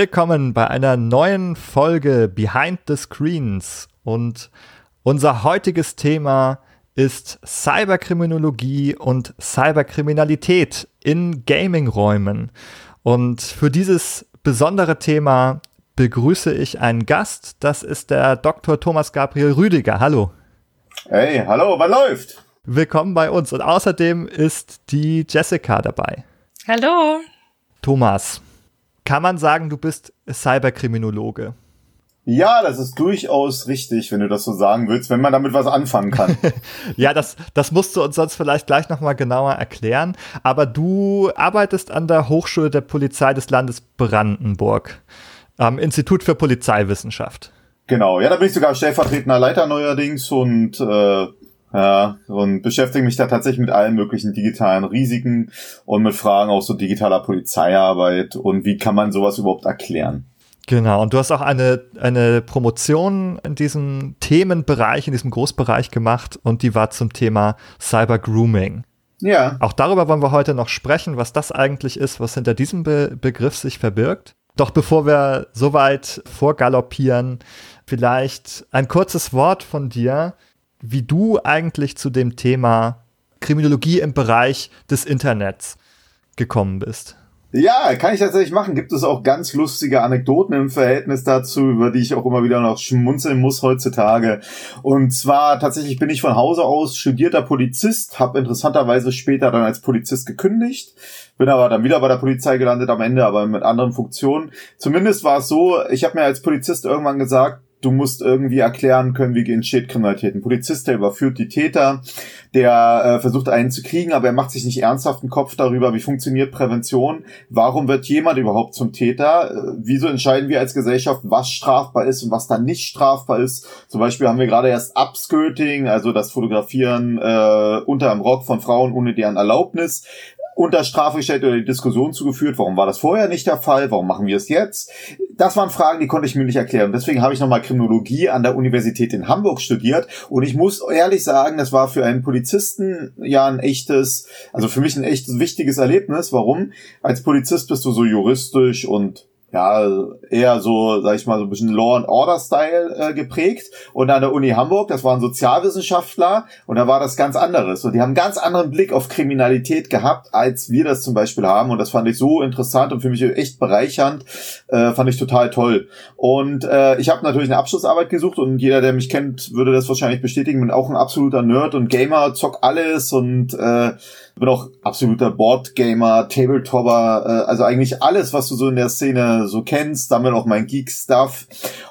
Willkommen bei einer neuen Folge Behind the Screens. Und unser heutiges Thema ist Cyberkriminologie und Cyberkriminalität in Gaming-Räumen. Und für dieses besondere Thema begrüße ich einen Gast. Das ist der Dr. Thomas Gabriel Rüdiger. Hallo. Hey, hallo, was läuft? Willkommen bei uns. Und außerdem ist die Jessica dabei. Hallo. Thomas, kann man sagen, du bist Cyberkriminologe? Ja, das ist durchaus richtig, wenn du das so sagen willst, wenn man damit was anfangen kann. ja, das, das musst du uns sonst vielleicht gleich nochmal genauer erklären. Aber du arbeitest an der Hochschule der Polizei des Landes Brandenburg am Institut für Polizeiwissenschaft. Genau, ja, da bin ich sogar stellvertretender Leiter neuerdings und äh, ja, und beschäftige mich da tatsächlich mit allen möglichen digitalen Risiken und mit Fragen auch so digitaler Polizeiarbeit und wie kann man sowas überhaupt erklären. Genau, und du hast auch eine, eine Promotion in diesem Themenbereich, in diesem Großbereich gemacht und die war zum Thema Cyber Grooming. Ja. Auch darüber wollen wir heute noch sprechen, was das eigentlich ist, was hinter diesem Be Begriff sich verbirgt. Doch bevor wir so weit vorgaloppieren, vielleicht ein kurzes Wort von dir, wie du eigentlich zu dem Thema Kriminologie im Bereich des Internets gekommen bist. Ja, kann ich tatsächlich machen. Gibt es auch ganz lustige Anekdoten im Verhältnis dazu, über die ich auch immer wieder noch schmunzeln muss heutzutage. Und zwar tatsächlich bin ich von Hause aus studierter Polizist, habe interessanterweise später dann als Polizist gekündigt, bin aber dann wieder bei der Polizei gelandet am Ende, aber mit anderen Funktionen. Zumindest war es so, ich habe mir als Polizist irgendwann gesagt, du musst irgendwie erklären können, wie entsteht Kriminalität. Ein Polizist, der überführt die Täter, der äh, versucht einen zu kriegen, aber er macht sich nicht ernsthaft einen Kopf darüber, wie funktioniert Prävention, warum wird jemand überhaupt zum Täter, äh, wieso entscheiden wir als Gesellschaft, was strafbar ist und was dann nicht strafbar ist. Zum Beispiel haben wir gerade erst Upskirting, also das Fotografieren äh, unter dem Rock von Frauen ohne deren Erlaubnis unter Strafe gestellt oder die Diskussion zugeführt, warum war das vorher nicht der Fall, warum machen wir es jetzt? Das waren Fragen, die konnte ich mir nicht erklären. Deswegen habe ich nochmal Kriminologie an der Universität in Hamburg studiert und ich muss ehrlich sagen, das war für einen Polizisten ja ein echtes, also für mich ein echtes wichtiges Erlebnis. Warum? Als Polizist bist du so juristisch und ja, eher so, sag ich mal, so ein bisschen Law and Order Style äh, geprägt. Und an der Uni Hamburg, das waren Sozialwissenschaftler und da war das ganz anderes. Und die haben einen ganz anderen Blick auf Kriminalität gehabt, als wir das zum Beispiel haben. Und das fand ich so interessant und für mich echt bereichernd. Äh, fand ich total toll. Und äh, ich habe natürlich eine Abschlussarbeit gesucht und jeder, der mich kennt, würde das wahrscheinlich bestätigen. Bin auch ein absoluter Nerd und Gamer, zock alles und äh, bin auch absoluter Boardgamer, Tabletopper, äh, also eigentlich alles, was du so in der Szene so kennst, damit auch mein Geek-Stuff.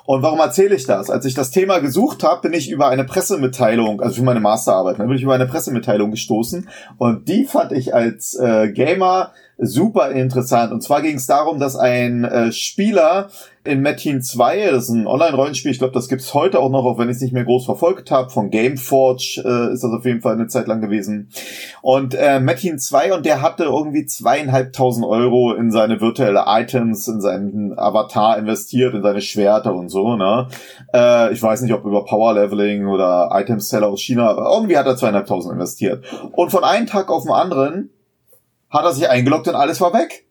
Und warum erzähle ich das? Als ich das Thema gesucht habe, bin ich über eine Pressemitteilung, also für meine Masterarbeit, dann bin ich über eine Pressemitteilung gestoßen und die fand ich als äh, Gamer super interessant. Und zwar ging es darum, dass ein äh, Spieler in Metin 2, das ist ein Online-Rollenspiel, ich glaube, das gibt's heute auch noch, auch wenn ich es nicht mehr groß verfolgt habe, von Gameforge äh, ist das auf jeden Fall eine Zeit lang gewesen. Und äh, Metin 2 und der hatte irgendwie zweieinhalbtausend Euro in seine virtuelle Items, in seinen Avatar investiert, in seine Schwerter und so, ne? Äh, ich weiß nicht, ob über Power Leveling oder Item-Seller aus China, aber irgendwie hat er zweieinhalbtausend investiert. Und von einem Tag auf den anderen hat er sich eingeloggt und alles war weg.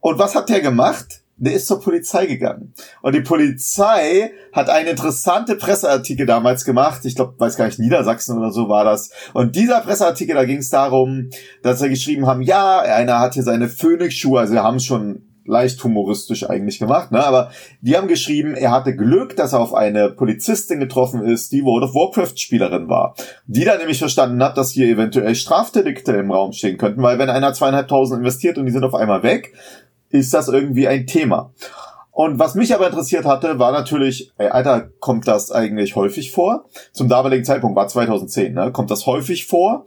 Und was hat der gemacht? Der ist zur Polizei gegangen. Und die Polizei hat einen interessante Presseartikel damals gemacht. Ich glaube, weiß gar nicht, Niedersachsen oder so war das. Und dieser Presseartikel, da ging es darum, dass sie geschrieben haben, ja, einer hat hier seine Phoenix-Schuhe, also wir haben schon leicht humoristisch eigentlich gemacht, ne? Aber die haben geschrieben, er hatte Glück, dass er auf eine Polizistin getroffen ist, die World of Warcraft Spielerin war. Die dann nämlich verstanden hat, dass hier eventuell Strafdelikte im Raum stehen könnten, weil wenn einer zweieinhalbtausend investiert und die sind auf einmal weg, ist das irgendwie ein Thema. Und was mich aber interessiert hatte, war natürlich, ey, Alter, kommt das eigentlich häufig vor? Zum damaligen Zeitpunkt war 2010, ne? Kommt das häufig vor?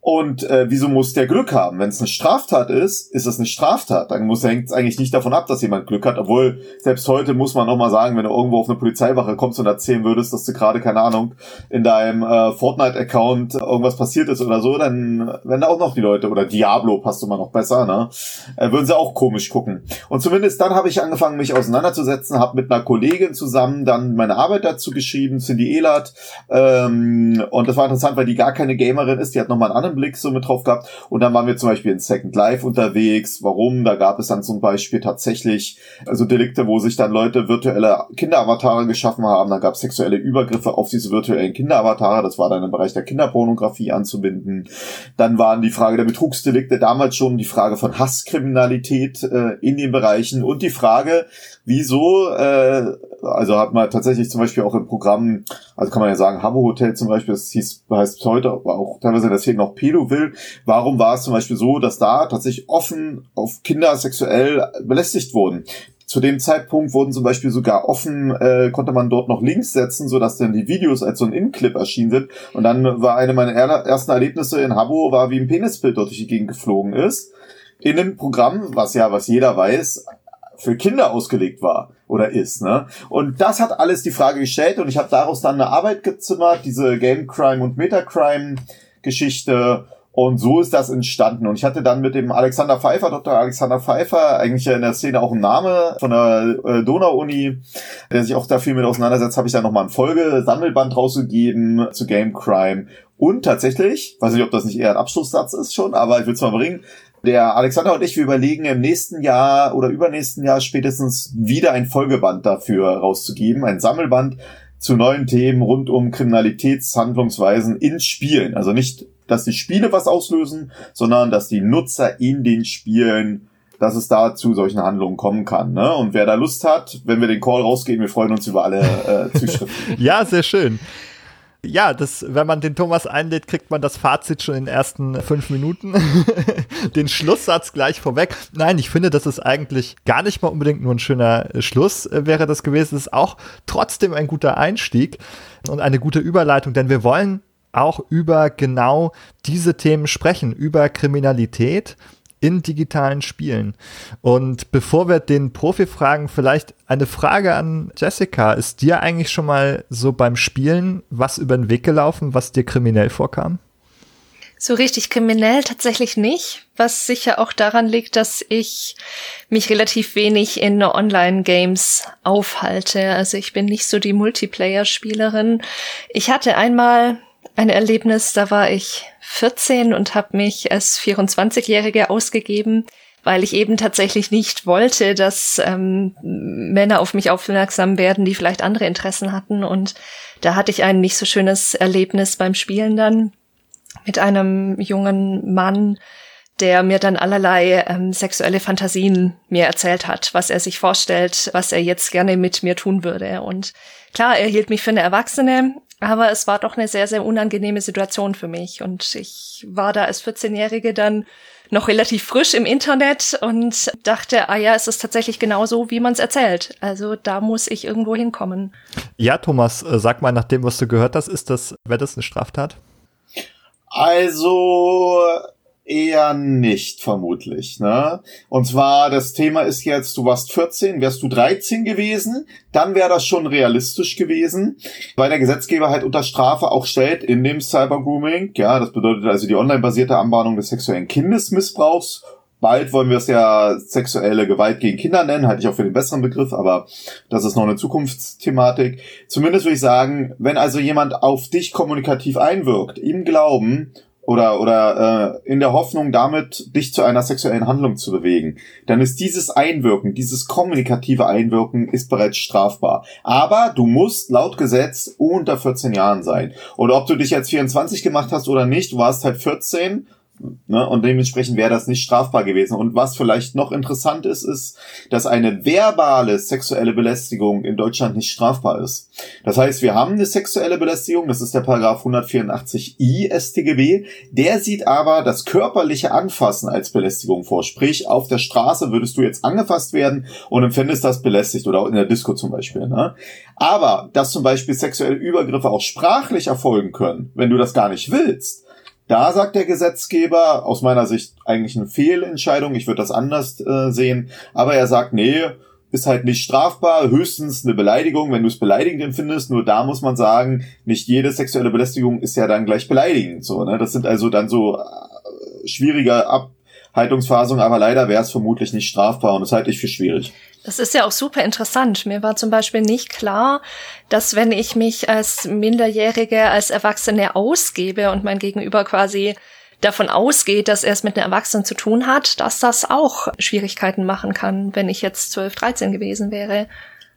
Und äh, wieso muss der Glück haben? Wenn es eine Straftat ist, ist es eine Straftat. Dann muss hängt es eigentlich nicht davon ab, dass jemand Glück hat. Obwohl selbst heute muss man noch mal sagen, wenn du irgendwo auf eine Polizeiwache kommst und erzählen würdest, dass du gerade keine Ahnung in deinem äh, Fortnite-Account irgendwas passiert ist oder so, dann wenn da auch noch die Leute oder Diablo passt immer noch besser, ne, äh, würden sie auch komisch gucken. Und zumindest dann habe ich angefangen, mich auseinanderzusetzen, habe mit einer Kollegin zusammen dann meine Arbeit dazu geschrieben, Cindy Ehlert. Ähm, und das war interessant, weil die gar keine Gamerin ist. Die hat noch mal einen anderen humanen Blick so mit drauf gehabt. Und dann waren wir zum Beispiel in Second Life unterwegs. Warum? Da gab es dann zum Beispiel tatsächlich also Delikte, wo sich dann Leute virtuelle Kinderavatare geschaffen haben. Da gab es sexuelle Übergriffe auf diese virtuellen Kinderavatare. Das war dann im Bereich der Kinderpornografie anzubinden. Dann waren die Frage der Betrugsdelikte damals schon die Frage von Hasskriminalität äh, in den Bereichen und die Frage, wieso, äh, also hat man tatsächlich zum Beispiel auch im Programm, also kann man ja sagen, Habbo Hotel zum Beispiel, das hieß, heißt heute auch teilweise deswegen noch Pedoville. Warum war es zum Beispiel so, dass da tatsächlich offen auf Kinder sexuell belästigt wurden? Zu dem Zeitpunkt wurden zum Beispiel sogar offen, äh, konnte man dort noch Links setzen, so dass dann die Videos als so ein In-Clip erschienen sind. Und dann war eine meiner ersten Erlebnisse in Habbo, war wie ein Penisbild dort durch die Gegend geflogen ist. In einem Programm, was ja, was jeder weiß, für Kinder ausgelegt war oder ist. Ne? Und das hat alles die Frage gestellt und ich habe daraus dann eine Arbeit gezimmert, diese Game Crime und Metacrime Geschichte. Und so ist das entstanden. Und ich hatte dann mit dem Alexander Pfeiffer, Dr. Alexander Pfeiffer, eigentlich in der Szene auch einen Name von der äh, Donau-Uni, der sich auch da viel mit auseinandersetzt, habe ich dann nochmal ein Folge-Sammelband rausgegeben zu Game Crime. Und tatsächlich, weiß nicht, ob das nicht eher ein Abschlusssatz ist schon, aber ich will es mal bringen, der Alexander und ich, wir überlegen im nächsten Jahr oder übernächsten Jahr spätestens wieder ein Folgeband dafür rauszugeben, ein Sammelband zu neuen Themen rund um Kriminalitätshandlungsweisen in Spielen. Also nicht, dass die Spiele was auslösen, sondern dass die Nutzer in den Spielen dass es da zu solchen Handlungen kommen kann. Ne? Und wer da Lust hat, wenn wir den Call rausgeben, wir freuen uns über alle äh, Zuschriften. ja, sehr schön. Ja, das, wenn man den Thomas einlädt, kriegt man das Fazit schon in den ersten fünf Minuten. den Schlusssatz gleich vorweg. Nein, ich finde, das ist eigentlich gar nicht mal unbedingt nur ein schöner äh, Schluss äh, wäre das gewesen. Es ist auch trotzdem ein guter Einstieg und eine gute Überleitung, denn wir wollen auch über genau diese Themen sprechen, über Kriminalität in digitalen Spielen. Und bevor wir den Profi fragen, vielleicht eine Frage an Jessica. Ist dir eigentlich schon mal so beim Spielen was über den Weg gelaufen, was dir kriminell vorkam? So richtig kriminell tatsächlich nicht, was sicher auch daran liegt, dass ich mich relativ wenig in Online-Games aufhalte. Also ich bin nicht so die Multiplayer-Spielerin. Ich hatte einmal ein Erlebnis, da war ich 14 und habe mich als 24-Jährige ausgegeben, weil ich eben tatsächlich nicht wollte, dass ähm, Männer auf mich aufmerksam werden, die vielleicht andere Interessen hatten. Und da hatte ich ein nicht so schönes Erlebnis beim Spielen dann mit einem jungen Mann, der mir dann allerlei ähm, sexuelle Fantasien mir erzählt hat, was er sich vorstellt, was er jetzt gerne mit mir tun würde. Und klar, er hielt mich für eine Erwachsene, aber es war doch eine sehr, sehr unangenehme Situation für mich. Und ich war da als 14-Jährige dann noch relativ frisch im Internet und dachte, ah ja, es ist tatsächlich genau so, wie man es erzählt. Also da muss ich irgendwo hinkommen. Ja, Thomas, äh, sag mal, nach dem, was du gehört hast, ist das, wäre das eine Straftat? Also, eher nicht, vermutlich. Ne? Und zwar, das Thema ist jetzt, du warst 14, wärst du 13 gewesen, dann wäre das schon realistisch gewesen, weil der Gesetzgeber halt unter Strafe auch stellt in dem Cybergrooming. Ja, das bedeutet also die online-basierte Anbahnung des sexuellen Kindesmissbrauchs Bald wollen wir es ja sexuelle Gewalt gegen Kinder nennen, halte ich auch für den besseren Begriff, aber das ist noch eine Zukunftsthematik. Zumindest würde ich sagen, wenn also jemand auf dich kommunikativ einwirkt, im Glauben oder, oder äh, in der Hoffnung, damit dich zu einer sexuellen Handlung zu bewegen, dann ist dieses Einwirken, dieses kommunikative Einwirken ist bereits strafbar. Aber du musst laut Gesetz unter 14 Jahren sein. Und ob du dich jetzt 24 gemacht hast oder nicht, du warst halt 14 Ne? Und dementsprechend wäre das nicht strafbar gewesen. Und was vielleicht noch interessant ist, ist, dass eine verbale sexuelle Belästigung in Deutschland nicht strafbar ist. Das heißt, wir haben eine sexuelle Belästigung, das ist der Paragraph 184i StGB. Der sieht aber das körperliche Anfassen als Belästigung vor. Sprich, auf der Straße würdest du jetzt angefasst werden und empfindest das belästigt oder in der Disco zum Beispiel. Ne? Aber dass zum Beispiel sexuelle Übergriffe auch sprachlich erfolgen können, wenn du das gar nicht willst, da sagt der Gesetzgeber, aus meiner Sicht eigentlich eine Fehlentscheidung, ich würde das anders äh, sehen, aber er sagt, nee, ist halt nicht strafbar, höchstens eine Beleidigung, wenn du es beleidigend empfindest. Nur da muss man sagen, nicht jede sexuelle Belästigung ist ja dann gleich beleidigend. So, ne? Das sind also dann so äh, schwierige Abhaltungsphasungen, aber leider wäre es vermutlich nicht strafbar und das halte ich für schwierig. Das ist ja auch super interessant. Mir war zum Beispiel nicht klar, dass wenn ich mich als Minderjährige, als Erwachsene ausgebe und mein Gegenüber quasi davon ausgeht, dass er es mit einer Erwachsenen zu tun hat, dass das auch Schwierigkeiten machen kann, wenn ich jetzt 12, 13 gewesen wäre.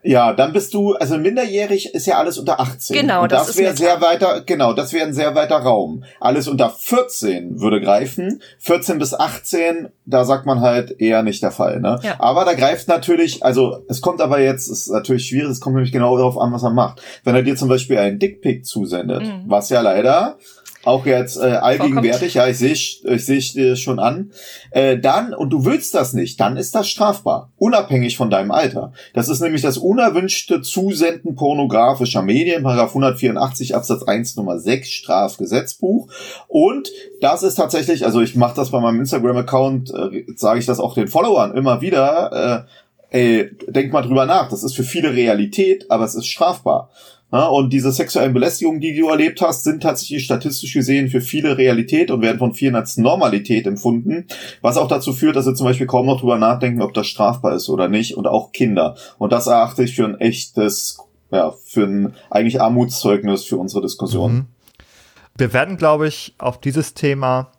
Ja, dann bist du, also minderjährig ist ja alles unter 18. Genau, Und das, das wäre sehr weiter, genau, das wäre ein sehr weiter Raum. Alles unter 14 würde greifen. 14 bis 18, da sagt man halt eher nicht der Fall, ne? Ja. Aber da greift natürlich, also es kommt aber jetzt, ist natürlich schwierig, es kommt nämlich genau darauf an, was er macht. Wenn er dir zum Beispiel einen Dickpick zusendet, mhm. was ja leider auch jetzt äh, allgegenwärtig, ja, ich sehe ich sehe dir schon an, äh, dann, und du willst das nicht, dann ist das strafbar, unabhängig von deinem Alter. Das ist nämlich das unerwünschte Zusenden pornografischer Medien, Paragraph 184 Absatz 1 Nummer 6 Strafgesetzbuch. Und das ist tatsächlich, also ich mache das bei meinem Instagram-Account, äh, sage ich das auch den Followern immer wieder, äh, ey, denk mal drüber nach, das ist für viele Realität, aber es ist strafbar. Ja, und diese sexuellen Belästigungen, die du erlebt hast, sind tatsächlich statistisch gesehen für viele Realität und werden von vielen als Normalität empfunden, was auch dazu führt, dass sie zum Beispiel kaum noch drüber nachdenken, ob das strafbar ist oder nicht und auch Kinder. Und das erachte ich für ein echtes, ja, für ein eigentlich Armutszeugnis für unsere Diskussion. Mhm. Wir werden, glaube ich, auf dieses Thema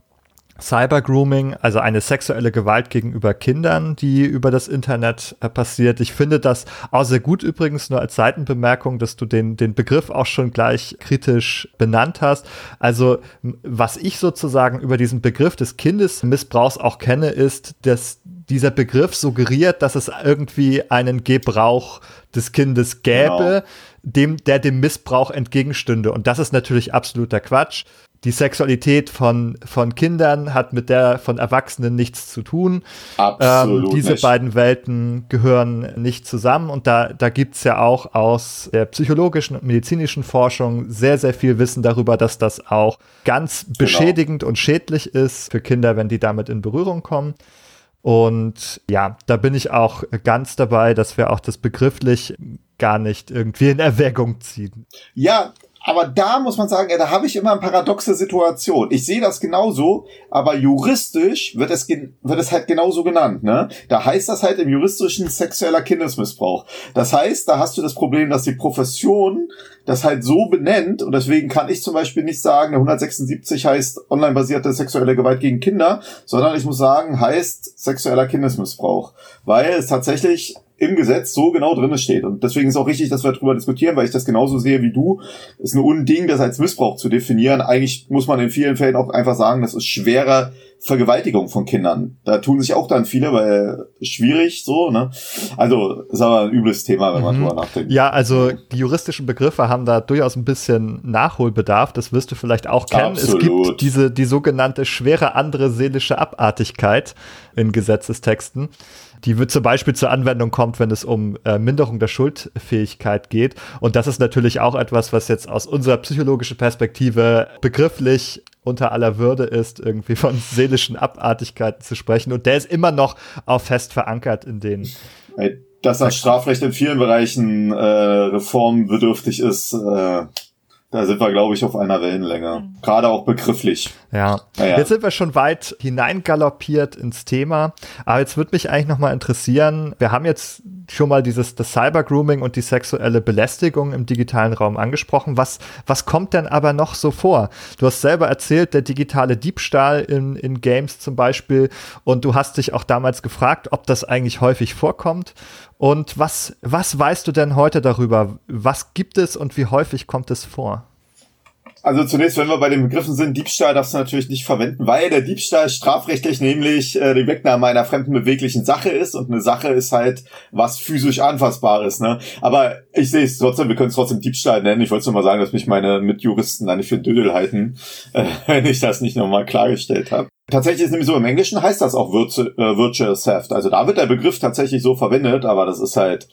Cybergrooming, also eine sexuelle Gewalt gegenüber Kindern, die über das Internet äh, passiert. Ich finde das auch sehr gut übrigens, nur als Seitenbemerkung, dass du den, den Begriff auch schon gleich kritisch benannt hast. Also was ich sozusagen über diesen Begriff des Kindesmissbrauchs auch kenne, ist, dass dieser Begriff suggeriert, dass es irgendwie einen Gebrauch des Kindes gäbe, genau. dem, der dem Missbrauch entgegenstünde. Und das ist natürlich absoluter Quatsch die Sexualität von, von Kindern hat mit der von Erwachsenen nichts zu tun. Absolut. Ähm, diese nicht. beiden Welten gehören nicht zusammen und da, da gibt es ja auch aus der psychologischen und medizinischen Forschung sehr, sehr viel Wissen darüber, dass das auch ganz genau. beschädigend und schädlich ist für Kinder, wenn die damit in Berührung kommen. Und ja, da bin ich auch ganz dabei, dass wir auch das begrifflich gar nicht irgendwie in Erwägung ziehen. Ja, aber da muss man sagen, ja, da habe ich immer eine paradoxe Situation. Ich sehe das genauso, aber juristisch wird es, wird es halt genauso genannt. Ne? Da heißt das halt im juristischen sexueller Kindesmissbrauch. Das heißt, da hast du das Problem, dass die Profession das halt so benennt und deswegen kann ich zum Beispiel nicht sagen, der 176 heißt online-basierte sexuelle Gewalt gegen Kinder, sondern ich muss sagen, heißt sexueller Kindesmissbrauch, weil es tatsächlich im Gesetz so genau drin steht. Und deswegen ist auch richtig, dass wir darüber diskutieren, weil ich das genauso sehe wie du. Ist ein Unding, das als Missbrauch zu definieren. Eigentlich muss man in vielen Fällen auch einfach sagen, das ist schwerer Vergewaltigung von Kindern. Da tun sich auch dann viele, weil schwierig so, ne? Also ist aber ein übles Thema, wenn man mhm. drüber nachdenkt. Ja, also die juristischen Begriffe haben da durchaus ein bisschen Nachholbedarf. Das wirst du vielleicht auch kennen. Absolut. Es gibt diese die sogenannte schwere andere seelische Abartigkeit in Gesetzestexten die zum Beispiel zur Anwendung kommt, wenn es um äh, Minderung der Schuldfähigkeit geht. Und das ist natürlich auch etwas, was jetzt aus unserer psychologischen Perspektive begrifflich unter aller Würde ist, irgendwie von seelischen Abartigkeiten zu sprechen. Und der ist immer noch auch fest verankert in den. Dass das Strafrecht in vielen Bereichen äh, reformbedürftig ist, äh, da sind wir, glaube ich, auf einer Wellenlänge. Mhm. Gerade auch begrifflich. Ja. Naja. Jetzt sind wir schon weit hineingaloppiert ins Thema. Aber jetzt würde mich eigentlich nochmal interessieren, wir haben jetzt schon mal dieses das Cybergrooming und die sexuelle Belästigung im digitalen Raum angesprochen. Was, was kommt denn aber noch so vor? Du hast selber erzählt, der digitale Diebstahl in, in Games zum Beispiel. Und du hast dich auch damals gefragt, ob das eigentlich häufig vorkommt. Und was, was weißt du denn heute darüber? Was gibt es und wie häufig kommt es vor? Also zunächst, wenn wir bei den Begriffen sind, Diebstahl darfst du natürlich nicht verwenden, weil der Diebstahl strafrechtlich nämlich äh, die Wegnahme einer fremden beweglichen Sache ist und eine Sache ist halt was physisch anfassbares. Ne? Aber ich sehe es trotzdem, wir können es trotzdem Diebstahl nennen. Ich wollte nur mal sagen, dass mich meine Mitjuristen da nicht für Düdel halten, äh, wenn ich das nicht nochmal klargestellt habe. Tatsächlich ist nämlich so, im Englischen heißt das auch Virtual, äh, Virtual Theft. Also da wird der Begriff tatsächlich so verwendet, aber das ist halt,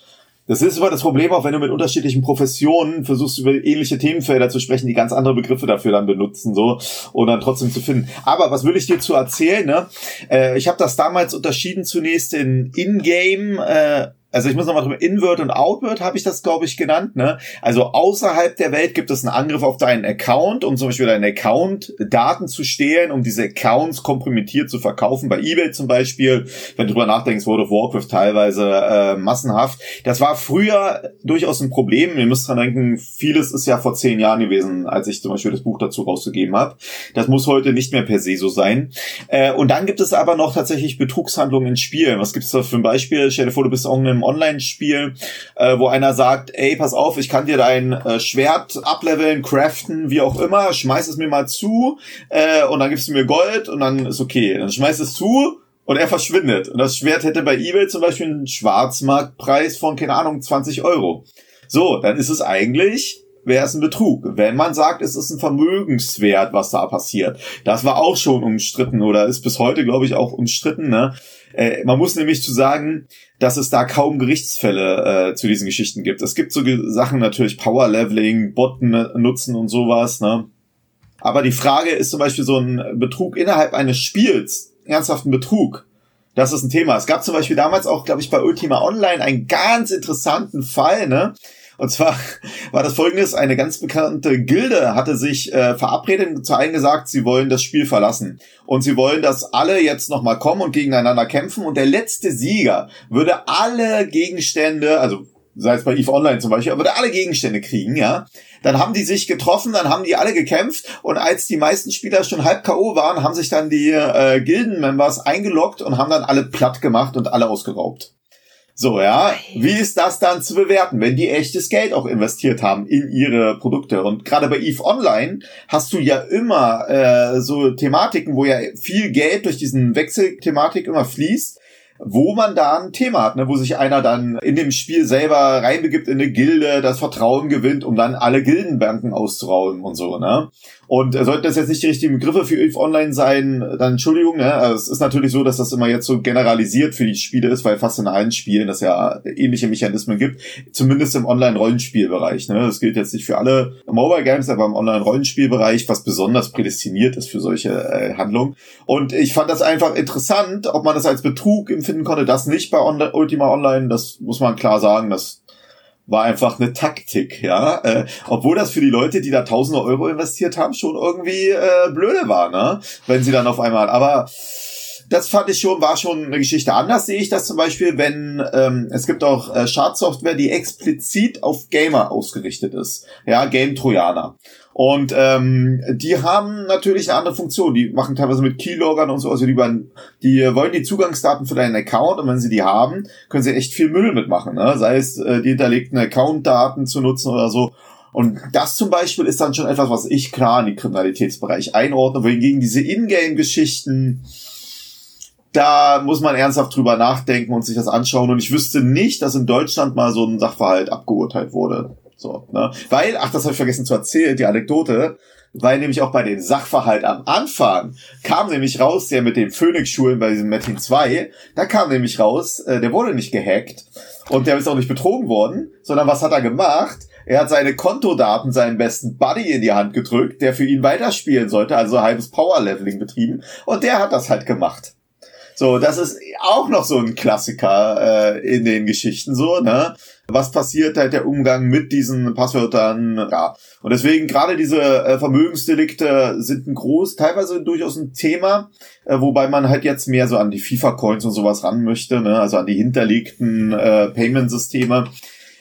das ist immer das Problem, auch wenn du mit unterschiedlichen Professionen versuchst, über ähnliche Themenfelder zu sprechen, die ganz andere Begriffe dafür dann benutzen, so, und dann trotzdem zu finden. Aber was will ich dir zu erzählen, ne? Äh, ich habe das damals unterschieden zunächst in In-Game, äh, also ich muss nochmal drüber, Invert und Outward habe ich das, glaube ich, genannt, ne? Also außerhalb der Welt gibt es einen Angriff auf deinen Account, um zum Beispiel deinen Account Daten zu stehlen, um diese Accounts komprimiert zu verkaufen. Bei eBay zum Beispiel, wenn du drüber nachdenkst, World of Warcraft teilweise äh, massenhaft. Das war früher durchaus ein Problem. Ihr müsst dran denken, vieles ist ja vor zehn Jahren gewesen, als ich zum Beispiel das Buch dazu rausgegeben habe. Das muss heute nicht mehr per se so sein. Äh, und dann gibt es aber noch tatsächlich Betrugshandlungen in Spielen. Was gibt es da für ein Beispiel? Stell dir vor, du bist auch in einem Online-Spiel, äh, wo einer sagt, ey, pass auf, ich kann dir dein äh, Schwert ableveln, craften, wie auch immer, schmeiß es mir mal zu äh, und dann gibst du mir Gold und dann ist okay. Dann schmeiß es zu und er verschwindet. Und das Schwert hätte bei eBay zum Beispiel einen Schwarzmarktpreis von, keine Ahnung, 20 Euro. So, dann ist es eigentlich wäre es ein Betrug. Wenn man sagt, es ist ein Vermögenswert, was da passiert. Das war auch schon umstritten oder ist bis heute, glaube ich, auch umstritten. Ne? Äh, man muss nämlich zu sagen, dass es da kaum Gerichtsfälle äh, zu diesen Geschichten gibt. Es gibt so Sachen natürlich, Power Leveling, Botten nutzen und sowas. Ne? Aber die Frage ist zum Beispiel so ein Betrug innerhalb eines Spiels, ernsthaften Betrug. Das ist ein Thema. Es gab zum Beispiel damals auch, glaube ich, bei Ultima Online einen ganz interessanten Fall, ne? Und zwar war das folgendes, eine ganz bekannte Gilde hatte sich äh, verabredet und zu allen gesagt, sie wollen das Spiel verlassen. Und sie wollen, dass alle jetzt nochmal kommen und gegeneinander kämpfen. Und der letzte Sieger würde alle Gegenstände, also sei es bei EVE Online zum Beispiel, würde alle Gegenstände kriegen, ja. Dann haben die sich getroffen, dann haben die alle gekämpft und als die meisten Spieler schon halb K.O. waren, haben sich dann die äh, Gilden-Members eingeloggt und haben dann alle platt gemacht und alle ausgeraubt. So, ja. Wie ist das dann zu bewerten, wenn die echtes Geld auch investiert haben in ihre Produkte? Und gerade bei EVE Online hast du ja immer äh, so Thematiken, wo ja viel Geld durch diesen Wechselthematik immer fließt wo man da ein Thema hat, ne, wo sich einer dann in dem Spiel selber reinbegibt in eine Gilde, das Vertrauen gewinnt, um dann alle Gildenbanken auszurauben und so, ne? Und äh, sollten das jetzt nicht die richtigen Begriffe für EVE Online sein, dann Entschuldigung, ne? Also es ist natürlich so, dass das immer jetzt so generalisiert für die Spiele ist, weil fast in allen Spielen das ja ähnliche Mechanismen gibt, zumindest im Online-Rollenspielbereich, ne? Das gilt jetzt nicht für alle Mobile Games, aber im Online-Rollenspielbereich, was besonders prädestiniert ist für solche äh, Handlungen. Und ich fand das einfach interessant, ob man das als Betrug empfinden konnte, das nicht bei On Ultima Online, das muss man klar sagen, das war einfach eine Taktik, ja. Äh, obwohl das für die Leute, die da tausende Euro investiert haben, schon irgendwie äh, blöde war, ne? Wenn sie dann auf einmal. Aber das fand ich schon, war schon eine Geschichte. Anders sehe ich das zum Beispiel, wenn ähm, es gibt auch äh, Schadsoftware, die explizit auf Gamer ausgerichtet ist. Ja, Game Trojaner. Und ähm, die haben natürlich eine andere Funktion. Die machen teilweise mit Keyloggern und so, also die, die wollen die Zugangsdaten für deinen Account und wenn sie die haben, können sie echt viel Müll mitmachen. Ne? Sei es äh, die hinterlegten Account-Daten zu nutzen oder so. Und das zum Beispiel ist dann schon etwas, was ich klar in den Kriminalitätsbereich einordne, wohingegen diese Ingame-Geschichten, da muss man ernsthaft drüber nachdenken und sich das anschauen. Und ich wüsste nicht, dass in Deutschland mal so ein Sachverhalt abgeurteilt wurde. So, ne? Weil, ach, das habe ich vergessen zu erzählen, die Anekdote, weil nämlich auch bei dem Sachverhalt am Anfang kam nämlich raus, der mit den Phoenix-Schulen bei diesem Metin 2, da kam nämlich raus, äh, der wurde nicht gehackt und der ist auch nicht betrogen worden, sondern was hat er gemacht? Er hat seine Kontodaten seinem besten Buddy in die Hand gedrückt, der für ihn weiterspielen sollte, also halbes Power-Leveling betrieben und der hat das halt gemacht. So, das ist auch noch so ein Klassiker äh, in den Geschichten so, ne? Was passiert halt der Umgang mit diesen Passwörtern? Ja. Und deswegen gerade diese äh, Vermögensdelikte sind ein groß, teilweise durchaus ein Thema, äh, wobei man halt jetzt mehr so an die FIFA-Coins und sowas ran möchte, ne? also an die hinterlegten äh, Payment-Systeme.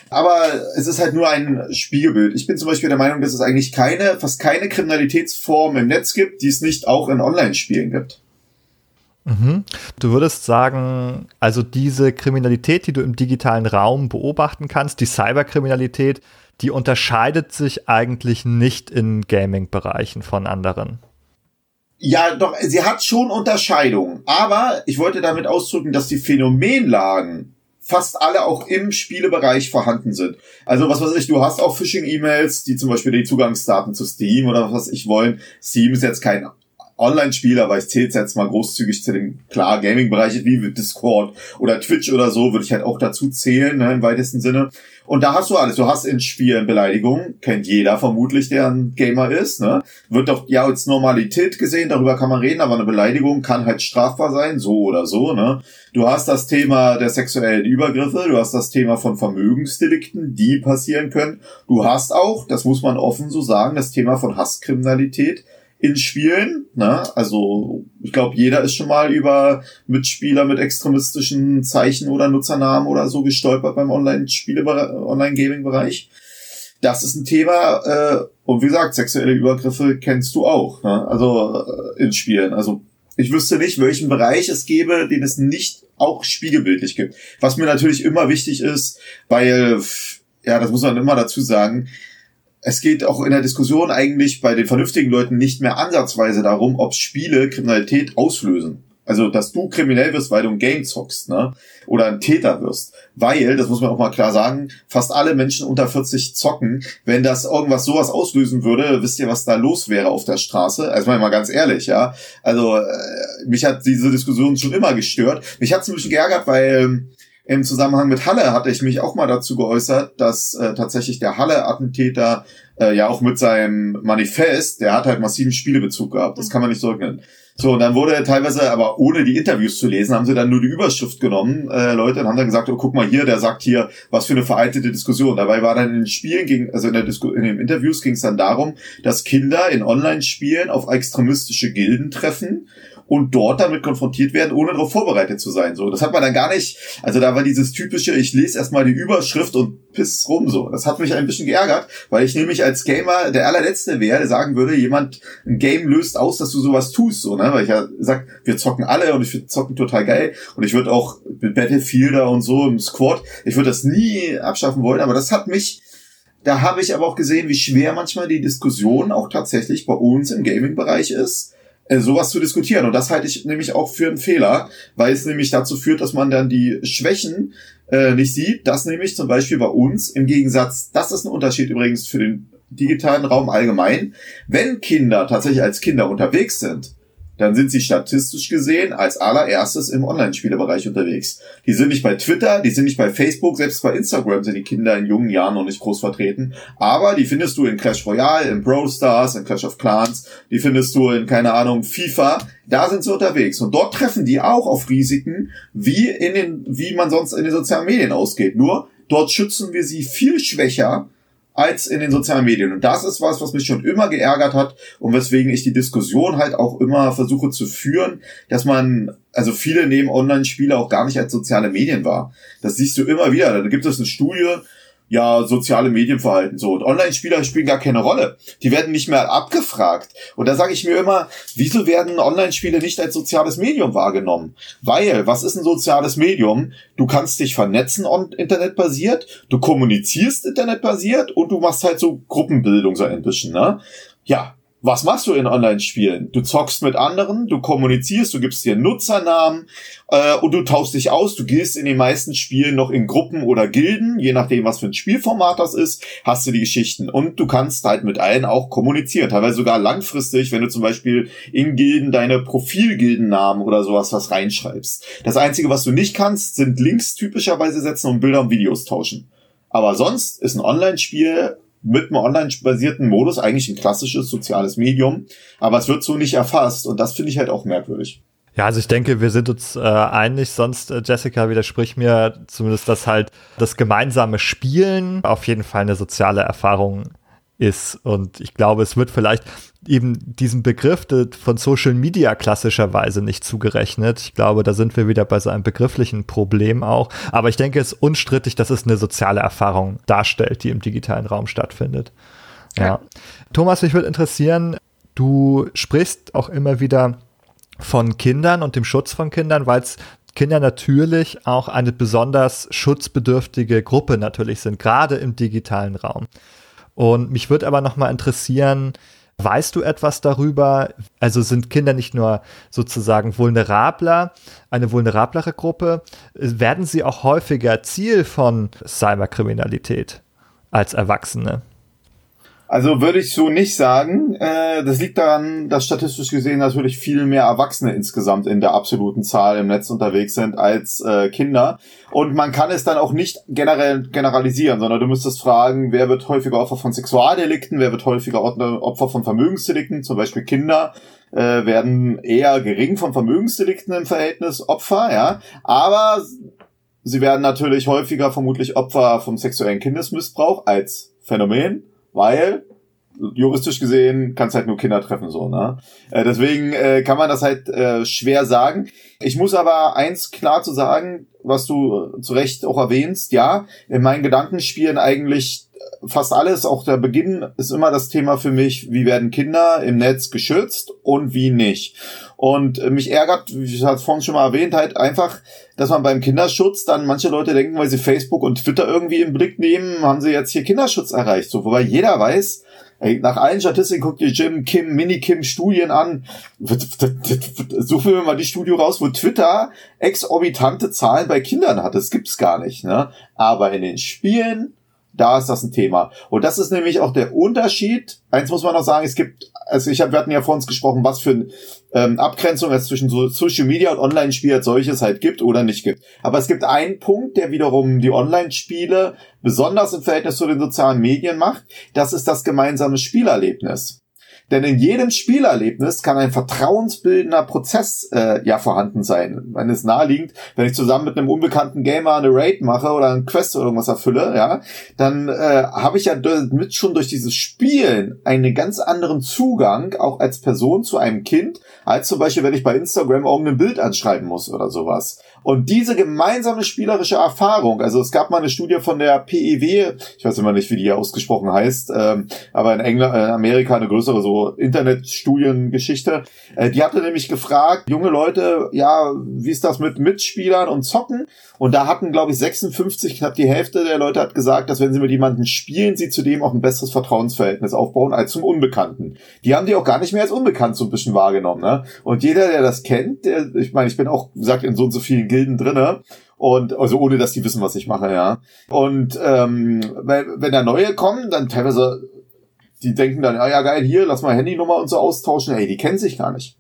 Aber es ist halt nur ein Spiegelbild. Ich bin zum Beispiel der Meinung, dass es eigentlich keine, fast keine Kriminalitätsform im Netz gibt, die es nicht auch in Online-Spielen gibt. Mhm. Du würdest sagen, also diese Kriminalität, die du im digitalen Raum beobachten kannst, die Cyberkriminalität, die unterscheidet sich eigentlich nicht in Gaming-Bereichen von anderen. Ja, doch, sie hat schon Unterscheidungen. Aber ich wollte damit ausdrücken, dass die Phänomenlagen fast alle auch im Spielebereich vorhanden sind. Also was weiß ich, du hast auch Phishing-E-Mails, die zum Beispiel die Zugangsdaten zu Steam oder was weiß ich wollen. Steam ist jetzt kein Online-Spiele, aber ich zähle jetzt mal großzügig zu den, klar, Gaming-Bereichen wie Discord oder Twitch oder so, würde ich halt auch dazu zählen, ne, im weitesten Sinne. Und da hast du alles. Du hast in Spielen Beleidigungen, kennt jeder vermutlich, der ein Gamer ist. Ne? Wird doch ja als Normalität gesehen, darüber kann man reden, aber eine Beleidigung kann halt strafbar sein, so oder so. Ne? Du hast das Thema der sexuellen Übergriffe, du hast das Thema von Vermögensdelikten, die passieren können. Du hast auch, das muss man offen so sagen, das Thema von Hasskriminalität in Spielen. Ne? Also ich glaube, jeder ist schon mal über Mitspieler mit extremistischen Zeichen oder Nutzernamen oder so gestolpert beim Online-Spiele, Online-Gaming-Bereich. Das ist ein Thema, äh, und wie gesagt, sexuelle Übergriffe kennst du auch, ne? also äh, in Spielen. Also ich wüsste nicht, welchen Bereich es gäbe, den es nicht auch spiegelbildlich gibt. Was mir natürlich immer wichtig ist, weil, ja, das muss man immer dazu sagen, es geht auch in der Diskussion eigentlich bei den vernünftigen Leuten nicht mehr ansatzweise darum, ob Spiele Kriminalität auslösen. Also, dass du kriminell wirst, weil du ein Game zockst, ne? Oder ein Täter wirst. Weil, das muss man auch mal klar sagen, fast alle Menschen unter 40 zocken. Wenn das irgendwas sowas auslösen würde, wisst ihr, was da los wäre auf der Straße? Also, mal ganz ehrlich, ja. Also, äh, mich hat diese Diskussion schon immer gestört. Mich hat es ein bisschen geärgert, weil im Zusammenhang mit Halle hatte ich mich auch mal dazu geäußert, dass äh, tatsächlich der Halle-Attentäter äh, ja auch mit seinem Manifest, der hat halt massiven Spielebezug gehabt. Das kann man nicht leugnen. So, und dann wurde teilweise, aber ohne die Interviews zu lesen, haben sie dann nur die Überschrift genommen, äh, Leute, und haben dann gesagt, oh, guck mal hier, der sagt hier, was für eine veraltete Diskussion. Dabei war dann in den Spielen, ging, also in, der Disku in den Interviews ging es dann darum, dass Kinder in Online-Spielen auf extremistische Gilden treffen und dort damit konfrontiert werden, ohne darauf vorbereitet zu sein. So, das hat man dann gar nicht. Also da war dieses typische, ich lese erstmal die Überschrift und piss rum so. Das hat mich ein bisschen geärgert, weil ich nämlich als Gamer der allerletzte wäre, der sagen würde, jemand ein Game löst aus, dass du sowas tust, so, ne? Weil ich ja sag, wir zocken alle und ich zocken total geil und ich würde auch mit Battlefielder und so im Squad, ich würde das nie abschaffen wollen, aber das hat mich da habe ich aber auch gesehen, wie schwer manchmal die Diskussion auch tatsächlich bei uns im Gaming-Bereich ist sowas zu diskutieren. Und das halte ich nämlich auch für einen Fehler, weil es nämlich dazu führt, dass man dann die Schwächen äh, nicht sieht. Das nämlich zum Beispiel bei uns im Gegensatz, das ist ein Unterschied übrigens für den digitalen Raum allgemein. Wenn Kinder tatsächlich als Kinder unterwegs sind, dann sind sie statistisch gesehen als allererstes im Online-Spielebereich unterwegs. Die sind nicht bei Twitter, die sind nicht bei Facebook, selbst bei Instagram sind die Kinder in jungen Jahren noch nicht groß vertreten. Aber die findest du in Clash Royale, in Brawl Stars, in Clash of Clans, die findest du in, keine Ahnung, FIFA. Da sind sie unterwegs. Und dort treffen die auch auf Risiken, wie in den, wie man sonst in den sozialen Medien ausgeht. Nur dort schützen wir sie viel schwächer als in den sozialen Medien. Und das ist was, was mich schon immer geärgert hat und weswegen ich die Diskussion halt auch immer versuche zu führen, dass man, also viele nehmen Online-Spiele auch gar nicht als soziale Medien wahr. Das siehst du immer wieder. Da gibt es eine Studie, ja, soziale Medienverhalten so. Und Online-Spieler spielen gar keine Rolle. Die werden nicht mehr abgefragt. Und da sage ich mir immer, wieso werden Online-Spiele nicht als soziales Medium wahrgenommen? Weil, was ist ein soziales Medium? Du kannst dich vernetzen on internetbasiert, du kommunizierst internetbasiert und du machst halt so Gruppenbildung so ein bisschen, ne? Ja, was machst du in Online-Spielen? Du zockst mit anderen, du kommunizierst, du gibst dir Nutzernamen äh, und du tauschst dich aus. Du gehst in den meisten Spielen noch in Gruppen oder Gilden, je nachdem, was für ein Spielformat das ist, hast du die Geschichten. Und du kannst halt mit allen auch kommunizieren, teilweise sogar langfristig, wenn du zum Beispiel in Gilden deine Profilgildennamen oder sowas was reinschreibst. Das Einzige, was du nicht kannst, sind Links typischerweise setzen und Bilder und Videos tauschen. Aber sonst ist ein Online-Spiel mit einem online-basierten Modus eigentlich ein klassisches soziales Medium, aber es wird so nicht erfasst und das finde ich halt auch merkwürdig. Ja, also ich denke, wir sind uns äh, einig, sonst äh, Jessica widerspricht mir. Zumindest, dass halt das gemeinsame Spielen auf jeden Fall eine soziale Erfahrung ist und ich glaube, es wird vielleicht eben diesem Begriff von Social Media klassischerweise nicht zugerechnet. Ich glaube, da sind wir wieder bei so einem begrifflichen Problem auch. Aber ich denke, es ist unstrittig, dass es eine soziale Erfahrung darstellt, die im digitalen Raum stattfindet. Ja. ja. Thomas, mich würde interessieren, du sprichst auch immer wieder von Kindern und dem Schutz von Kindern, weil es Kinder natürlich auch eine besonders schutzbedürftige Gruppe natürlich sind, gerade im digitalen Raum. Und mich würde aber noch mal interessieren, Weißt du etwas darüber? Also sind Kinder nicht nur sozusagen vulnerabler, eine vulnerablere Gruppe, werden sie auch häufiger Ziel von Cyberkriminalität als Erwachsene? Also würde ich so nicht sagen. Äh, das liegt daran, dass statistisch gesehen natürlich viel mehr Erwachsene insgesamt in der absoluten Zahl im Netz unterwegs sind als äh, Kinder. Und man kann es dann auch nicht generell generalisieren, sondern du müsstest fragen, wer wird häufiger Opfer von Sexualdelikten, wer wird häufiger Opfer von Vermögensdelikten, zum Beispiel Kinder äh, werden eher gering von Vermögensdelikten im Verhältnis Opfer, ja. Aber sie werden natürlich häufiger vermutlich Opfer vom sexuellen Kindesmissbrauch als Phänomen weil juristisch gesehen kannst halt nur Kinder treffen so, ne? Äh, deswegen äh, kann man das halt äh, schwer sagen. Ich muss aber eins klar zu sagen, was du zu Recht auch erwähnst, ja, in meinen Gedanken spielen eigentlich fast alles, auch der Beginn ist immer das Thema für mich, wie werden Kinder im Netz geschützt und wie nicht. Und äh, mich ärgert, wie ich es vorhin schon mal erwähnt, halt einfach, dass man beim Kinderschutz dann manche Leute denken, weil sie Facebook und Twitter irgendwie im Blick nehmen, haben sie jetzt hier Kinderschutz erreicht. So, wobei jeder weiß, ey, nach allen Statistiken guckt ihr Jim, Kim, Mini-Kim Studien an. Suchen wir mal die Studie raus, wo Twitter exorbitante Zahlen bei Kindern hat. Das gibt's gar nicht, ne? Aber in den Spielen da ist das ein Thema. Und das ist nämlich auch der Unterschied. Eins muss man noch sagen, es gibt, also ich hab, wir hatten ja vor uns gesprochen, was für ähm, Abgrenzung es zwischen so Social Media und Online-Spiel als solches halt gibt oder nicht gibt. Aber es gibt einen Punkt, der wiederum die Online-Spiele besonders im Verhältnis zu den sozialen Medien macht. Das ist das gemeinsame Spielerlebnis. Denn in jedem Spielerlebnis kann ein vertrauensbildender Prozess äh, ja vorhanden sein. Wenn es naheliegend, wenn ich zusammen mit einem unbekannten Gamer eine Raid mache oder ein Quest oder irgendwas erfülle, ja, dann äh, habe ich ja mit schon durch dieses Spielen einen ganz anderen Zugang auch als Person zu einem Kind, als zum Beispiel, wenn ich bei Instagram irgendein Bild anschreiben muss oder sowas. Und diese gemeinsame spielerische Erfahrung, also es gab mal eine Studie von der PEW, ich weiß immer nicht, wie die ausgesprochen heißt, ähm, aber in England, in Amerika eine größere so Internetstudiengeschichte. Äh, die hatte nämlich gefragt, junge Leute, ja, wie ist das mit Mitspielern und Zocken? Und da hatten, glaube ich, 56, knapp die Hälfte der Leute hat gesagt, dass wenn sie mit jemandem spielen, sie zudem auch ein besseres Vertrauensverhältnis aufbauen als zum Unbekannten. Die haben die auch gar nicht mehr als unbekannt so ein bisschen wahrgenommen. Ne? Und jeder, der das kennt, der, ich meine, ich bin auch, gesagt, in so und so vielen Gilden drinne und also ohne dass die wissen, was ich mache, ja. Und ähm, wenn, wenn da neue kommen, dann teilweise die denken dann, ah ja geil, hier, lass mal Handynummer und so austauschen. Ey, die kennen sich gar nicht.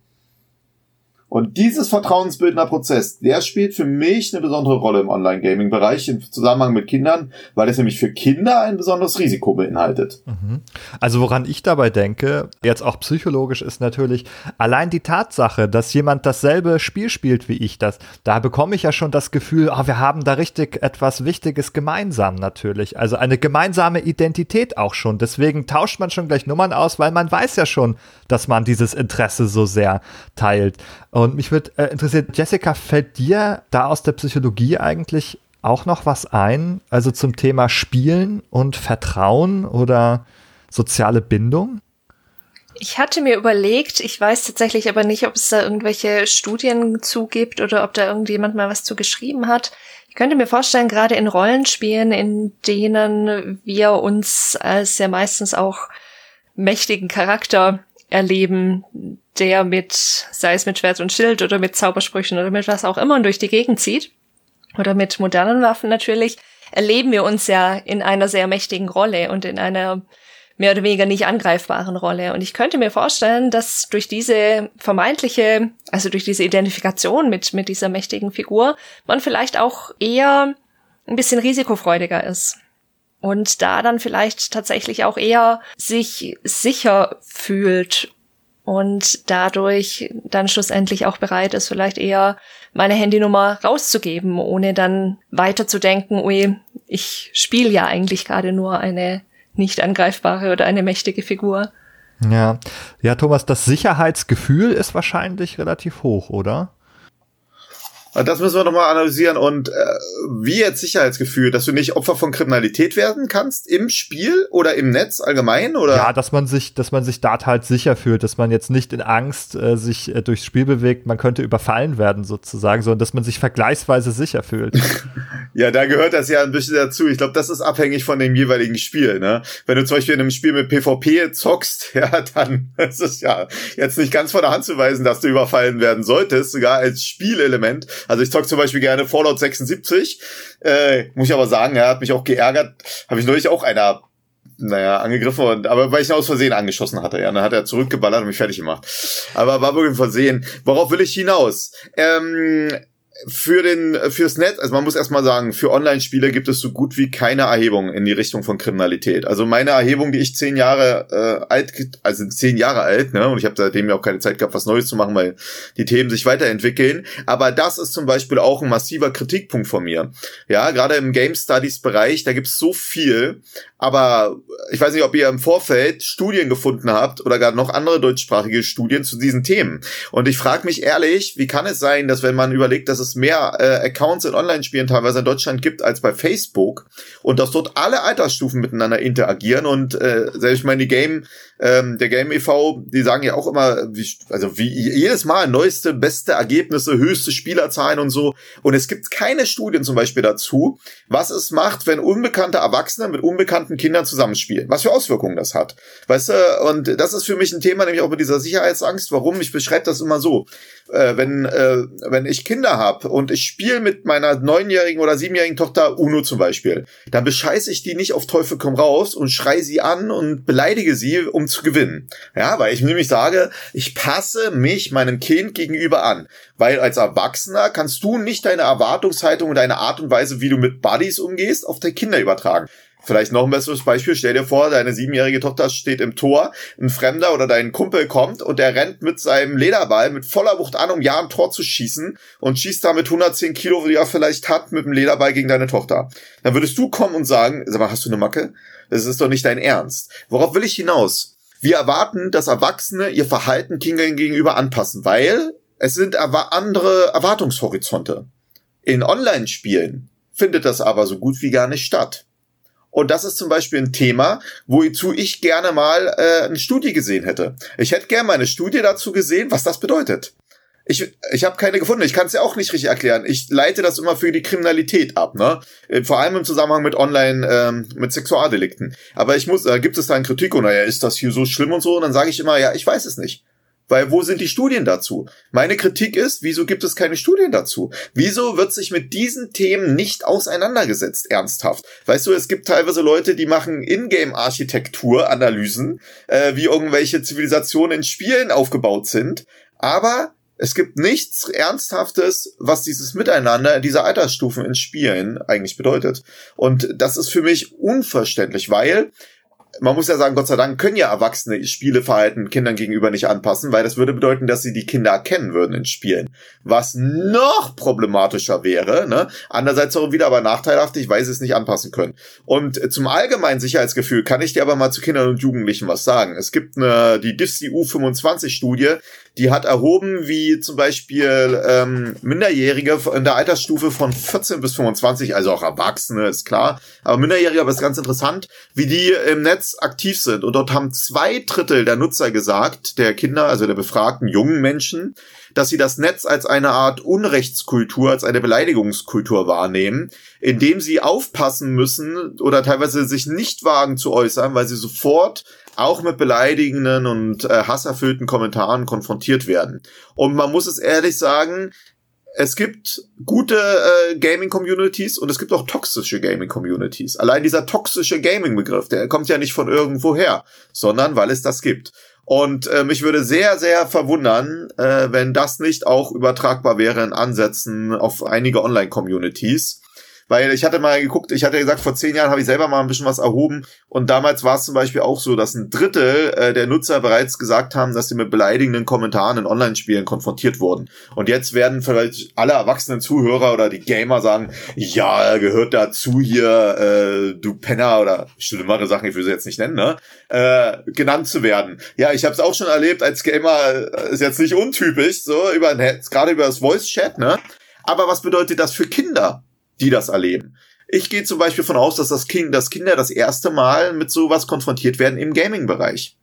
Und dieses vertrauensbildender Prozess, der spielt für mich eine besondere Rolle im Online-Gaming-Bereich im Zusammenhang mit Kindern, weil es nämlich für Kinder ein besonderes Risiko beinhaltet. Mhm. Also woran ich dabei denke, jetzt auch psychologisch, ist natürlich allein die Tatsache, dass jemand dasselbe Spiel spielt wie ich das, da bekomme ich ja schon das Gefühl, oh, wir haben da richtig etwas Wichtiges gemeinsam natürlich. Also eine gemeinsame Identität auch schon. Deswegen tauscht man schon gleich Nummern aus, weil man weiß ja schon, dass man dieses Interesse so sehr teilt. Und mich würde äh, interessieren, Jessica, fällt dir da aus der Psychologie eigentlich auch noch was ein? Also zum Thema Spielen und Vertrauen oder soziale Bindung? Ich hatte mir überlegt, ich weiß tatsächlich aber nicht, ob es da irgendwelche Studien zugibt oder ob da irgendjemand mal was zu geschrieben hat. Ich könnte mir vorstellen, gerade in Rollenspielen, in denen wir uns als ja meistens auch mächtigen Charakter erleben, der mit, sei es mit Schwert und Schild oder mit Zaubersprüchen oder mit was auch immer durch die Gegend zieht, oder mit modernen Waffen natürlich, erleben wir uns ja in einer sehr mächtigen Rolle und in einer mehr oder weniger nicht angreifbaren Rolle. Und ich könnte mir vorstellen, dass durch diese vermeintliche, also durch diese Identifikation mit, mit dieser mächtigen Figur, man vielleicht auch eher ein bisschen risikofreudiger ist und da dann vielleicht tatsächlich auch eher sich sicher fühlt und dadurch dann schlussendlich auch bereit ist, vielleicht eher meine Handynummer rauszugeben, ohne dann weiterzudenken, ui, ich spiele ja eigentlich gerade nur eine nicht angreifbare oder eine mächtige Figur. Ja, ja, Thomas, das Sicherheitsgefühl ist wahrscheinlich relativ hoch, oder? Das müssen wir nochmal analysieren. Und äh, wie jetzt Sicherheitsgefühl, dass du nicht Opfer von Kriminalität werden kannst im Spiel oder im Netz allgemein? Oder? Ja, dass man sich, dass man sich da halt sicher fühlt, dass man jetzt nicht in Angst äh, sich äh, durchs Spiel bewegt, man könnte überfallen werden sozusagen, sondern dass man sich vergleichsweise sicher fühlt. ja, da gehört das ja ein bisschen dazu. Ich glaube, das ist abhängig von dem jeweiligen Spiel. Ne? Wenn du zum Beispiel in einem Spiel mit PvP zockst, ja, dann ist es ja jetzt nicht ganz von der Hand zu weisen, dass du überfallen werden solltest, sogar als Spielelement. Also ich zock zum Beispiel gerne Fallout 76. Äh, muss ich aber sagen, er hat mich auch geärgert. Habe ich neulich auch einer naja, angegriffen und, aber weil ich ihn aus Versehen angeschossen hatte, ja, dann hat er zurückgeballert und mich fertig gemacht. Aber war wirklich ein Versehen. Worauf will ich hinaus? Ähm, für den fürs Netz, also man muss erstmal sagen, für Online-Spiele gibt es so gut wie keine Erhebung in die Richtung von Kriminalität. Also meine Erhebung, die ich zehn Jahre äh, alt, also zehn Jahre alt, ne, und ich habe seitdem ja auch keine Zeit gehabt, was Neues zu machen, weil die Themen sich weiterentwickeln. Aber das ist zum Beispiel auch ein massiver Kritikpunkt von mir. Ja, gerade im Game Studies Bereich, da gibt's so viel, aber ich weiß nicht, ob ihr im Vorfeld Studien gefunden habt oder gar noch andere deutschsprachige Studien zu diesen Themen. Und ich frage mich ehrlich, wie kann es sein, dass wenn man überlegt, dass es mehr äh, Accounts in Online-Spielen teilweise in Deutschland gibt als bei Facebook. Und dass dort alle Altersstufen miteinander interagieren und äh, selbst meine Game ähm, der Game e.V., die sagen ja auch immer, wie, also wie jedes Mal neueste, beste Ergebnisse, höchste Spielerzahlen und so. Und es gibt keine Studien zum Beispiel dazu, was es macht, wenn unbekannte Erwachsene mit unbekannten Kindern zusammenspielen. Was für Auswirkungen das hat. Weißt du, und das ist für mich ein Thema, nämlich auch mit dieser Sicherheitsangst. Warum? Ich beschreibe das immer so. Äh, wenn, äh, wenn ich Kinder habe und ich spiele mit meiner neunjährigen oder siebenjährigen Tochter Uno zum Beispiel, dann bescheiße ich die nicht auf Teufel komm raus und schrei sie an und beleidige sie, um zu gewinnen. Ja, weil ich nämlich sage, ich passe mich meinem Kind gegenüber an. Weil als Erwachsener kannst du nicht deine Erwartungshaltung und deine Art und Weise, wie du mit Buddies umgehst, auf deine Kinder übertragen. Vielleicht noch ein besseres Beispiel. Stell dir vor, deine siebenjährige Tochter steht im Tor, ein Fremder oder dein Kumpel kommt und der rennt mit seinem Lederball mit voller Wucht an, um ja ein Tor zu schießen und schießt damit 110 Kilo, wie er vielleicht hat, mit dem Lederball gegen deine Tochter. Dann würdest du kommen und sagen, sag mal, hast du eine Macke? Das ist doch nicht dein Ernst. Worauf will ich hinaus? Wir erwarten, dass Erwachsene ihr Verhalten Kindern gegenüber anpassen, weil es sind andere Erwartungshorizonte. In Online-Spielen findet das aber so gut wie gar nicht statt. Und das ist zum Beispiel ein Thema, wozu ich gerne mal äh, eine Studie gesehen hätte. Ich hätte gerne mal eine Studie dazu gesehen, was das bedeutet. Ich, ich habe keine gefunden. Ich kann es ja auch nicht richtig erklären. Ich leite das immer für die Kriminalität ab, ne? Äh, vor allem im Zusammenhang mit Online, ähm, mit Sexualdelikten. Aber ich muss, äh, gibt es da eine Kritik und naja, ist das hier so schlimm und so? Und dann sage ich immer, ja, ich weiß es nicht. Weil wo sind die Studien dazu? Meine Kritik ist, wieso gibt es keine Studien dazu? Wieso wird sich mit diesen Themen nicht auseinandergesetzt, ernsthaft? Weißt du, es gibt teilweise Leute, die machen Ingame-Architektur-Analysen, äh, wie irgendwelche Zivilisationen in Spielen aufgebaut sind. Aber es gibt nichts Ernsthaftes, was dieses Miteinander dieser Altersstufen in Spielen eigentlich bedeutet. Und das ist für mich unverständlich, weil man muss ja sagen, Gott sei Dank können ja Erwachsene Spieleverhalten Kindern gegenüber nicht anpassen, weil das würde bedeuten, dass sie die Kinder erkennen würden in Spielen. Was noch problematischer wäre, ne? Andererseits auch wieder aber nachteilhaft, ich weiß es nicht anpassen können. Und zum allgemeinen Sicherheitsgefühl kann ich dir aber mal zu Kindern und Jugendlichen was sagen. Es gibt eine, die DIFSI U25 Studie, die hat erhoben, wie zum Beispiel ähm, Minderjährige in der Altersstufe von 14 bis 25, also auch Erwachsene, ist klar, aber Minderjährige, aber ist ganz interessant, wie die im Netz aktiv sind. Und dort haben zwei Drittel der Nutzer gesagt, der Kinder, also der befragten jungen Menschen, dass sie das Netz als eine Art Unrechtskultur, als eine Beleidigungskultur wahrnehmen, indem sie aufpassen müssen oder teilweise sich nicht wagen zu äußern, weil sie sofort auch mit beleidigenden und äh, hasserfüllten Kommentaren konfrontiert werden. Und man muss es ehrlich sagen, es gibt gute äh, Gaming-Communities und es gibt auch toxische Gaming-Communities. Allein dieser toxische Gaming-Begriff, der kommt ja nicht von irgendwoher, sondern weil es das gibt. Und äh, mich würde sehr, sehr verwundern, äh, wenn das nicht auch übertragbar wäre in Ansätzen auf einige Online-Communities. Weil ich hatte mal geguckt, ich hatte gesagt, vor zehn Jahren habe ich selber mal ein bisschen was erhoben und damals war es zum Beispiel auch so, dass ein Drittel äh, der Nutzer bereits gesagt haben, dass sie mit beleidigenden Kommentaren in Online-Spielen konfrontiert wurden. Und jetzt werden vielleicht alle erwachsenen Zuhörer oder die Gamer sagen, ja, gehört dazu hier, äh, du Penner oder schlimmere Sachen, ich will sie jetzt nicht nennen, ne? Äh, genannt zu werden. Ja, ich habe es auch schon erlebt als Gamer, äh, ist jetzt nicht untypisch, so über gerade über das Voice-Chat, ne? Aber was bedeutet das für Kinder? Die das erleben. Ich gehe zum Beispiel von aus, dass das Kind, dass Kinder das erste Mal mit sowas konfrontiert werden im Gaming-Bereich.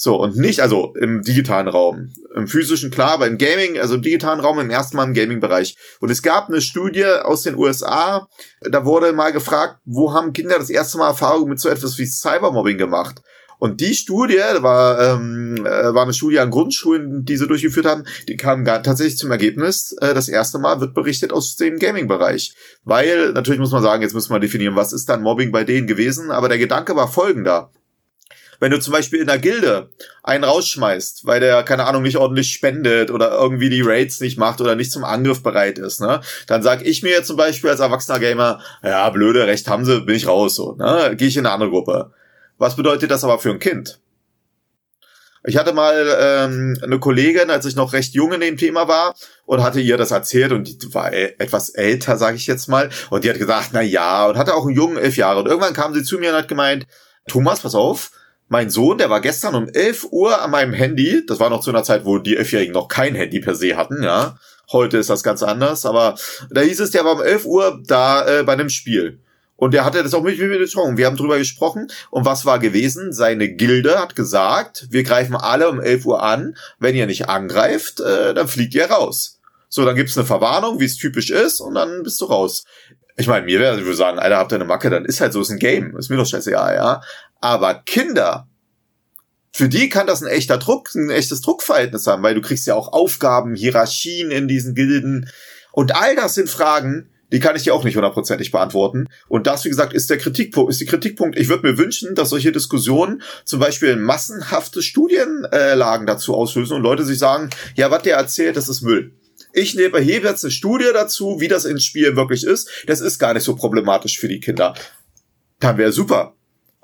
So, und nicht, also im digitalen Raum. Im physischen klar, aber im Gaming, also im digitalen Raum im ersten Mal im Gaming-Bereich. Und es gab eine Studie aus den USA, da wurde mal gefragt, wo haben Kinder das erste Mal Erfahrung mit so etwas wie Cybermobbing gemacht? Und die Studie war, ähm, äh, war eine Studie an Grundschulen, die sie durchgeführt haben, die kam gar, tatsächlich zum Ergebnis, äh, das erste Mal wird berichtet aus dem Gaming-Bereich. Weil, natürlich muss man sagen, jetzt müssen wir definieren, was ist dann Mobbing bei denen gewesen, aber der Gedanke war folgender. Wenn du zum Beispiel in der Gilde einen rausschmeißt, weil der, keine Ahnung, nicht ordentlich spendet oder irgendwie die Raids nicht macht oder nicht zum Angriff bereit ist, ne, dann sag ich mir zum Beispiel als erwachsener Gamer, ja, blöde, recht haben sie, bin ich raus, so, ne, gehe ich in eine andere Gruppe. Was bedeutet das aber für ein Kind? Ich hatte mal ähm, eine Kollegin, als ich noch recht jung in dem Thema war, und hatte ihr das erzählt und die war e-, etwas älter, sage ich jetzt mal, und die hat gesagt, na ja, und hatte auch einen jungen elf Jahre. Und irgendwann kam sie zu mir und hat gemeint, Thomas, pass auf, mein Sohn, der war gestern um 11 Uhr an meinem Handy. Das war noch zu einer Zeit, wo die Elfjährigen noch kein Handy per se hatten, ja. Heute ist das ganz anders, aber da hieß es, der war um 11 Uhr da äh, bei einem Spiel. Und der hatte das auch mit mir besprochen. Wir haben drüber gesprochen. Und was war gewesen? Seine Gilde hat gesagt, wir greifen alle um 11 Uhr an. Wenn ihr nicht angreift, äh, dann fliegt ihr raus. So, dann gibt's eine Verwarnung, wie es typisch ist, und dann bist du raus. Ich meine, mir wäre, ich würde sagen, Alter, habt ihr eine Macke, dann ist halt so, ist ein Game. Ist mir doch scheißegal, ja. Aber Kinder, für die kann das ein echter Druck, ein echtes Druckverhältnis haben, weil du kriegst ja auch Aufgaben, Hierarchien in diesen Gilden. Und all das sind Fragen, die kann ich dir auch nicht hundertprozentig beantworten. Und das, wie gesagt, ist der Kritikpunkt, ist die Kritikpunkt. Ich würde mir wünschen, dass solche Diskussionen zum Beispiel massenhafte Studienlagen dazu auslösen und Leute sich sagen, ja, was der erzählt, das ist Müll. Ich nehme hier jetzt eine Studie dazu, wie das in Spielen wirklich ist. Das ist gar nicht so problematisch für die Kinder. Dann wäre super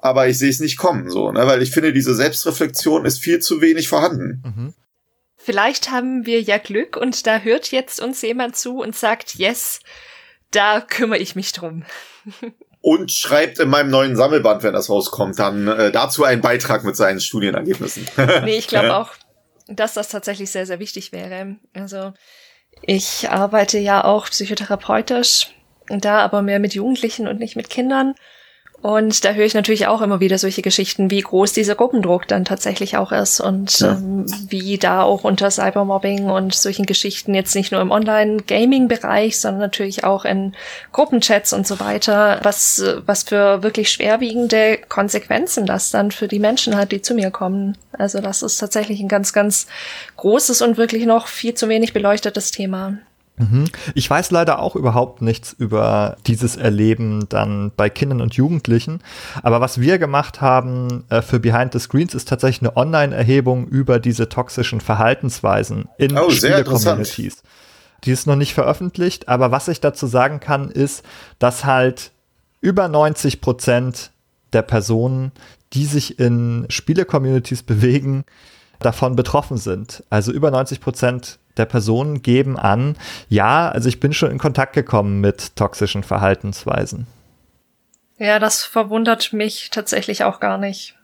aber ich sehe es nicht kommen, so, ne? Weil ich finde, diese Selbstreflexion ist viel zu wenig vorhanden. Mhm. Vielleicht haben wir ja Glück und da hört jetzt uns jemand zu und sagt, yes, da kümmere ich mich drum. und schreibt in meinem neuen Sammelband, wenn das rauskommt, dann äh, dazu einen Beitrag mit seinen Studienergebnissen. nee, ich glaube auch, dass das tatsächlich sehr, sehr wichtig wäre. Also ich arbeite ja auch psychotherapeutisch, da aber mehr mit Jugendlichen und nicht mit Kindern. Und da höre ich natürlich auch immer wieder solche Geschichten, wie groß dieser Gruppendruck dann tatsächlich auch ist und ja. ähm, wie da auch unter Cybermobbing und solchen Geschichten jetzt nicht nur im Online-Gaming-Bereich, sondern natürlich auch in Gruppenchats und so weiter, was, was für wirklich schwerwiegende Konsequenzen das dann für die Menschen hat, die zu mir kommen. Also das ist tatsächlich ein ganz, ganz großes und wirklich noch viel zu wenig beleuchtetes Thema. Mhm. Ich weiß leider auch überhaupt nichts über dieses Erleben dann bei Kindern und Jugendlichen. Aber was wir gemacht haben äh, für Behind the Screens ist tatsächlich eine Online-Erhebung über diese toxischen Verhaltensweisen in oh, Spiele-Communities. Die ist noch nicht veröffentlicht, aber was ich dazu sagen kann, ist, dass halt über 90 Prozent der Personen, die sich in Spiele-Communities bewegen, davon betroffen sind. Also über 90 Prozent der Personen geben an, ja, also ich bin schon in Kontakt gekommen mit toxischen Verhaltensweisen. Ja, das verwundert mich tatsächlich auch gar nicht.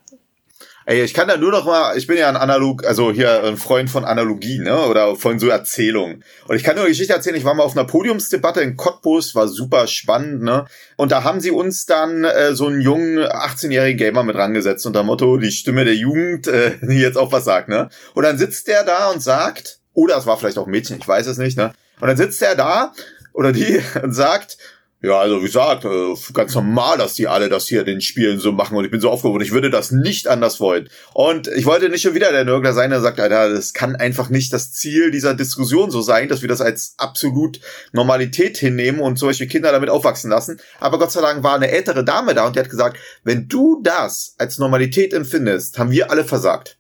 Ey, ich kann da nur noch mal, ich bin ja ein Analog, also hier ein Freund von Analogie, ne, oder von so Erzählungen. Und ich kann nur eine Geschichte erzählen, ich war mal auf einer Podiumsdebatte in Cottbus, war super spannend, ne. Und da haben sie uns dann äh, so einen jungen 18-jährigen Gamer mit rangesetzt unter Motto, die Stimme der Jugend, äh, die jetzt auch was sagt, ne. Und dann sitzt der da und sagt, oder es war vielleicht auch Mädchen, ich weiß es nicht, ne? Und dann sitzt er da oder die und sagt, ja, also wie gesagt, äh, ganz normal, dass die alle das hier in den Spielen so machen und ich bin so aufgehoben. Ich würde das nicht anders wollen. Und ich wollte nicht schon wieder der Nörgler sein, der sagt, Alter, das kann einfach nicht das Ziel dieser Diskussion so sein, dass wir das als absolut Normalität hinnehmen und solche Kinder damit aufwachsen lassen. Aber Gott sei Dank war eine ältere Dame da und die hat gesagt, wenn du das als Normalität empfindest, haben wir alle versagt.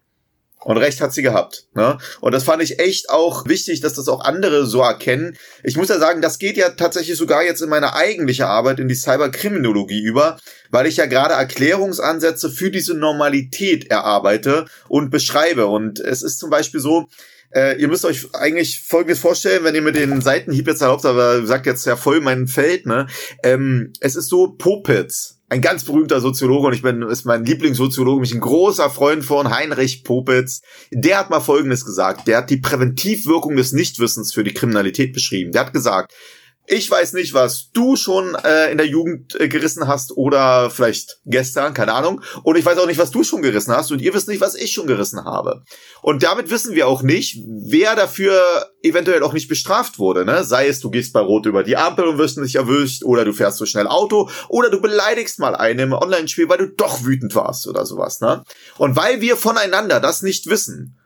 Und recht hat sie gehabt. Ne? Und das fand ich echt auch wichtig, dass das auch andere so erkennen. Ich muss ja sagen, das geht ja tatsächlich sogar jetzt in meine eigentliche Arbeit in die Cyberkriminologie über, weil ich ja gerade Erklärungsansätze für diese Normalität erarbeite und beschreibe. Und es ist zum Beispiel so, äh, ihr müsst euch eigentlich Folgendes vorstellen, wenn ihr mit den Seitenhieb jetzt erlaubt, aber sagt jetzt ja voll mein Feld, ne? Ähm, es ist so Popitz ein ganz berühmter Soziologe und ich bin ist mein Lieblingssoziologe, mich ein großer Freund von Heinrich Popitz. Der hat mal Folgendes gesagt: Der hat die Präventivwirkung des Nichtwissens für die Kriminalität beschrieben. Der hat gesagt: Ich weiß nicht, was du schon äh, in der Jugend äh, gerissen hast oder vielleicht gestern, keine Ahnung. Und ich weiß auch nicht, was du schon gerissen hast und ihr wisst nicht, was ich schon gerissen habe. Und damit wissen wir auch nicht, wer dafür eventuell auch nicht bestraft wurde. Ne? Sei es, du gehst bei Rot über die Ampel und wirst nicht erwischt oder du fährst so schnell Auto oder du beleidigst mal einen im Online-Spiel, weil du doch wütend warst oder sowas. Ne? Und weil wir voneinander das nicht wissen,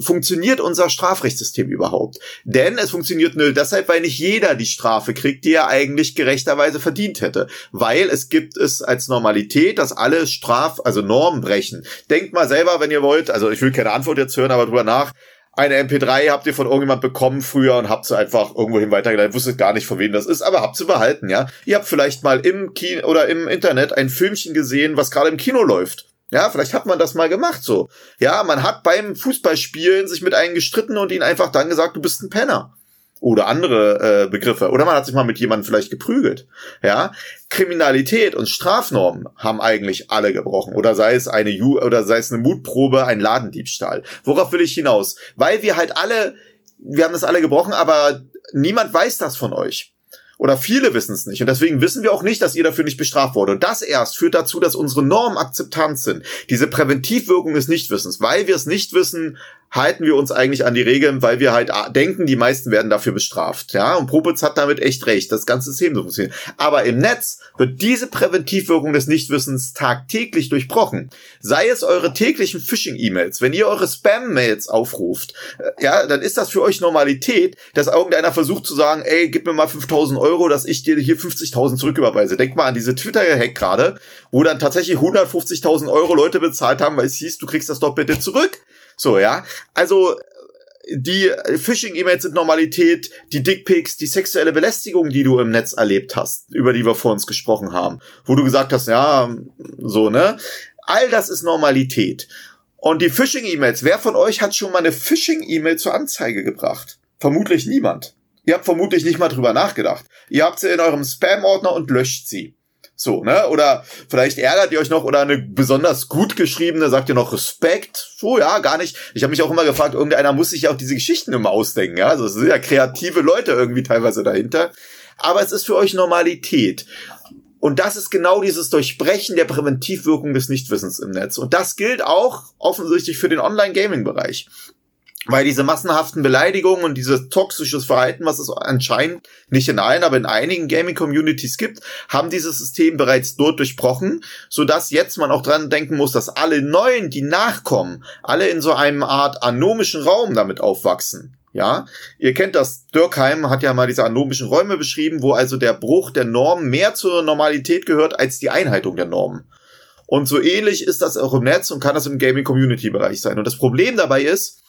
funktioniert unser Strafrechtssystem überhaupt? Denn es funktioniert nur deshalb, weil nicht jeder die Strafe kriegt, die er eigentlich gerechterweise verdient hätte. Weil es gibt es als Normalität, dass alle Straf, also Normen brechen. Denkt mal selber, wenn ihr wollt, also ich will keine Antwort jetzt hören, aber drüber nach, eine MP3 habt ihr von irgendjemand bekommen früher und habt sie einfach irgendwohin weitergeleitet, wusstet gar nicht, von wem das ist, aber habt sie behalten, ja. Ihr habt vielleicht mal im Kino oder im Internet ein Filmchen gesehen, was gerade im Kino läuft. Ja, vielleicht hat man das mal gemacht so. Ja, man hat beim Fußballspielen sich mit einem gestritten und ihn einfach dann gesagt, du bist ein Penner. Oder andere äh, Begriffe. Oder man hat sich mal mit jemandem vielleicht geprügelt. Ja, Kriminalität und Strafnormen haben eigentlich alle gebrochen. Oder sei es eine Ju oder sei es eine Mutprobe, ein Ladendiebstahl. Worauf will ich hinaus? Weil wir halt alle, wir haben das alle gebrochen, aber niemand weiß das von euch. Oder viele wissen es nicht. Und deswegen wissen wir auch nicht, dass ihr dafür nicht bestraft wurde. Und das erst führt dazu, dass unsere Normen akzeptant sind. Diese Präventivwirkung des Nichtwissens. Weil wir es nicht wissen, halten wir uns eigentlich an die Regeln, weil wir halt denken, die meisten werden dafür bestraft. Ja, und Popitz hat damit echt recht, das ganze System so funktioniert. Aber im Netz wird diese Präventivwirkung des Nichtwissens tagtäglich durchbrochen. Sei es eure täglichen Phishing-E-Mails, wenn ihr eure Spam-Mails aufruft, äh, ja, dann ist das für euch Normalität, dass irgendeiner versucht zu sagen, ey, gib mir mal 5000 Euro, dass ich dir hier 50.000 zurücküberweise. Denk mal an diese Twitter-Hack gerade, wo dann tatsächlich 150.000 Euro Leute bezahlt haben, weil es hieß, du kriegst das doch bitte zurück. So, ja. Also, die Phishing-E-Mails sind Normalität, die Dickpics, die sexuelle Belästigung, die du im Netz erlebt hast, über die wir vor uns gesprochen haben, wo du gesagt hast, ja, so, ne? All das ist Normalität. Und die Phishing-E-Mails, wer von euch hat schon mal eine Phishing-E-Mail zur Anzeige gebracht? Vermutlich niemand. Ihr habt vermutlich nicht mal drüber nachgedacht. Ihr habt sie in eurem Spam-Ordner und löscht sie. So, ne? Oder vielleicht ärgert ihr euch noch oder eine besonders gut geschriebene sagt ihr noch Respekt. So, ja, gar nicht. Ich habe mich auch immer gefragt, irgendeiner muss sich ja auch diese Geschichten immer ausdenken, ja? Also es sind ja kreative Leute irgendwie teilweise dahinter. Aber es ist für euch Normalität. Und das ist genau dieses Durchbrechen der Präventivwirkung des Nichtwissens im Netz. Und das gilt auch offensichtlich für den Online-Gaming-Bereich. Weil diese massenhaften Beleidigungen und dieses toxisches Verhalten, was es anscheinend nicht in allen, aber in einigen Gaming-Communities gibt, haben dieses System bereits dort durchbrochen, so dass jetzt man auch dran denken muss, dass alle Neuen, die nachkommen, alle in so einem Art anomischen Raum damit aufwachsen. Ja, ihr kennt das. Dürkheim hat ja mal diese anomischen Räume beschrieben, wo also der Bruch der Norm mehr zur Normalität gehört als die Einhaltung der Normen. Und so ähnlich ist das auch im Netz und kann das im Gaming-Community-Bereich sein. Und das Problem dabei ist,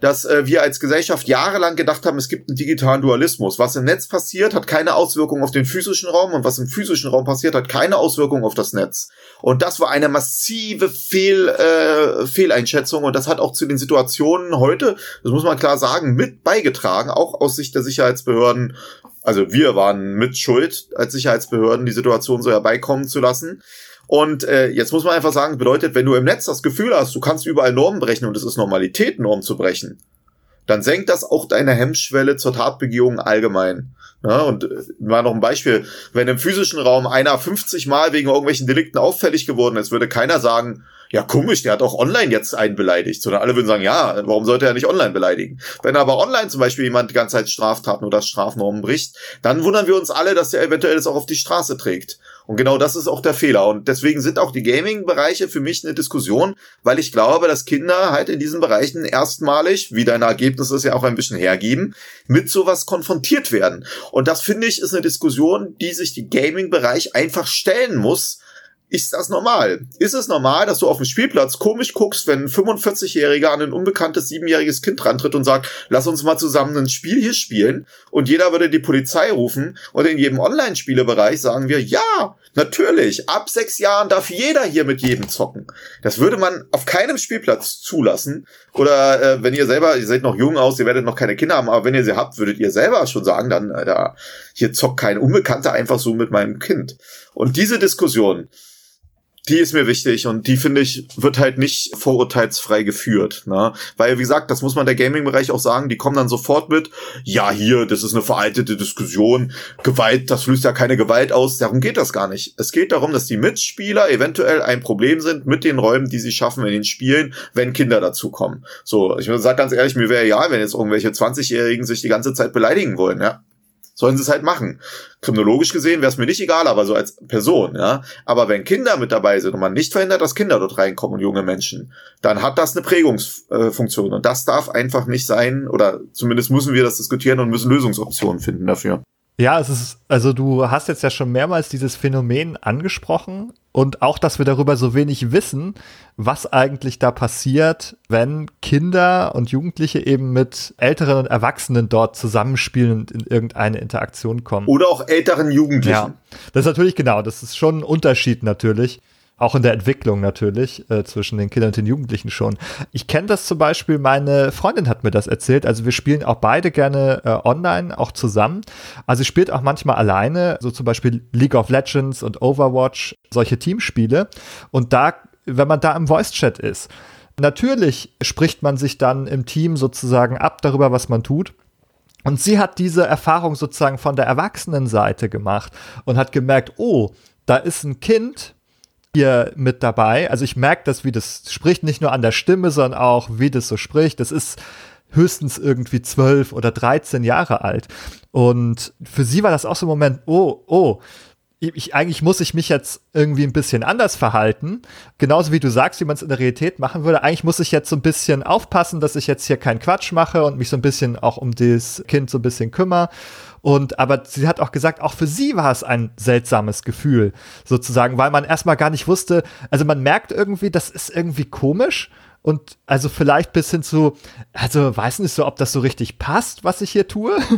dass äh, wir als Gesellschaft jahrelang gedacht haben, es gibt einen digitalen Dualismus. Was im Netz passiert, hat keine Auswirkung auf den physischen Raum und was im physischen Raum passiert, hat keine Auswirkung auf das Netz. Und das war eine massive Fehl, äh, Fehleinschätzung und das hat auch zu den Situationen heute, das muss man klar sagen, mit beigetragen, auch aus Sicht der Sicherheitsbehörden. Also wir waren mit Schuld als Sicherheitsbehörden, die Situation so herbeikommen zu lassen. Und äh, jetzt muss man einfach sagen, bedeutet, wenn du im Netz das Gefühl hast, du kannst überall Normen brechen und es ist Normalität, Normen zu brechen, dann senkt das auch deine Hemmschwelle zur Tatbegehung allgemein. Ja, und äh, mal noch ein Beispiel. Wenn im physischen Raum einer 50 Mal wegen irgendwelchen Delikten auffällig geworden ist, würde keiner sagen, ja komisch, der hat auch online jetzt einen beleidigt, sondern alle würden sagen, ja, warum sollte er nicht online beleidigen? Wenn aber online zum Beispiel jemand die ganze Zeit Straftaten oder Strafnormen bricht, dann wundern wir uns alle, dass der eventuell das auch auf die Straße trägt. Und genau das ist auch der Fehler. Und deswegen sind auch die Gaming-Bereiche für mich eine Diskussion, weil ich glaube, dass Kinder halt in diesen Bereichen erstmalig, wie deine Ergebnisse es ja auch ein bisschen hergeben, mit sowas konfrontiert werden. Und das finde ich ist eine Diskussion, die sich die Gaming-Bereich einfach stellen muss, ist das normal? Ist es normal, dass du auf dem Spielplatz komisch guckst, wenn ein 45-Jähriger an ein unbekanntes siebenjähriges Kind rantritt und sagt, lass uns mal zusammen ein Spiel hier spielen und jeder würde die Polizei rufen und in jedem Online-Spielebereich sagen wir, ja, natürlich, ab sechs Jahren darf jeder hier mit jedem zocken. Das würde man auf keinem Spielplatz zulassen oder äh, wenn ihr selber, ihr seid noch jung aus, ihr werdet noch keine Kinder haben, aber wenn ihr sie habt, würdet ihr selber schon sagen, dann, äh, da, hier zockt kein Unbekannter einfach so mit meinem Kind. Und diese Diskussion, die ist mir wichtig und die finde ich wird halt nicht vorurteilsfrei geführt, ne? Weil wie gesagt, das muss man der Gaming-Bereich auch sagen, die kommen dann sofort mit, ja hier, das ist eine veraltete Diskussion, Gewalt, das löst ja keine Gewalt aus. Darum geht das gar nicht. Es geht darum, dass die Mitspieler eventuell ein Problem sind mit den Räumen, die sie schaffen in den Spielen, wenn Kinder dazukommen. So, ich sag ganz ehrlich, mir wäre ja, wenn jetzt irgendwelche 20-Jährigen sich die ganze Zeit beleidigen wollen, ja sollen sie es halt machen. Kriminologisch gesehen wäre es mir nicht egal, aber so als Person, ja. Aber wenn Kinder mit dabei sind und man nicht verhindert, dass Kinder dort reinkommen und junge Menschen, dann hat das eine Prägungsfunktion und das darf einfach nicht sein oder zumindest müssen wir das diskutieren und müssen Lösungsoptionen finden dafür. Ja, es ist, also du hast jetzt ja schon mehrmals dieses Phänomen angesprochen und auch, dass wir darüber so wenig wissen, was eigentlich da passiert, wenn Kinder und Jugendliche eben mit Älteren und Erwachsenen dort zusammenspielen und in irgendeine Interaktion kommen. Oder auch älteren Jugendlichen. Ja, das ist natürlich genau, das ist schon ein Unterschied natürlich. Auch in der Entwicklung natürlich äh, zwischen den Kindern und den Jugendlichen schon. Ich kenne das zum Beispiel, meine Freundin hat mir das erzählt. Also wir spielen auch beide gerne äh, online, auch zusammen. Also sie spielt auch manchmal alleine, so zum Beispiel League of Legends und Overwatch, solche Teamspiele. Und da, wenn man da im Voice-Chat ist, natürlich spricht man sich dann im Team sozusagen ab darüber, was man tut. Und sie hat diese Erfahrung sozusagen von der Erwachsenenseite gemacht und hat gemerkt, oh, da ist ein Kind, hier mit dabei. Also ich merke das, wie das spricht, nicht nur an der Stimme, sondern auch, wie das so spricht. Das ist höchstens irgendwie zwölf oder dreizehn Jahre alt. Und für sie war das auch so ein Moment, oh, oh, ich, eigentlich muss ich mich jetzt irgendwie ein bisschen anders verhalten. Genauso wie du sagst, wie man es in der Realität machen würde. Eigentlich muss ich jetzt so ein bisschen aufpassen, dass ich jetzt hier keinen Quatsch mache und mich so ein bisschen auch um das Kind so ein bisschen kümmere. Und aber sie hat auch gesagt, auch für sie war es ein seltsames Gefühl, sozusagen, weil man erstmal gar nicht wusste, also man merkt irgendwie, das ist irgendwie komisch. Und also vielleicht bis hin zu, also weiß nicht so, ob das so richtig passt, was ich hier tue.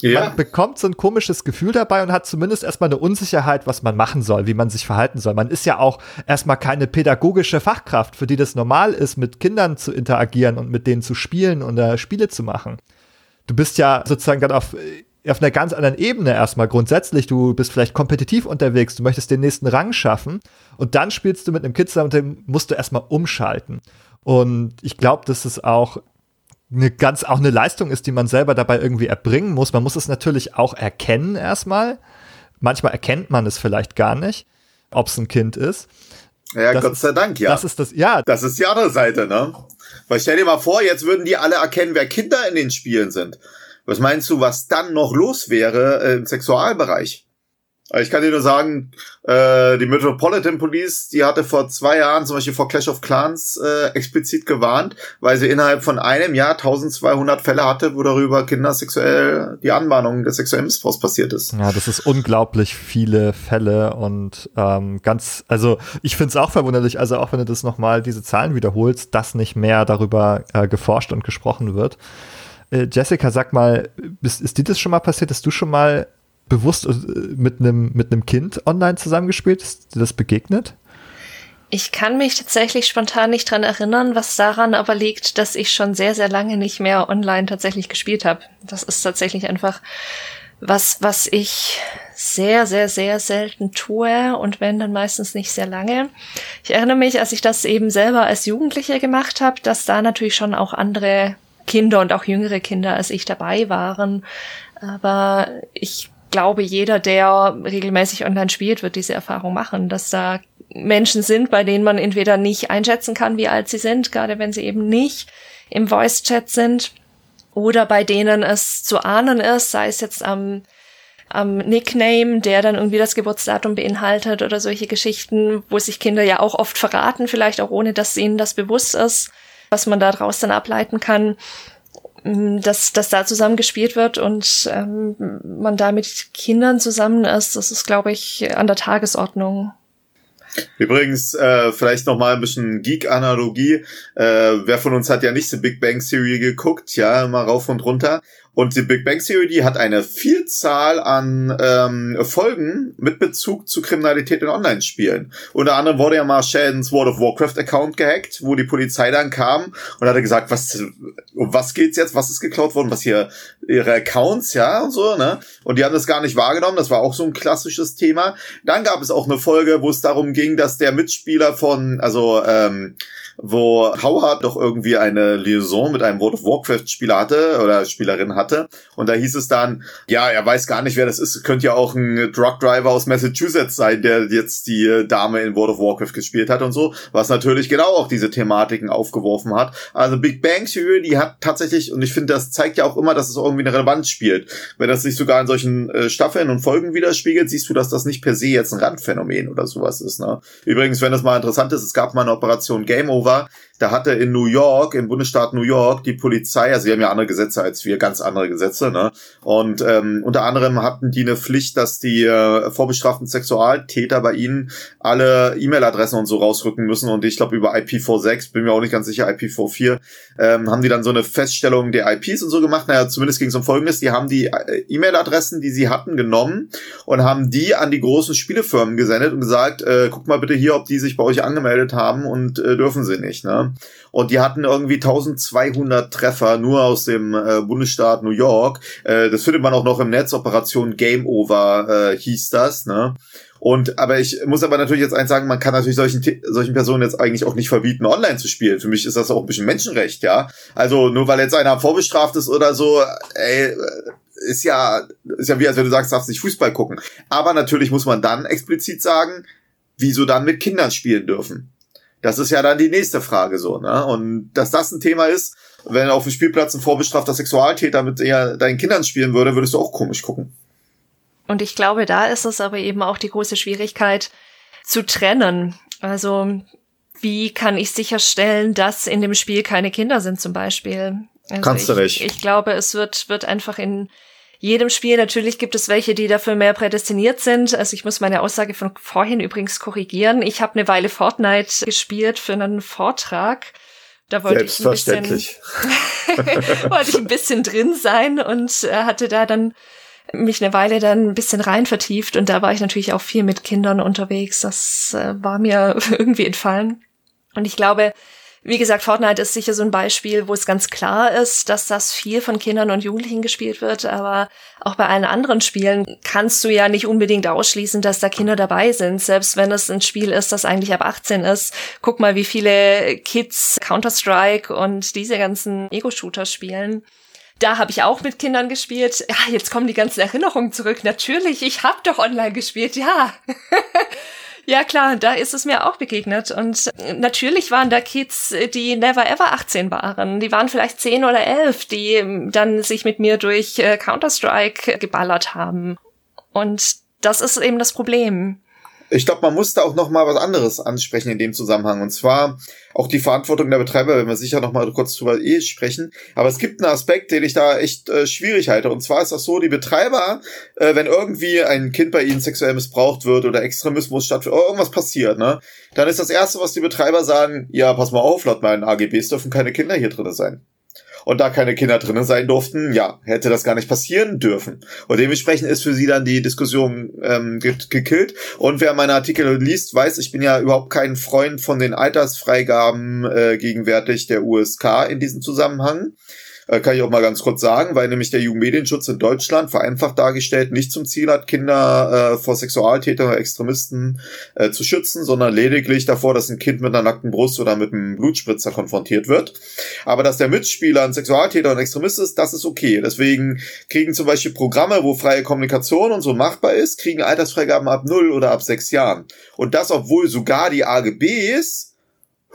Ja. Man bekommt so ein komisches Gefühl dabei und hat zumindest erstmal eine Unsicherheit, was man machen soll, wie man sich verhalten soll. Man ist ja auch erstmal keine pädagogische Fachkraft, für die das normal ist, mit Kindern zu interagieren und mit denen zu spielen oder Spiele zu machen. Du bist ja sozusagen dann auf auf einer ganz anderen Ebene erstmal grundsätzlich. Du bist vielleicht kompetitiv unterwegs, du möchtest den nächsten Rang schaffen und dann spielst du mit einem Kid zusammen und dem musst du erstmal umschalten. Und ich glaube, dass es auch eine ganz auch eine Leistung ist, die man selber dabei irgendwie erbringen muss. Man muss es natürlich auch erkennen erstmal. Manchmal erkennt man es vielleicht gar nicht, ob es ein Kind ist. Ja, das Gott sei Dank, ja. Das ist das, ja. Das ist die andere Seite, ne? Weil stell dir mal vor, jetzt würden die alle erkennen, wer Kinder in den Spielen sind. Was meinst du, was dann noch los wäre äh, im Sexualbereich? Also ich kann dir nur sagen, äh, die Metropolitan Police, die hatte vor zwei Jahren zum Beispiel vor Clash of Clans äh, explizit gewarnt, weil sie innerhalb von einem Jahr 1200 Fälle hatte, wo darüber Kinder sexuell die Anmahnung des sexuellen Missbrauchs passiert ist. Ja, das ist unglaublich viele Fälle und ähm, ganz, also ich finde es auch verwunderlich, also auch wenn du das nochmal diese Zahlen wiederholst, dass nicht mehr darüber äh, geforscht und gesprochen wird. Äh, Jessica, sag mal, ist, ist dir das schon mal passiert, dass du schon mal bewusst äh, mit einem mit Kind online zusammengespielt? Ist dir das begegnet? Ich kann mich tatsächlich spontan nicht dran erinnern, was daran aber liegt, dass ich schon sehr, sehr lange nicht mehr online tatsächlich gespielt habe. Das ist tatsächlich einfach was, was ich sehr, sehr, sehr selten tue und wenn dann meistens nicht sehr lange. Ich erinnere mich, als ich das eben selber als Jugendliche gemacht habe, dass da natürlich schon auch andere Kinder und auch jüngere Kinder als ich dabei waren. Aber ich glaube, jeder, der regelmäßig online spielt, wird diese Erfahrung machen, dass da Menschen sind, bei denen man entweder nicht einschätzen kann, wie alt sie sind, gerade wenn sie eben nicht im Voice-Chat sind, oder bei denen es zu ahnen ist, sei es jetzt am, am Nickname, der dann irgendwie das Geburtsdatum beinhaltet oder solche Geschichten, wo sich Kinder ja auch oft verraten, vielleicht auch ohne, dass ihnen das bewusst ist was man da draus dann ableiten kann, mm, dass, dass da zusammen gespielt wird und ähm, man da mit Kindern zusammen ist, das ist, glaube ich, an der Tagesordnung. Übrigens, äh, vielleicht noch mal ein bisschen Geek-Analogie. Äh, wer von uns hat ja nicht die Big Bang Theory geguckt, ja, mal rauf und runter. Und die Big Bang Theory hat eine Vielzahl an ähm, Folgen mit Bezug zu Kriminalität in Online-Spielen. Unter anderem wurde ja mal Sheldons World of Warcraft-Account gehackt, wo die Polizei dann kam und hatte gesagt, was, um was geht's jetzt, was ist geklaut worden, was hier ihre Accounts, ja, und so, ne? Und die haben das gar nicht wahrgenommen, das war auch so ein klassisches Thema. Dann gab es auch eine Folge, wo es darum ging, dass der Mitspieler von, also ähm, wo Howard doch irgendwie eine Liaison mit einem World of Warcraft-Spieler hatte oder Spielerin hatte. Und da hieß es dann, ja, er weiß gar nicht, wer das ist. Könnte ja auch ein Drug Driver aus Massachusetts sein, der jetzt die Dame in World of Warcraft gespielt hat und so. Was natürlich genau auch diese Thematiken aufgeworfen hat. Also Big Bang Theory, die hat tatsächlich, und ich finde, das zeigt ja auch immer, dass es irgendwie eine Relevanz spielt. Wenn das sich sogar in solchen äh, Staffeln und Folgen widerspiegelt, siehst du, dass das nicht per se jetzt ein Randphänomen oder sowas ist. Ne? Übrigens, wenn das mal interessant ist, es gab mal eine Operation Game Over war, da hatte in New York, im Bundesstaat New York, die Polizei, also sie haben ja andere Gesetze als wir, ganz andere Gesetze, ne? Und ähm, unter anderem hatten die eine Pflicht, dass die äh, vorbestraften Sexualtäter bei ihnen alle E-Mail-Adressen und so rausrücken müssen. Und ich glaube über IPv6, bin mir auch nicht ganz sicher, IPv4, ähm, haben die dann so eine Feststellung der IPs und so gemacht. Naja, zumindest ging es um Folgendes, die haben die äh, E-Mail-Adressen, die sie hatten, genommen und haben die an die großen Spielefirmen gesendet und gesagt, äh, guck mal bitte hier, ob die sich bei euch angemeldet haben und äh, dürfen sie nicht, ne? Und die hatten irgendwie 1200 Treffer nur aus dem äh, Bundesstaat New York. Äh, das findet man auch noch im Netz. Operation Game Over äh, hieß das. Ne? Und aber ich muss aber natürlich jetzt eins sagen, man kann natürlich solchen solchen Personen jetzt eigentlich auch nicht verbieten, online zu spielen. Für mich ist das auch ein bisschen Menschenrecht, ja. Also nur weil jetzt einer vorbestraft ist oder so, ey, ist ja ist ja wie als wenn du sagst, darfst nicht Fußball gucken. Aber natürlich muss man dann explizit sagen, wieso dann mit Kindern spielen dürfen. Das ist ja dann die nächste Frage so, ne? Und dass das ein Thema ist, wenn auf dem Spielplatz ein vorbestrafter Sexualtäter mit eher deinen Kindern spielen würde, würdest du auch komisch gucken. Und ich glaube, da ist es aber eben auch die große Schwierigkeit zu trennen. Also, wie kann ich sicherstellen, dass in dem Spiel keine Kinder sind zum Beispiel? Also Kannst ich, du nicht. Ich glaube, es wird, wird einfach in jedem Spiel. Natürlich gibt es welche, die dafür mehr prädestiniert sind. Also ich muss meine Aussage von vorhin übrigens korrigieren. Ich habe eine Weile Fortnite gespielt für einen Vortrag. Da wollte ich ein bisschen, wollte ich ein bisschen drin sein und äh, hatte da dann mich eine Weile dann ein bisschen rein vertieft und da war ich natürlich auch viel mit Kindern unterwegs. Das äh, war mir irgendwie entfallen. Und ich glaube, wie gesagt, Fortnite ist sicher so ein Beispiel, wo es ganz klar ist, dass das viel von Kindern und Jugendlichen gespielt wird, aber auch bei allen anderen Spielen kannst du ja nicht unbedingt ausschließen, dass da Kinder dabei sind, selbst wenn es ein Spiel ist, das eigentlich ab 18 ist. Guck mal, wie viele Kids Counter-Strike und diese ganzen Ego-Shooter spielen. Da habe ich auch mit Kindern gespielt. Ja, jetzt kommen die ganzen Erinnerungen zurück. Natürlich, ich habe doch online gespielt, ja. Ja, klar, da ist es mir auch begegnet. Und natürlich waren da Kids, die never ever 18 waren. Die waren vielleicht 10 oder 11, die dann sich mit mir durch äh, Counter-Strike geballert haben. Und das ist eben das Problem ich glaube, man muss da auch noch mal was anderes ansprechen in dem Zusammenhang. Und zwar auch die Verantwortung der Betreiber, wenn wir sicher noch mal kurz drüber eh sprechen. Aber es gibt einen Aspekt, den ich da echt äh, schwierig halte. Und zwar ist das so, die Betreiber, äh, wenn irgendwie ein Kind bei ihnen sexuell missbraucht wird oder Extremismus stattfindet, irgendwas passiert, ne, dann ist das Erste, was die Betreiber sagen, ja, pass mal auf, laut meinen AGBs dürfen keine Kinder hier drin sein und da keine Kinder drinnen sein durften, ja, hätte das gar nicht passieren dürfen. Und dementsprechend ist für sie dann die Diskussion ähm, gekillt. Und wer meine Artikel liest, weiß, ich bin ja überhaupt kein Freund von den Altersfreigaben äh, gegenwärtig der USK in diesem Zusammenhang. Äh, kann ich auch mal ganz kurz sagen, weil nämlich der Jugendmedienschutz in Deutschland vereinfacht dargestellt nicht zum Ziel hat, Kinder äh, vor Sexualtätern oder Extremisten äh, zu schützen, sondern lediglich davor, dass ein Kind mit einer nackten Brust oder mit einem Blutspritzer konfrontiert wird. Aber dass der Mitspieler ein Sexualtäter und Extremist ist, das ist okay. Deswegen kriegen zum Beispiel Programme, wo freie Kommunikation und so machbar ist, kriegen Altersfreigaben ab null oder ab sechs Jahren. Und das, obwohl sogar die AGBs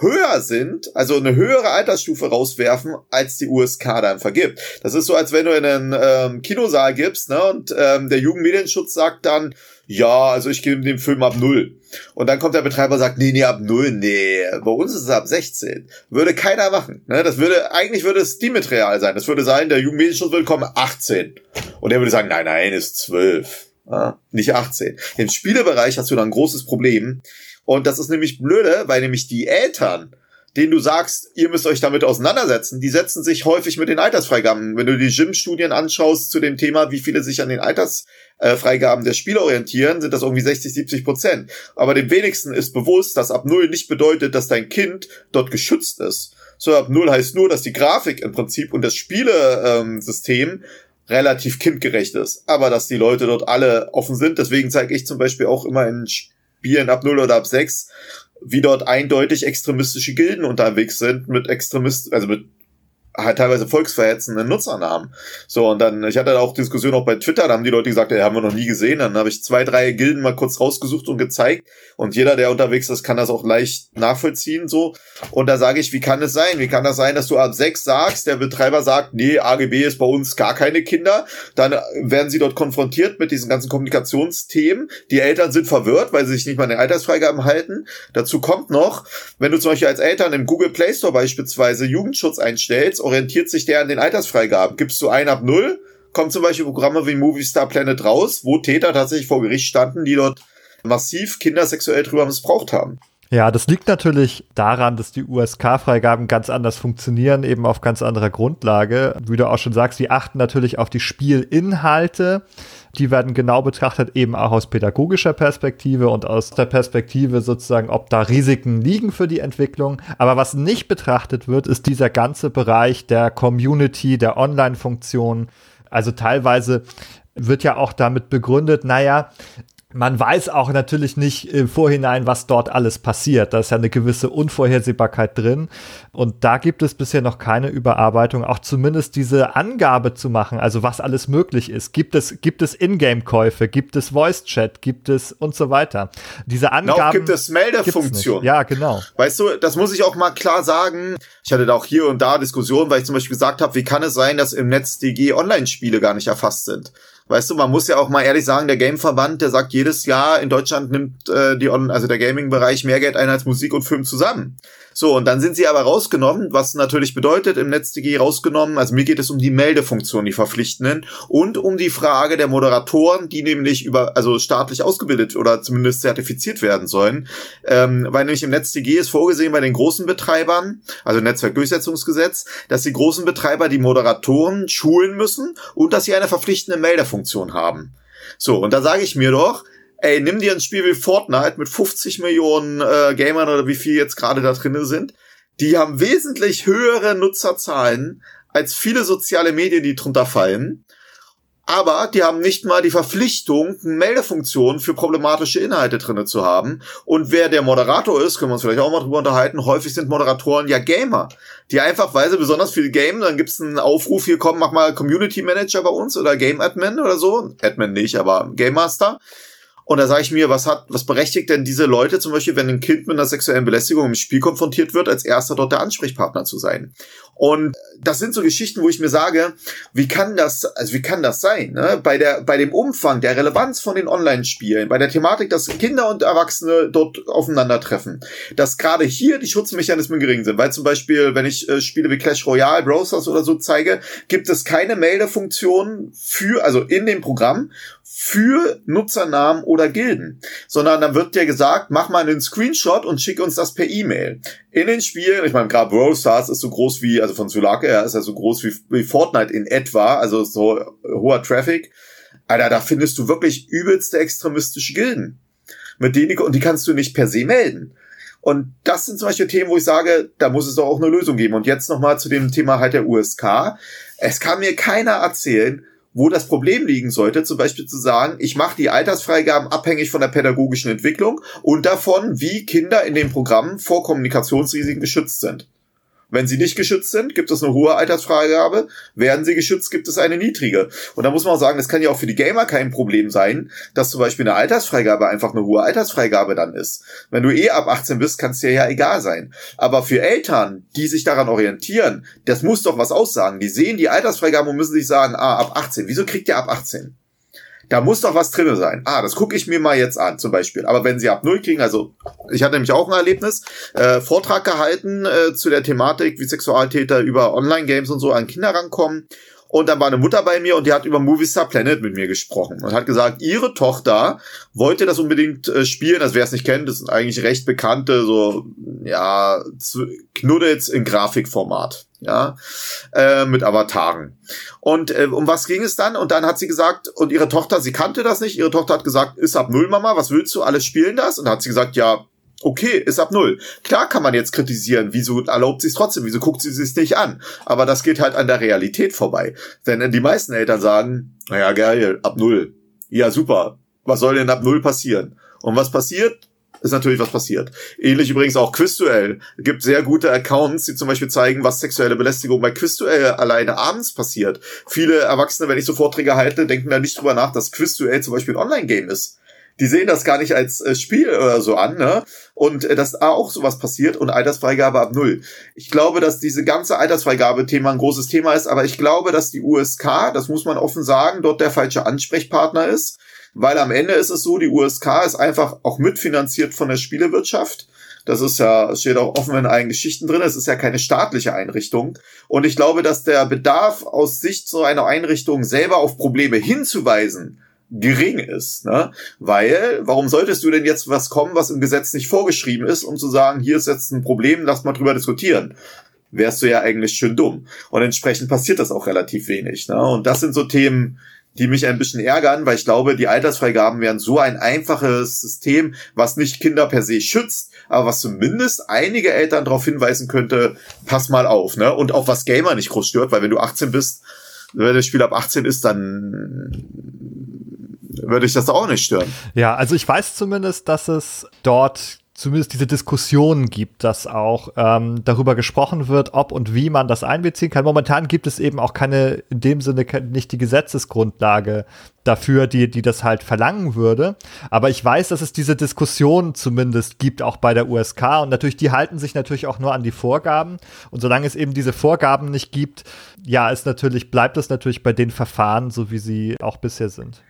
höher sind, also eine höhere Altersstufe rauswerfen, als die USK dann vergibt. Das ist so, als wenn du in einen ähm, Kinosaal gibst, ne, und ähm, der Jugendmedienschutz sagt dann, ja, also ich gebe dem Film ab null. Und dann kommt der Betreiber und sagt, nee, nee, ab null, nee, bei uns ist es ab 16. Würde keiner machen. Ne? Das würde, eigentlich würde es Dimetreal sein. Das würde sein, der Jugendmedienschutz würde kommen 18. Und der würde sagen, nein, nein, ist 12. Ja, nicht 18. Im Spielebereich hast du dann ein großes Problem und das ist nämlich blöde, weil nämlich die Eltern denen du sagst, ihr müsst euch damit auseinandersetzen, die setzen sich häufig mit den Altersfreigaben. Wenn du die Gym-Studien anschaust zu dem Thema, wie viele sich an den Altersfreigaben der Spiele orientieren, sind das irgendwie 60, 70 Prozent. Aber dem wenigsten ist bewusst, dass ab Null nicht bedeutet, dass dein Kind dort geschützt ist. So ab Null heißt nur, dass die Grafik im Prinzip und das Spielesystem ähm, relativ kindgerecht ist. Aber dass die Leute dort alle offen sind. Deswegen zeige ich zum Beispiel auch immer in Spielen ab 0 oder ab 6 wie dort eindeutig extremistische Gilden unterwegs sind mit Extremisten, also mit halt teilweise volksverhetzenden Nutzernamen. So, und dann, ich hatte auch Diskussionen auch bei Twitter, da haben die Leute gesagt, ja, haben wir noch nie gesehen. Dann habe ich zwei, drei Gilden mal kurz rausgesucht und gezeigt. Und jeder, der unterwegs ist, kann das auch leicht nachvollziehen, so. Und da sage ich, wie kann es sein? Wie kann das sein, dass du ab sechs sagst, der Betreiber sagt, nee, AGB ist bei uns gar keine Kinder. Dann werden sie dort konfrontiert mit diesen ganzen Kommunikationsthemen. Die Eltern sind verwirrt, weil sie sich nicht mal an den Altersfreigaben halten. Dazu kommt noch, wenn du zum Beispiel als Eltern im Google Play Store beispielsweise Jugendschutz einstellst, orientiert sich der an den Altersfreigaben. Gibst du ein ab null, kommen zum Beispiel Programme wie Movie Star Planet raus, wo Täter tatsächlich vor Gericht standen, die dort massiv Kinder sexuell drüber missbraucht haben. Ja, das liegt natürlich daran, dass die USK-Freigaben ganz anders funktionieren, eben auf ganz anderer Grundlage. Wie du auch schon sagst, die achten natürlich auf die Spielinhalte. Die werden genau betrachtet, eben auch aus pädagogischer Perspektive und aus der Perspektive sozusagen, ob da Risiken liegen für die Entwicklung. Aber was nicht betrachtet wird, ist dieser ganze Bereich der Community, der Online-Funktion. Also teilweise wird ja auch damit begründet, naja, man weiß auch natürlich nicht im Vorhinein, was dort alles passiert. Da ist ja eine gewisse Unvorhersehbarkeit drin. Und da gibt es bisher noch keine Überarbeitung, auch zumindest diese Angabe zu machen, also was alles möglich ist. Gibt es, gibt es Ingame-Käufe, gibt es Voice-Chat, gibt es und so weiter. Diese Angaben. Noch gibt es Meldefunktion. Ja, genau. Weißt du, das muss ich auch mal klar sagen. Ich hatte da auch hier und da Diskussionen, weil ich zum Beispiel gesagt habe, wie kann es sein, dass im Netz DG Online-Spiele gar nicht erfasst sind? Weißt du, man muss ja auch mal ehrlich sagen, der Gameverband, der sagt jedes Jahr, in Deutschland nimmt äh, die On also der Gaming-Bereich mehr Geld ein als Musik und Film zusammen. So, und dann sind sie aber rausgenommen, was natürlich bedeutet, im NetzDG rausgenommen, also mir geht es um die Meldefunktion, die verpflichtenden, und um die Frage der Moderatoren, die nämlich über, also staatlich ausgebildet oder zumindest zertifiziert werden sollen, ähm, weil nämlich im NetzDG ist vorgesehen bei den großen Betreibern, also Netzwerkdurchsetzungsgesetz, dass die großen Betreiber die Moderatoren schulen müssen und dass sie eine verpflichtende Meldefunktion haben. So, und da sage ich mir doch, ey, nimm dir ein Spiel wie Fortnite mit 50 Millionen äh, Gamern oder wie viel jetzt gerade da drin sind. Die haben wesentlich höhere Nutzerzahlen als viele soziale Medien, die drunter fallen. Aber die haben nicht mal die Verpflichtung, eine Meldefunktion für problematische Inhalte drinne zu haben. Und wer der Moderator ist, können wir uns vielleicht auch mal drüber unterhalten. Häufig sind Moderatoren ja Gamer, die einfach, weil sie besonders viel gamen, dann gibt's einen Aufruf, hier komm, mach mal Community Manager bei uns oder Game Admin oder so. Admin nicht, aber Game Master und da sage ich mir, was hat, was berechtigt denn diese Leute zum Beispiel, wenn ein Kind mit einer sexuellen Belästigung im Spiel konfrontiert wird, als erster dort der Ansprechpartner zu sein? Und das sind so Geschichten, wo ich mir sage, wie kann das, also wie kann das sein? Ne? Bei der, bei dem Umfang der Relevanz von den Online-Spielen, bei der Thematik, dass Kinder und Erwachsene dort aufeinandertreffen, dass gerade hier die Schutzmechanismen gering sind, weil zum Beispiel, wenn ich äh, Spiele wie Clash Royale, Browsers oder so zeige, gibt es keine Meldefunktion für, also in dem Programm für Nutzernamen oder Gilden, sondern dann wird dir gesagt, mach mal einen Screenshot und schick uns das per E-Mail. In den Spielen, ich meine, gerade Brawl Stars ist so groß wie, also von Sulake her ist er so groß wie, wie Fortnite in etwa, also so hoher Traffic. Alter, da findest du wirklich übelste extremistische Gilden. Mit denen, und die kannst du nicht per se melden. Und das sind zum Beispiel Themen, wo ich sage, da muss es doch auch eine Lösung geben. Und jetzt nochmal zu dem Thema halt der USK. Es kann mir keiner erzählen, wo das Problem liegen sollte, zum Beispiel zu sagen, ich mache die Altersfreigaben abhängig von der pädagogischen Entwicklung und davon, wie Kinder in den Programmen vor Kommunikationsrisiken geschützt sind. Wenn sie nicht geschützt sind, gibt es eine hohe Altersfreigabe. Werden sie geschützt, gibt es eine niedrige. Und da muss man auch sagen, das kann ja auch für die Gamer kein Problem sein, dass zum Beispiel eine Altersfreigabe einfach eine hohe Altersfreigabe dann ist. Wenn du eh ab 18 bist, kann es dir ja egal sein. Aber für Eltern, die sich daran orientieren, das muss doch was aussagen. Die sehen die Altersfreigabe und müssen sich sagen, ah, ab 18. Wieso kriegt ihr ab 18? Da muss doch was drinne sein. Ah, das gucke ich mir mal jetzt an, zum Beispiel. Aber wenn sie ab null kriegen, also ich hatte nämlich auch ein Erlebnis, äh, Vortrag gehalten äh, zu der Thematik, wie Sexualtäter über Online-Games und so an Kinder rankommen. Und dann war eine Mutter bei mir und die hat über Movie Star Planet mit mir gesprochen und hat gesagt, ihre Tochter wollte das unbedingt äh, spielen. Also wer es nicht kennt, das sind eigentlich recht bekannte, so, ja, Knuddels in Grafikformat ja, äh, mit Avataren. Und äh, um was ging es dann? Und dann hat sie gesagt, und ihre Tochter, sie kannte das nicht, ihre Tochter hat gesagt, ist ab null, Mama, was willst du, alles spielen das? Und hat sie gesagt, ja, okay, ist ab null. Klar kann man jetzt kritisieren, wieso erlaubt sie es trotzdem, wieso guckt sie es nicht an? Aber das geht halt an der Realität vorbei. Denn die meisten Eltern sagen, naja, geil, ab null. Ja, super. Was soll denn ab null passieren? Und was passiert? ist natürlich was passiert. Ähnlich übrigens auch Quizduell. Es gibt sehr gute Accounts, die zum Beispiel zeigen, was sexuelle Belästigung bei Quizduell alleine abends passiert. Viele Erwachsene, wenn ich so Vorträge halte, denken da nicht drüber nach, dass Quizduell zum Beispiel ein Online-Game ist. Die sehen das gar nicht als äh, Spiel oder so an, ne? Und äh, dass da auch sowas passiert und Altersfreigabe ab null. Ich glaube, dass diese ganze Altersfreigabe-Thema ein großes Thema ist, aber ich glaube, dass die USK, das muss man offen sagen, dort der falsche Ansprechpartner ist weil am Ende ist es so, die USK ist einfach auch mitfinanziert von der Spielewirtschaft. Das ist ja, steht auch offen in allen Geschichten drin. Es ist ja keine staatliche Einrichtung. Und ich glaube, dass der Bedarf aus Sicht so einer Einrichtung selber auf Probleme hinzuweisen gering ist, ne? Weil, warum solltest du denn jetzt was kommen, was im Gesetz nicht vorgeschrieben ist, um zu sagen, hier ist jetzt ein Problem, lass mal drüber diskutieren? Wärst du ja eigentlich schön dumm. Und entsprechend passiert das auch relativ wenig, ne? Und das sind so Themen, die mich ein bisschen ärgern, weil ich glaube, die Altersfreigaben wären so ein einfaches System, was nicht Kinder per se schützt, aber was zumindest einige Eltern darauf hinweisen könnte, pass mal auf, ne? Und auch was Gamer nicht groß stört, weil wenn du 18 bist, wenn das Spiel ab 18 ist, dann würde ich das auch nicht stören. Ja, also ich weiß zumindest, dass es dort zumindest diese Diskussion gibt, dass auch ähm, darüber gesprochen wird, ob und wie man das einbeziehen kann. Momentan gibt es eben auch keine, in dem Sinne nicht die Gesetzesgrundlage dafür, die, die das halt verlangen würde. Aber ich weiß, dass es diese Diskussion zumindest gibt, auch bei der USK. Und natürlich, die halten sich natürlich auch nur an die Vorgaben. Und solange es eben diese Vorgaben nicht gibt, ja, ist natürlich, bleibt es natürlich bei den Verfahren, so wie sie auch bisher sind.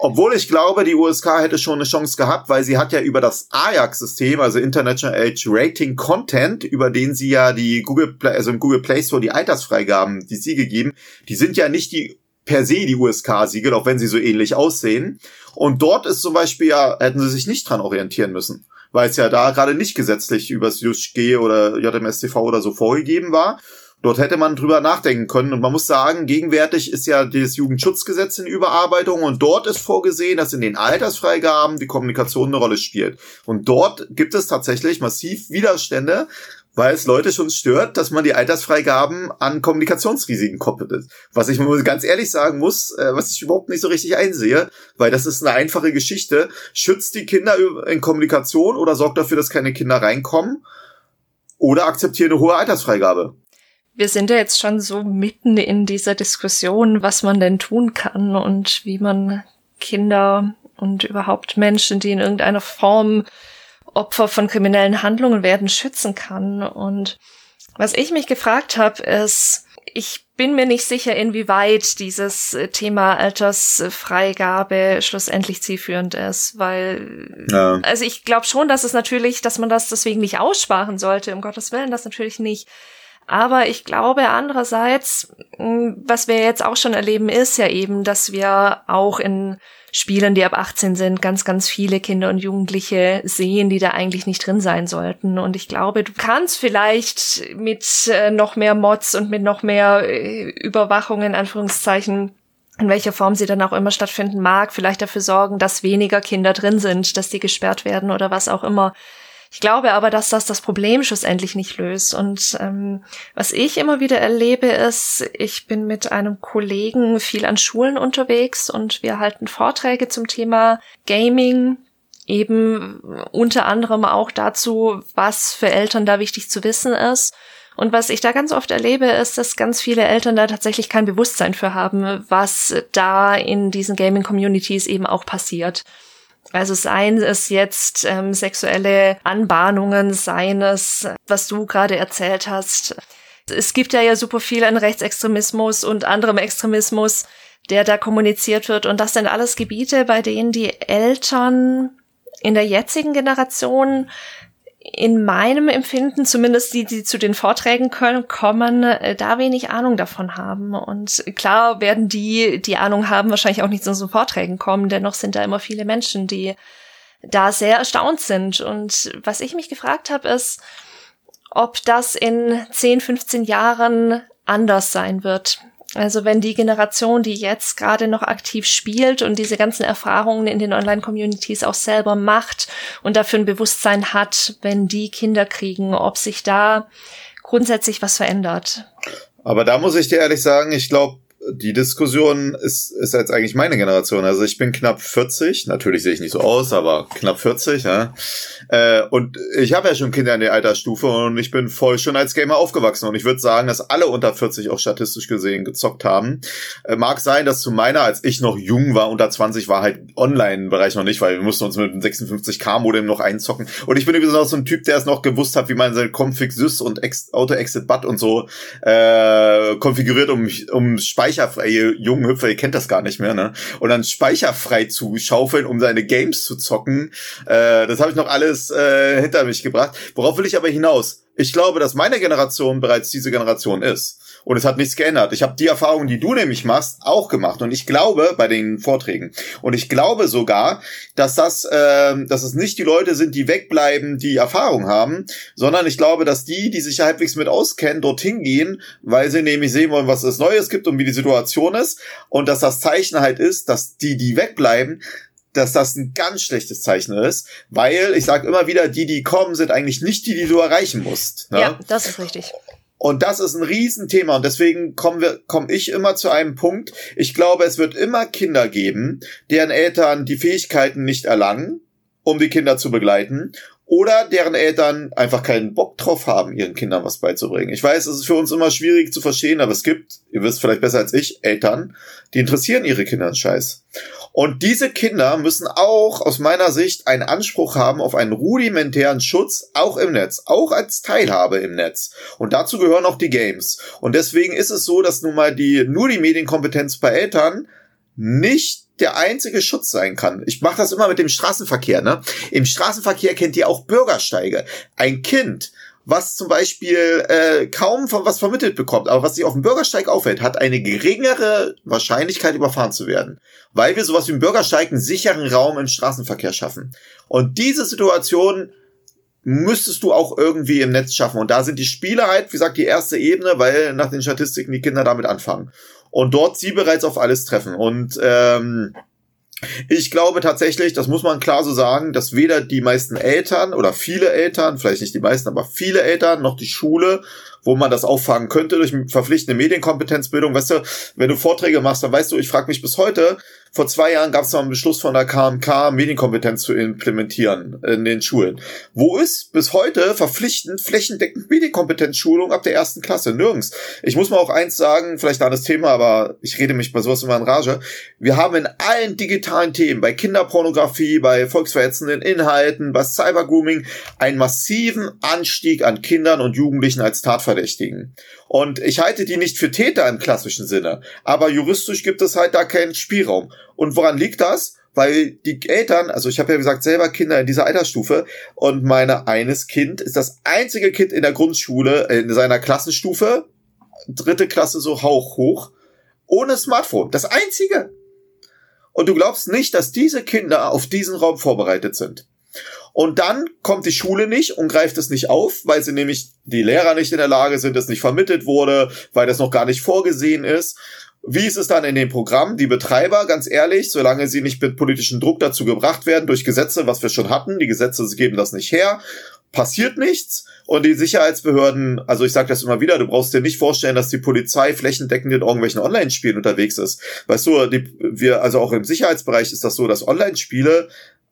Obwohl ich glaube, die USK hätte schon eine Chance gehabt, weil sie hat ja über das Ajax-System, also International Age Rating Content, über den sie ja die Google, Play, also im Google Play Store die Altersfreigaben, die Siege geben, die sind ja nicht die per se die USK-Siegel, auch wenn sie so ähnlich aussehen. Und dort ist zum Beispiel ja, hätten sie sich nicht dran orientieren müssen, weil es ja da gerade nicht gesetzlich übers JUSG oder JMSTV oder so vorgegeben war. Dort hätte man drüber nachdenken können. Und man muss sagen, gegenwärtig ist ja das Jugendschutzgesetz in Überarbeitung und dort ist vorgesehen, dass in den Altersfreigaben die Kommunikation eine Rolle spielt. Und dort gibt es tatsächlich massiv Widerstände, weil es Leute schon stört, dass man die Altersfreigaben an Kommunikationsrisiken koppelt. Was ich ganz ehrlich sagen muss, äh, was ich überhaupt nicht so richtig einsehe, weil das ist eine einfache Geschichte. Schützt die Kinder in Kommunikation oder sorgt dafür, dass keine Kinder reinkommen? Oder akzeptiert eine hohe Altersfreigabe? Wir sind ja jetzt schon so mitten in dieser Diskussion, was man denn tun kann und wie man Kinder und überhaupt Menschen, die in irgendeiner Form Opfer von kriminellen Handlungen werden, schützen kann. Und was ich mich gefragt habe, ist, ich bin mir nicht sicher, inwieweit dieses Thema Altersfreigabe schlussendlich zielführend ist, weil ja. also ich glaube schon, dass es natürlich, dass man das deswegen nicht aussparen sollte, um Gottes Willen, das natürlich nicht. Aber ich glaube andererseits, was wir jetzt auch schon erleben, ist ja eben, dass wir auch in Spielen, die ab 18 sind, ganz, ganz viele Kinder und Jugendliche sehen, die da eigentlich nicht drin sein sollten. Und ich glaube, du kannst vielleicht mit äh, noch mehr Mods und mit noch mehr äh, Überwachung in Anführungszeichen in welcher Form sie dann auch immer stattfinden mag, vielleicht dafür sorgen, dass weniger Kinder drin sind, dass die gesperrt werden oder was auch immer. Ich glaube aber, dass das das Problem schlussendlich nicht löst. Und ähm, was ich immer wieder erlebe, ist, ich bin mit einem Kollegen viel an Schulen unterwegs und wir halten Vorträge zum Thema Gaming, eben unter anderem auch dazu, was für Eltern da wichtig zu wissen ist. Und was ich da ganz oft erlebe, ist, dass ganz viele Eltern da tatsächlich kein Bewusstsein für haben, was da in diesen Gaming-Communities eben auch passiert. Also seien es jetzt ähm, sexuelle Anbahnungen, seien es, was du gerade erzählt hast. Es gibt ja ja super viel an Rechtsextremismus und anderem Extremismus, der da kommuniziert wird. Und das sind alles Gebiete, bei denen die Eltern in der jetzigen Generation in meinem Empfinden, zumindest die, die zu den Vorträgen können, kommen, äh, da wenig Ahnung davon haben. Und klar werden die, die Ahnung haben, wahrscheinlich auch nicht zu so Vorträgen kommen. Dennoch sind da immer viele Menschen, die da sehr erstaunt sind. Und was ich mich gefragt habe, ist, ob das in 10, 15 Jahren anders sein wird. Also wenn die Generation, die jetzt gerade noch aktiv spielt und diese ganzen Erfahrungen in den Online-Communities auch selber macht und dafür ein Bewusstsein hat, wenn die Kinder kriegen, ob sich da grundsätzlich was verändert. Aber da muss ich dir ehrlich sagen, ich glaube, die Diskussion ist, ist jetzt eigentlich meine Generation. Also ich bin knapp 40, natürlich sehe ich nicht so aus, aber knapp 40, ja. Äh, und ich habe ja schon Kinder in der Altersstufe und ich bin voll schon als Gamer aufgewachsen. Und ich würde sagen, dass alle unter 40 auch statistisch gesehen gezockt haben. Äh, mag sein, dass zu meiner, als ich noch jung war, unter 20 war halt Online-Bereich noch nicht, weil wir mussten uns mit einem 56K-Modem noch einzocken. Und ich bin übrigens auch so ein Typ, der es noch gewusst hat, wie man seine Config Sys und Auto-Exit-Bat und so äh, konfiguriert, um, um Speicher speicherfreie jungen Hüpfer, ihr kennt das gar nicht mehr, ne? Und dann speicherfrei zu schaufeln, um seine Games zu zocken. Äh, das habe ich noch alles äh, hinter mich gebracht. Worauf will ich aber hinaus? Ich glaube, dass meine Generation bereits diese Generation ist. Und es hat nichts geändert. Ich habe die Erfahrung, die du nämlich machst, auch gemacht. Und ich glaube bei den Vorträgen. Und ich glaube sogar, dass das, äh, dass es nicht die Leute sind, die wegbleiben, die Erfahrung haben, sondern ich glaube, dass die, die sich halbwegs mit auskennen, dorthin gehen, weil sie nämlich sehen wollen, was es Neues gibt und wie die Situation ist. Und dass das Zeichen halt ist, dass die, die wegbleiben, dass das ein ganz schlechtes Zeichen ist, weil ich sage immer wieder, die, die kommen, sind eigentlich nicht die, die du erreichen musst. Ne? Ja, das ist richtig. Und das ist ein Riesenthema und deswegen kommen wir, komme ich immer zu einem Punkt. Ich glaube, es wird immer Kinder geben, deren Eltern die Fähigkeiten nicht erlangen, um die Kinder zu begleiten oder deren Eltern einfach keinen Bock drauf haben, ihren Kindern was beizubringen. Ich weiß, es ist für uns immer schwierig zu verstehen, aber es gibt, ihr wisst vielleicht besser als ich, Eltern, die interessieren ihre Kinder einen Scheiß. Und diese Kinder müssen auch aus meiner Sicht einen Anspruch haben auf einen rudimentären Schutz, auch im Netz, auch als Teilhabe im Netz. Und dazu gehören auch die Games. Und deswegen ist es so, dass nun mal die, nur die Medienkompetenz bei Eltern nicht der einzige Schutz sein kann. Ich mache das immer mit dem Straßenverkehr. Ne? Im Straßenverkehr kennt ihr auch Bürgersteige. Ein Kind, was zum Beispiel äh, kaum von was vermittelt bekommt, aber was sich auf dem Bürgersteig aufhält, hat eine geringere Wahrscheinlichkeit, überfahren zu werden. Weil wir sowas wie einen Bürgersteig einen sicheren Raum im Straßenverkehr schaffen. Und diese Situation müsstest du auch irgendwie im Netz schaffen. Und da sind die Spiele halt, wie gesagt, die erste Ebene, weil nach den Statistiken die Kinder damit anfangen. Und dort sie bereits auf alles treffen. Und ähm, ich glaube tatsächlich, das muss man klar so sagen, dass weder die meisten Eltern oder viele Eltern, vielleicht nicht die meisten, aber viele Eltern, noch die Schule wo man das auffangen könnte durch verpflichtende Medienkompetenzbildung. Weißt du, wenn du Vorträge machst, dann weißt du, ich frage mich bis heute, vor zwei Jahren gab es noch einen Beschluss von der KMK, Medienkompetenz zu implementieren in den Schulen. Wo ist bis heute verpflichtend flächendeckend Medienkompetenzschulung ab der ersten Klasse? Nirgends. Ich muss mal auch eins sagen, vielleicht an das Thema, aber ich rede mich bei sowas immer in Rage. Wir haben in allen digitalen Themen, bei Kinderpornografie, bei volksverhetzenden Inhalten, bei Cybergrooming, einen massiven Anstieg an Kindern und Jugendlichen als Tatverdächtigen. Und ich halte die nicht für Täter im klassischen Sinne, aber juristisch gibt es halt da keinen Spielraum. Und woran liegt das? Weil die Eltern, also ich habe ja gesagt, selber Kinder in dieser Altersstufe und meine eines Kind ist das einzige Kind in der Grundschule, in seiner Klassenstufe, dritte Klasse so hauch hoch, ohne Smartphone. Das einzige. Und du glaubst nicht, dass diese Kinder auf diesen Raum vorbereitet sind. Und dann kommt die Schule nicht und greift es nicht auf, weil sie nämlich die Lehrer nicht in der Lage sind, es nicht vermittelt wurde, weil das noch gar nicht vorgesehen ist. Wie ist es dann in dem Programm? Die Betreiber, ganz ehrlich, solange sie nicht mit politischem Druck dazu gebracht werden, durch Gesetze, was wir schon hatten, die Gesetze geben das nicht her, passiert nichts. Und die Sicherheitsbehörden, also ich sage das immer wieder, du brauchst dir nicht vorstellen, dass die Polizei flächendeckend in irgendwelchen Online-Spielen unterwegs ist. Weißt du, die, wir, also auch im Sicherheitsbereich ist das so, dass Online-Spiele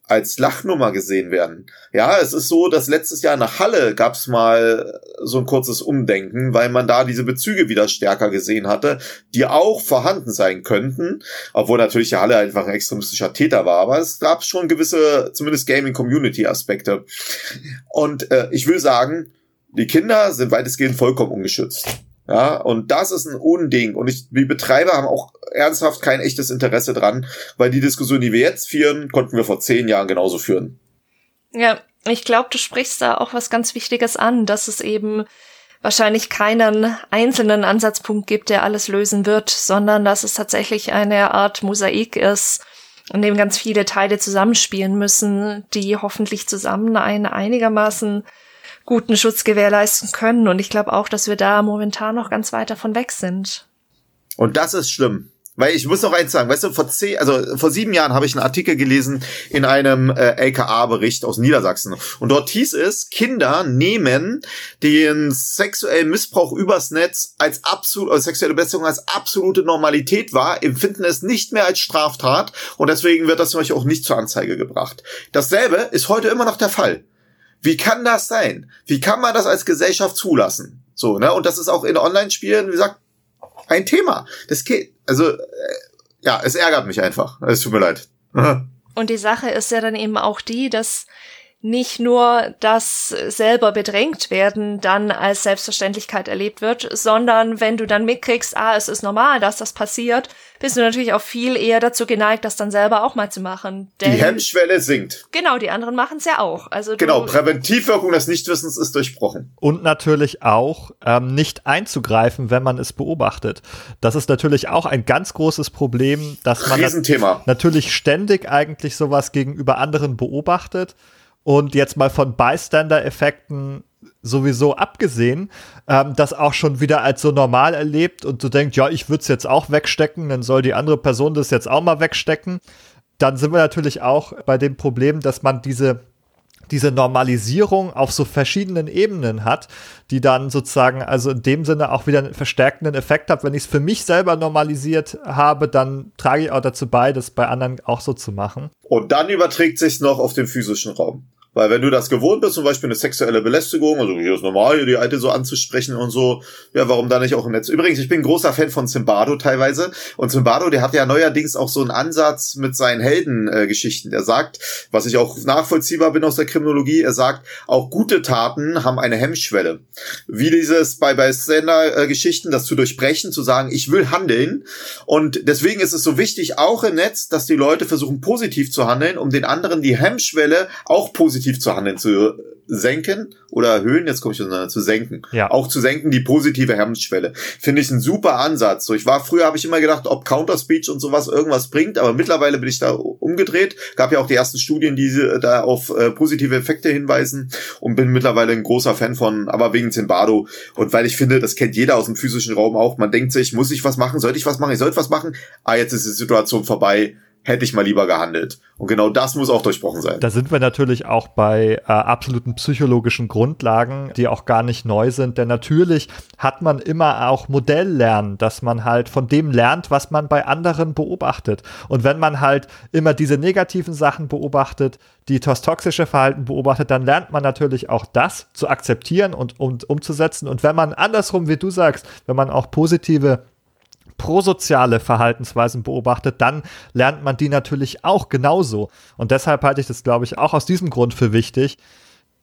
als Lachnummer gesehen werden. Ja, es ist so, dass letztes Jahr nach Halle gab's mal so ein kurzes Umdenken, weil man da diese Bezüge wieder stärker gesehen hatte, die auch vorhanden sein könnten, obwohl natürlich Halle einfach ein extremistischer Täter war, aber es gab schon gewisse, zumindest Gaming-Community-Aspekte. Und äh, ich will sagen, die Kinder sind weitestgehend vollkommen ungeschützt. Ja, und das ist ein Unding. Und ich, die Betreiber haben auch ernsthaft kein echtes Interesse dran, weil die Diskussion, die wir jetzt führen, konnten wir vor zehn Jahren genauso führen. Ja, Ich glaube, du sprichst da auch was ganz Wichtiges an, dass es eben wahrscheinlich keinen einzelnen Ansatzpunkt gibt, der alles lösen wird, sondern dass es tatsächlich eine Art Mosaik ist, in dem ganz viele Teile zusammenspielen müssen, die hoffentlich zusammen einen einigermaßen guten Schutz gewährleisten können. Und ich glaube auch, dass wir da momentan noch ganz weit davon weg sind. Und das ist schlimm. Weil ich muss noch eins sagen, weißt du, vor zehn, also vor sieben Jahren habe ich einen Artikel gelesen in einem äh, LKA-Bericht aus Niedersachsen. Und dort hieß es, Kinder nehmen den sexuellen Missbrauch übers Netz als absolut, also sexuelle Belästigung als absolute Normalität wahr, empfinden es nicht mehr als Straftat und deswegen wird das zum Beispiel auch nicht zur Anzeige gebracht. Dasselbe ist heute immer noch der Fall. Wie kann das sein? Wie kann man das als Gesellschaft zulassen? So, ne? Und das ist auch in Online-Spielen, wie gesagt, ein Thema. Das geht, also, äh, ja, es ärgert mich einfach. Es tut mir leid. Und die Sache ist ja dann eben auch die, dass nicht nur das selber bedrängt werden dann als Selbstverständlichkeit erlebt wird, sondern wenn du dann mitkriegst, ah, es ist normal, dass das passiert, bist du natürlich auch viel eher dazu geneigt, das dann selber auch mal zu machen. Denn die Hemmschwelle sinkt. Genau, die anderen machen es ja auch. Also genau, Präventivwirkung des Nichtwissens ist durchbrochen. Und natürlich auch ähm, nicht einzugreifen, wenn man es beobachtet. Das ist natürlich auch ein ganz großes Problem, dass man Riesenthema. natürlich ständig eigentlich sowas gegenüber anderen beobachtet und jetzt mal von Bystander-Effekten sowieso abgesehen, ähm, das auch schon wieder als so normal erlebt und du denkst, ja, ich würde es jetzt auch wegstecken, dann soll die andere Person das jetzt auch mal wegstecken. Dann sind wir natürlich auch bei dem Problem, dass man diese diese Normalisierung auf so verschiedenen Ebenen hat, die dann sozusagen also in dem Sinne auch wieder einen verstärkenden Effekt hat. Wenn ich es für mich selber normalisiert habe, dann trage ich auch dazu bei, das bei anderen auch so zu machen. Und dann überträgt sich noch auf den physischen Raum. Weil wenn du das gewohnt bist, zum Beispiel eine sexuelle Belästigung, also hier ist normal, hier die Alte so anzusprechen und so, ja, warum da nicht auch im Netz? Übrigens, ich bin großer Fan von Zimbardo teilweise. Und Zimbardo, der hat ja neuerdings auch so einen Ansatz mit seinen Heldengeschichten. Äh, der sagt, was ich auch nachvollziehbar bin aus der Kriminologie, er sagt, auch gute Taten haben eine Hemmschwelle. Wie dieses bei, bei Sender-Geschichten, das zu durchbrechen, zu sagen, ich will handeln. Und deswegen ist es so wichtig, auch im Netz, dass die Leute versuchen, positiv zu handeln, um den anderen die Hemmschwelle auch positiv positiv zu handeln zu senken oder erhöhen, jetzt komme ich schon zu senken. Ja. Auch zu senken die positive Hemmschwelle. Finde ich ein super Ansatz. So, ich war früher, habe ich immer gedacht, ob Counterspeech und sowas irgendwas bringt, aber mittlerweile bin ich da umgedreht. Gab ja auch die ersten Studien, die da auf äh, positive Effekte hinweisen und bin mittlerweile ein großer Fan von, aber wegen Zimbardo. Und weil ich finde, das kennt jeder aus dem physischen Raum auch. Man denkt sich, muss ich was machen? Sollte ich was machen? Ich sollte was machen? Ah, jetzt ist die Situation vorbei hätte ich mal lieber gehandelt. Und genau das muss auch durchbrochen sein. Da sind wir natürlich auch bei äh, absoluten psychologischen Grundlagen, die auch gar nicht neu sind. Denn natürlich hat man immer auch Modelllernen, dass man halt von dem lernt, was man bei anderen beobachtet. Und wenn man halt immer diese negativen Sachen beobachtet, die toxische Verhalten beobachtet, dann lernt man natürlich auch das zu akzeptieren und, und umzusetzen. Und wenn man andersrum, wie du sagst, wenn man auch positive prosoziale Verhaltensweisen beobachtet, dann lernt man die natürlich auch genauso. Und deshalb halte ich das, glaube ich, auch aus diesem Grund für wichtig,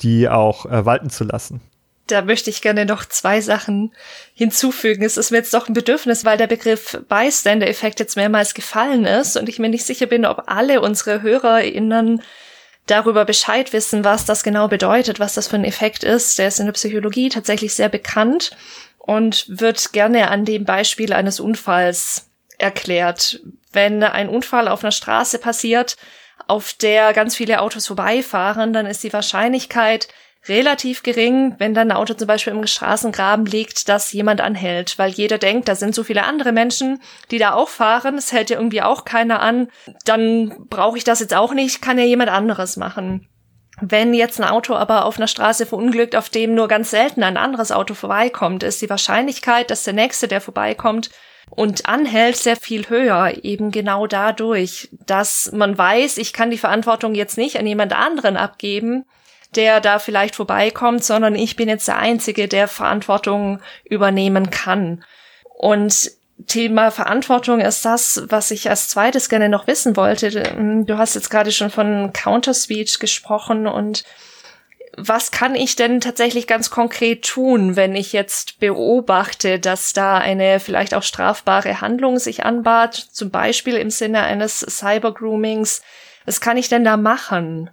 die auch äh, walten zu lassen. Da möchte ich gerne noch zwei Sachen hinzufügen. Es ist mir jetzt doch ein Bedürfnis, weil der Begriff Bystander-Effekt jetzt mehrmals gefallen ist und ich mir nicht sicher bin, ob alle unsere HörerInnen darüber Bescheid wissen, was das genau bedeutet, was das für ein Effekt ist. Der ist in der Psychologie tatsächlich sehr bekannt und wird gerne an dem Beispiel eines Unfalls erklärt. Wenn ein Unfall auf einer Straße passiert, auf der ganz viele Autos vorbeifahren, dann ist die Wahrscheinlichkeit relativ gering, wenn dann ein Auto zum Beispiel im Straßengraben liegt, dass jemand anhält, weil jeder denkt, da sind so viele andere Menschen, die da auch fahren, es hält ja irgendwie auch keiner an, dann brauche ich das jetzt auch nicht, kann ja jemand anderes machen. Wenn jetzt ein Auto aber auf einer Straße verunglückt, auf dem nur ganz selten ein anderes Auto vorbeikommt, ist die Wahrscheinlichkeit, dass der nächste, der vorbeikommt und anhält, sehr viel höher, eben genau dadurch, dass man weiß, ich kann die Verantwortung jetzt nicht an jemand anderen abgeben, der da vielleicht vorbeikommt, sondern ich bin jetzt der Einzige, der Verantwortung übernehmen kann. Und Thema Verantwortung ist das, was ich als zweites gerne noch wissen wollte. Du hast jetzt gerade schon von Counter-Speech gesprochen und was kann ich denn tatsächlich ganz konkret tun, wenn ich jetzt beobachte, dass da eine vielleicht auch strafbare Handlung sich anbahnt, zum Beispiel im Sinne eines Cyber-Groomings? Was kann ich denn da machen?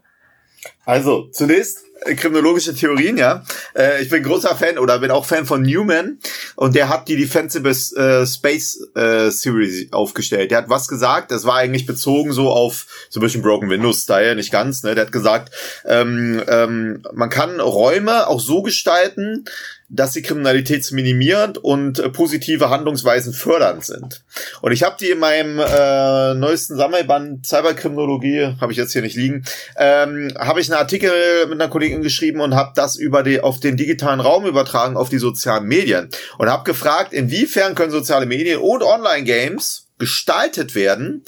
Also, zunächst kriminologische Theorien, ja. Äh, ich bin großer Fan oder bin auch Fan von Newman und der hat die Defensive äh, Space äh, Series aufgestellt. Der hat was gesagt, das war eigentlich bezogen so auf so ein bisschen Broken Windows Style, nicht ganz, ne? Der hat gesagt, ähm, ähm, man kann Räume auch so gestalten, dass sie kriminalitätsminimierend und äh, positive Handlungsweisen fördernd sind. Und ich habe die in meinem äh, neuesten Sammelband Cyberkriminologie, habe ich jetzt hier nicht liegen, ähm, habe ich einen Artikel mit einer Kollegin geschrieben und habe das über die auf den digitalen Raum übertragen auf die sozialen Medien und habe gefragt, inwiefern können soziale Medien und Online-Games gestaltet werden,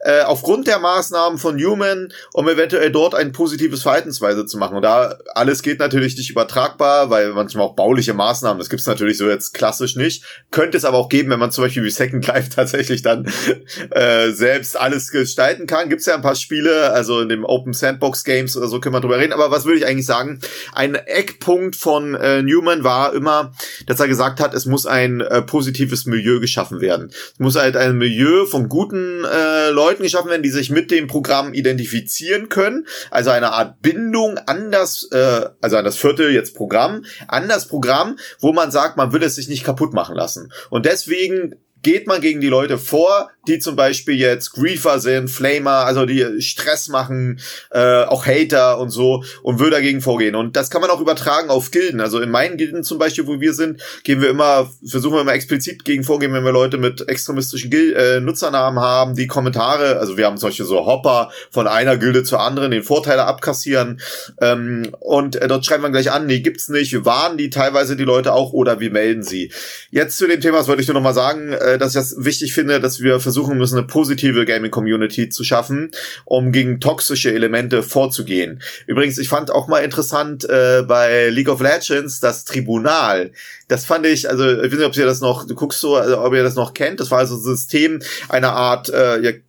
äh, aufgrund der Maßnahmen von Human, um eventuell dort ein positives Verhaltensweise zu machen. Und da alles geht natürlich nicht übertragbar, weil manchmal auch bauliche Maßnahmen, das gibt's natürlich so jetzt klassisch nicht. Könnte es aber auch geben, wenn man zum Beispiel wie Second Life tatsächlich dann äh, selbst alles gestalten kann. Gibt's ja ein paar Spiele, also in dem Open Sandbox Games oder so können wir drüber reden. Aber was würde ich eigentlich sagen? Ein Eckpunkt von äh, Newman war immer, dass er gesagt hat, es muss ein äh, positives Milieu geschaffen werden. Es muss halt ein Milieu Milieu von guten äh, Leuten geschaffen werden, die sich mit dem Programm identifizieren können. Also eine Art Bindung an das, äh, also an das Viertel jetzt Programm, an das Programm, wo man sagt, man will es sich nicht kaputt machen lassen. Und deswegen geht man gegen die Leute vor, die zum Beispiel jetzt Griefer sind, Flamer, also die Stress machen, äh, auch Hater und so und will dagegen vorgehen. Und das kann man auch übertragen auf Gilden. Also in meinen Gilden zum Beispiel, wo wir sind, gehen wir immer, versuchen wir immer explizit gegen vorgehen, wenn wir Leute mit extremistischen Gil äh, Nutzernamen haben, die Kommentare, also wir haben Beispiel so Hopper von einer Gilde zur anderen, den Vorteile abkassieren. Ähm, und äh, dort schreiben wir gleich an, nee, gibt's nicht, wir warnen die teilweise die Leute auch oder wir melden sie. Jetzt zu dem Thema, das wollte ich nur noch mal sagen, dass ich das wichtig finde, dass wir versuchen, müssen, eine positive Gaming-Community zu schaffen, um gegen toxische Elemente vorzugehen. Übrigens, ich fand auch mal interessant äh, bei League of Legends das Tribunal. Das fand ich, also ich weiß nicht, ob ihr das noch, du guckst so, also, ob ihr das noch kennt. Das war also ein System einer Art, äh,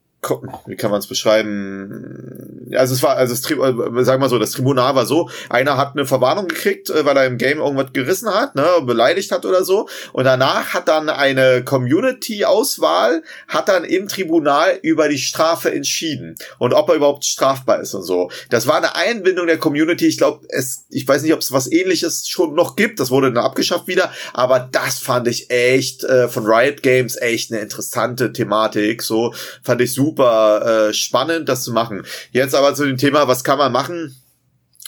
wie kann man es beschreiben? Also es war, also das, äh, sagen wir so, das Tribunal war so, einer hat eine Verwarnung gekriegt, äh, weil er im Game irgendwas gerissen hat, ne, beleidigt hat oder so. Und danach hat dann eine Community-Auswahl, hat dann im Tribunal über die Strafe entschieden und ob er überhaupt strafbar ist und so. Das war eine Einbindung der Community. Ich glaube, es, ich weiß nicht, ob es was ähnliches schon noch gibt. Das wurde dann abgeschafft wieder. Aber das fand ich echt äh, von Riot Games echt eine interessante Thematik. So fand ich super super äh, spannend, das zu machen. Jetzt aber zu dem Thema, was kann man machen?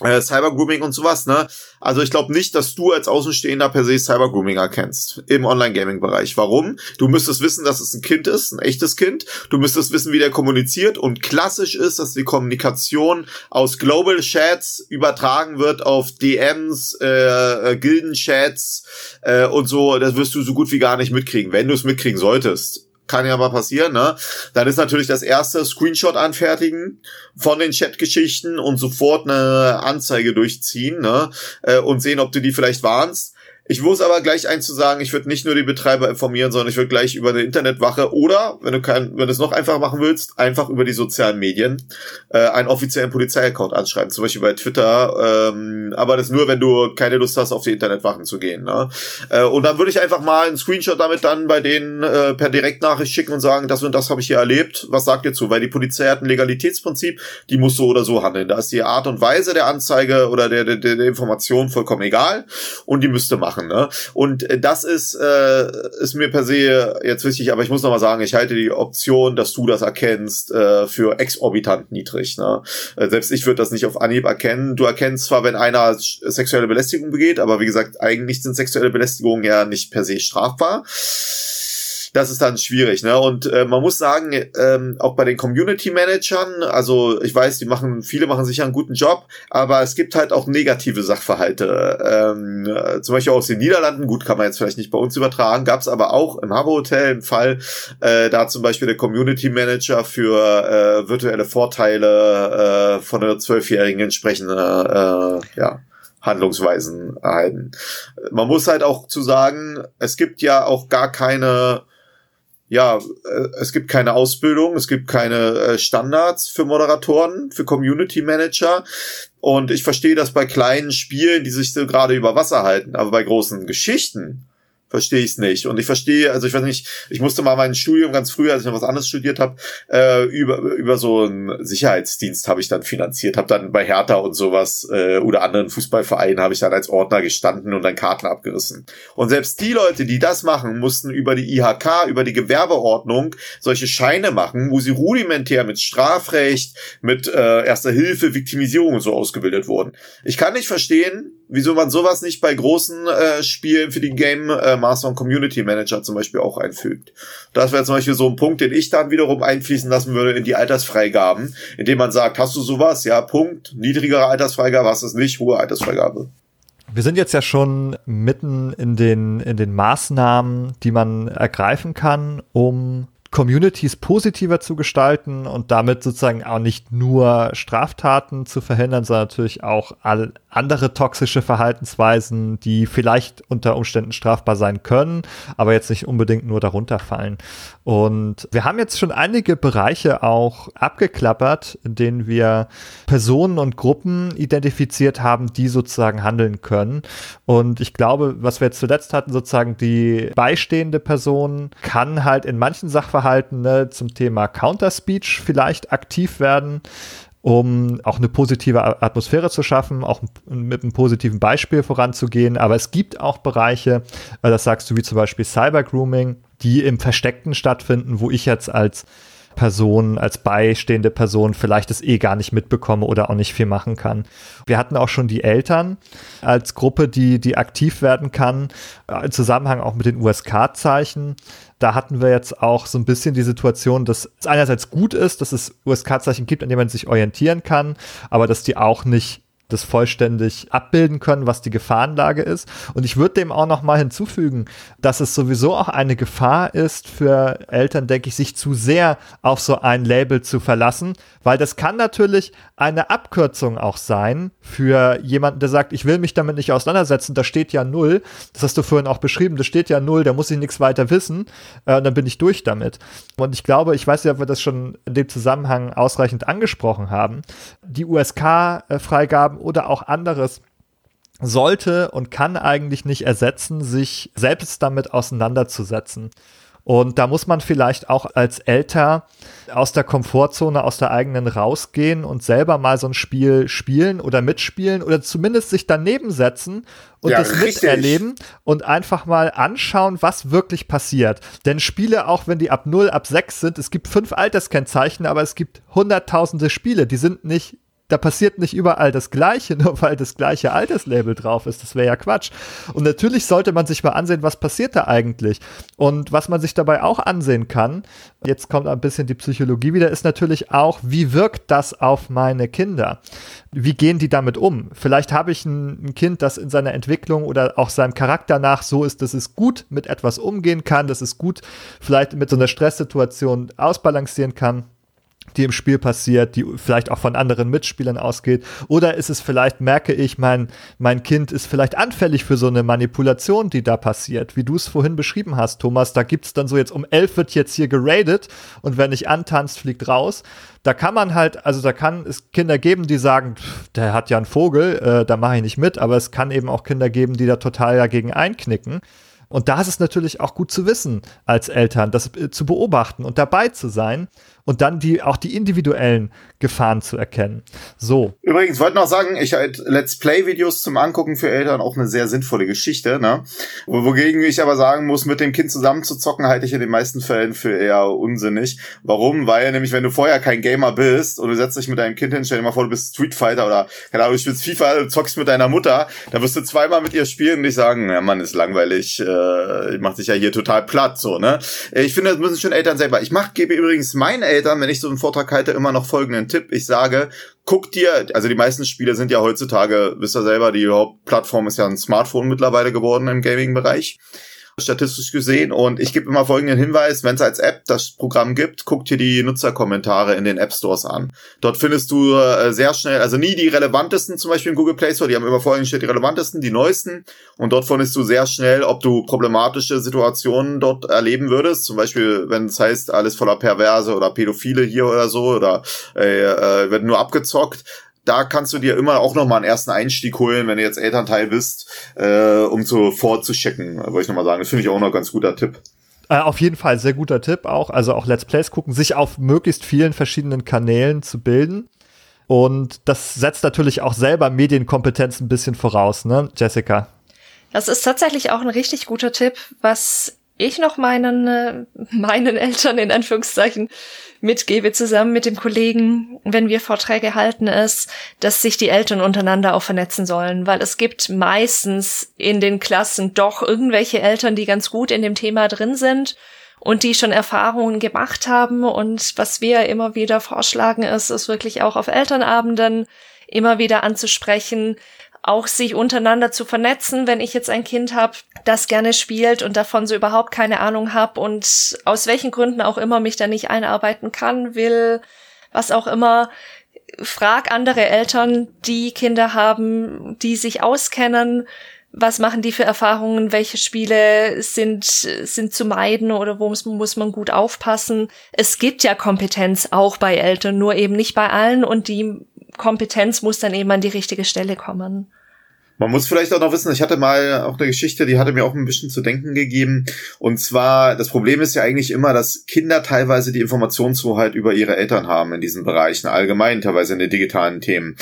Äh, Cybergrooming und sowas, ne? Also ich glaube nicht, dass du als Außenstehender per se Cybergrooming erkennst im Online-Gaming-Bereich. Warum? Du müsstest wissen, dass es ein Kind ist, ein echtes Kind. Du müsstest wissen, wie der kommuniziert und klassisch ist, dass die Kommunikation aus Global Chats übertragen wird auf DMs, äh, äh, Gilden-Chats äh, und so. Das wirst du so gut wie gar nicht mitkriegen, wenn du es mitkriegen solltest kann ja mal passieren, ne? Dann ist natürlich das erste Screenshot anfertigen von den Chatgeschichten und sofort eine Anzeige durchziehen, ne? Äh, und sehen, ob du die vielleicht warnst. Ich muss aber gleich eins zu sagen, ich würde nicht nur die Betreiber informieren, sondern ich würde gleich über eine Internetwache oder, wenn du kein, wenn du es noch einfach machen willst, einfach über die sozialen Medien äh, einen offiziellen Polizeiaccount anschreiben, zum Beispiel bei Twitter. Ähm, aber das nur, wenn du keine Lust hast, auf die Internetwachen zu gehen. Ne? Äh, und dann würde ich einfach mal einen Screenshot damit dann bei denen äh, per Direktnachricht schicken und sagen, das und das habe ich hier erlebt. Was sagt ihr zu? Weil die Polizei hat ein Legalitätsprinzip, die muss so oder so handeln. Da ist die Art und Weise der Anzeige oder der, der, der Information vollkommen egal und die müsste machen machen. Ne? Und äh, das ist, äh, ist mir per se jetzt wichtig, aber ich muss noch mal sagen, ich halte die Option, dass du das erkennst, äh, für exorbitant niedrig. Ne? Äh, selbst ich würde das nicht auf Anhieb erkennen. Du erkennst zwar, wenn einer sexuelle Belästigung begeht, aber wie gesagt, eigentlich sind sexuelle Belästigungen ja nicht per se strafbar das ist dann schwierig, ne? Und äh, man muss sagen, ähm, auch bei den Community Managern, also ich weiß, die machen, viele machen sicher einen guten Job, aber es gibt halt auch negative Sachverhalte. Ähm, äh, zum Beispiel aus den Niederlanden, gut, kann man jetzt vielleicht nicht bei uns übertragen, gab es aber auch im Habo Hotel einen Fall, äh, da zum Beispiel der Community Manager für äh, virtuelle Vorteile äh, von einer Zwölfjährigen entsprechende äh, ja, Handlungsweisen erhalten. Man muss halt auch zu sagen, es gibt ja auch gar keine ja, äh, es gibt keine Ausbildung, es gibt keine äh, Standards für Moderatoren, für Community Manager. Und ich verstehe das bei kleinen Spielen, die sich so gerade über Wasser halten, aber bei großen Geschichten, verstehe ich es nicht. Und ich verstehe, also ich weiß nicht, ich musste mal mein Studium ganz früh, als ich noch was anderes studiert habe, äh, über, über so einen Sicherheitsdienst habe ich dann finanziert, habe dann bei Hertha und sowas äh, oder anderen Fußballvereinen habe ich dann als Ordner gestanden und dann Karten abgerissen. Und selbst die Leute, die das machen, mussten über die IHK, über die Gewerbeordnung solche Scheine machen, wo sie rudimentär mit Strafrecht, mit äh, Erster Hilfe, Viktimisierung und so ausgebildet wurden. Ich kann nicht verstehen, wieso man sowas nicht bei großen äh, Spielen für die Game äh, Master und Community Manager zum Beispiel auch einfügt. Das wäre zum Beispiel so ein Punkt, den ich dann wiederum einfließen lassen würde in die Altersfreigaben, indem man sagt, hast du sowas? Ja, Punkt. Niedrigere Altersfreigabe, hast du es nicht, hohe Altersfreigabe. Wir sind jetzt ja schon mitten in den, in den Maßnahmen, die man ergreifen kann, um Communities positiver zu gestalten und damit sozusagen auch nicht nur Straftaten zu verhindern, sondern natürlich auch all andere toxische Verhaltensweisen, die vielleicht unter Umständen strafbar sein können, aber jetzt nicht unbedingt nur darunter fallen. Und wir haben jetzt schon einige Bereiche auch abgeklappert, in denen wir Personen und Gruppen identifiziert haben, die sozusagen handeln können. Und ich glaube, was wir jetzt zuletzt hatten, sozusagen die beistehende Person kann halt in manchen Sachverhalten Sachverhalten ne, zum Thema Counter-Speech vielleicht aktiv werden, um auch eine positive Atmosphäre zu schaffen, auch mit einem positiven Beispiel voranzugehen. Aber es gibt auch Bereiche, äh, das sagst du, wie zum Beispiel Cyber-Grooming, die im Versteckten stattfinden, wo ich jetzt als Person, als beistehende Person vielleicht es eh gar nicht mitbekomme oder auch nicht viel machen kann. Wir hatten auch schon die Eltern als Gruppe, die, die aktiv werden kann, äh, im Zusammenhang auch mit den USK-Zeichen. Da hatten wir jetzt auch so ein bisschen die Situation, dass es einerseits gut ist, dass es USK-Zeichen gibt, an denen man sich orientieren kann, aber dass die auch nicht das vollständig abbilden können, was die Gefahrenlage ist. Und ich würde dem auch noch mal hinzufügen, dass es sowieso auch eine Gefahr ist für Eltern, denke ich, sich zu sehr auf so ein Label zu verlassen, weil das kann natürlich eine Abkürzung auch sein für jemanden, der sagt, ich will mich damit nicht auseinandersetzen, da steht ja null. Das hast du vorhin auch beschrieben, da steht ja null, da muss ich nichts weiter wissen, äh, dann bin ich durch damit. Und ich glaube, ich weiß nicht, ob wir das schon in dem Zusammenhang ausreichend angesprochen haben. Die USK-Freigaben oder auch anderes sollte und kann eigentlich nicht ersetzen, sich selbst damit auseinanderzusetzen. Und da muss man vielleicht auch als Älter aus der Komfortzone, aus der eigenen rausgehen und selber mal so ein Spiel spielen oder mitspielen oder zumindest sich daneben setzen und ja, das richtig. miterleben und einfach mal anschauen, was wirklich passiert. Denn Spiele, auch wenn die ab 0, ab 6 sind, es gibt fünf Alterskennzeichen, aber es gibt hunderttausende Spiele, die sind nicht da passiert nicht überall das Gleiche, nur weil das gleiche Alterslabel drauf ist. Das wäre ja Quatsch. Und natürlich sollte man sich mal ansehen, was passiert da eigentlich. Und was man sich dabei auch ansehen kann, jetzt kommt ein bisschen die Psychologie wieder, ist natürlich auch, wie wirkt das auf meine Kinder? Wie gehen die damit um? Vielleicht habe ich ein, Kind, das in seiner Entwicklung oder auch seinem Charakter nach so ist, dass es gut mit etwas umgehen kann, dass es gut vielleicht mit so einer Stresssituation ausbalancieren kann die im Spiel passiert, die vielleicht auch von anderen Mitspielern ausgeht? Oder ist es vielleicht, merke ich, mein, mein Kind ist vielleicht anfällig für so eine Manipulation, die da passiert, wie du es vorhin beschrieben hast, Thomas. Da gibt es dann so jetzt um elf wird jetzt hier geradet und wer nicht antanzt, fliegt raus. Da kann man halt, also da kann es Kinder geben, die sagen, der hat ja einen Vogel, äh, da mache ich nicht mit, aber es kann eben auch Kinder geben, die da total dagegen einknicken. Und da ist es natürlich auch gut zu wissen als Eltern, das äh, zu beobachten und dabei zu sein und dann die auch die individuellen Gefahren zu erkennen. So. Übrigens wollte noch sagen, ich halt Let's Play Videos zum Angucken für Eltern auch eine sehr sinnvolle Geschichte, ne? Wogegen ich aber sagen muss, mit dem Kind zusammen zu zocken, halte ich in den meisten Fällen für eher unsinnig. Warum? Weil nämlich, wenn du vorher kein Gamer bist und du setzt dich mit deinem Kind hin, stell dir mal vor, du bist Street Fighter oder keine Ahnung, du spielst FIFA, du zockst mit deiner Mutter, da wirst du zweimal mit ihr spielen und nicht sagen, ja Mann, ist langweilig, äh, macht sich ja hier total platt, so, ne? Ich finde, das müssen schon Eltern selber. Ich mach, gebe übrigens meinen Eltern, wenn ich so einen Vortrag halte, immer noch folgenden Tipp. Ich sage, guck dir, also die meisten Spiele sind ja heutzutage, wisst ihr selber, die Hauptplattform ist ja ein Smartphone mittlerweile geworden im Gaming-Bereich statistisch gesehen. Und ich gebe immer folgenden Hinweis, wenn es als App das Programm gibt, guck dir die Nutzerkommentare in den App Stores an. Dort findest du äh, sehr schnell, also nie die relevantesten, zum Beispiel im Google Play Store, die haben immer vorhin steht die relevantesten, die neuesten. Und dort findest du sehr schnell, ob du problematische Situationen dort erleben würdest. Zum Beispiel, wenn es heißt, alles voller Perverse oder Pädophile hier oder so, oder äh, äh, wird nur abgezockt da kannst du dir immer auch noch mal einen ersten Einstieg holen, wenn du jetzt Elternteil bist, äh, um so vorzuchecken, wollte ich noch mal sagen. Das finde ich auch noch ein ganz guter Tipp. Äh, auf jeden Fall sehr guter Tipp auch. Also auch Let's Plays gucken, sich auf möglichst vielen verschiedenen Kanälen zu bilden. Und das setzt natürlich auch selber Medienkompetenz ein bisschen voraus, ne, Jessica? Das ist tatsächlich auch ein richtig guter Tipp, was ich noch meinen, äh, meinen Eltern in Anführungszeichen mitgebe, zusammen mit dem Kollegen, wenn wir Vorträge halten, ist, dass sich die Eltern untereinander auch vernetzen sollen, weil es gibt meistens in den Klassen doch irgendwelche Eltern, die ganz gut in dem Thema drin sind und die schon Erfahrungen gemacht haben. Und was wir immer wieder vorschlagen, ist, ist wirklich auch auf Elternabenden immer wieder anzusprechen, auch sich untereinander zu vernetzen, wenn ich jetzt ein Kind habe, das gerne spielt und davon so überhaupt keine Ahnung habe und aus welchen Gründen auch immer mich da nicht einarbeiten kann, will, was auch immer, frag andere Eltern, die Kinder haben, die sich auskennen, was machen die für Erfahrungen, welche Spiele sind, sind zu meiden oder wo muss, muss man gut aufpassen. Es gibt ja Kompetenz auch bei Eltern, nur eben nicht bei allen und die Kompetenz muss dann eben an die richtige Stelle kommen. Man muss vielleicht auch noch wissen, ich hatte mal auch eine Geschichte, die hatte mir auch ein bisschen zu denken gegeben. Und zwar, das Problem ist ja eigentlich immer, dass Kinder teilweise die Informationshoheit über ihre Eltern haben in diesen Bereichen, allgemein teilweise in den digitalen Themen.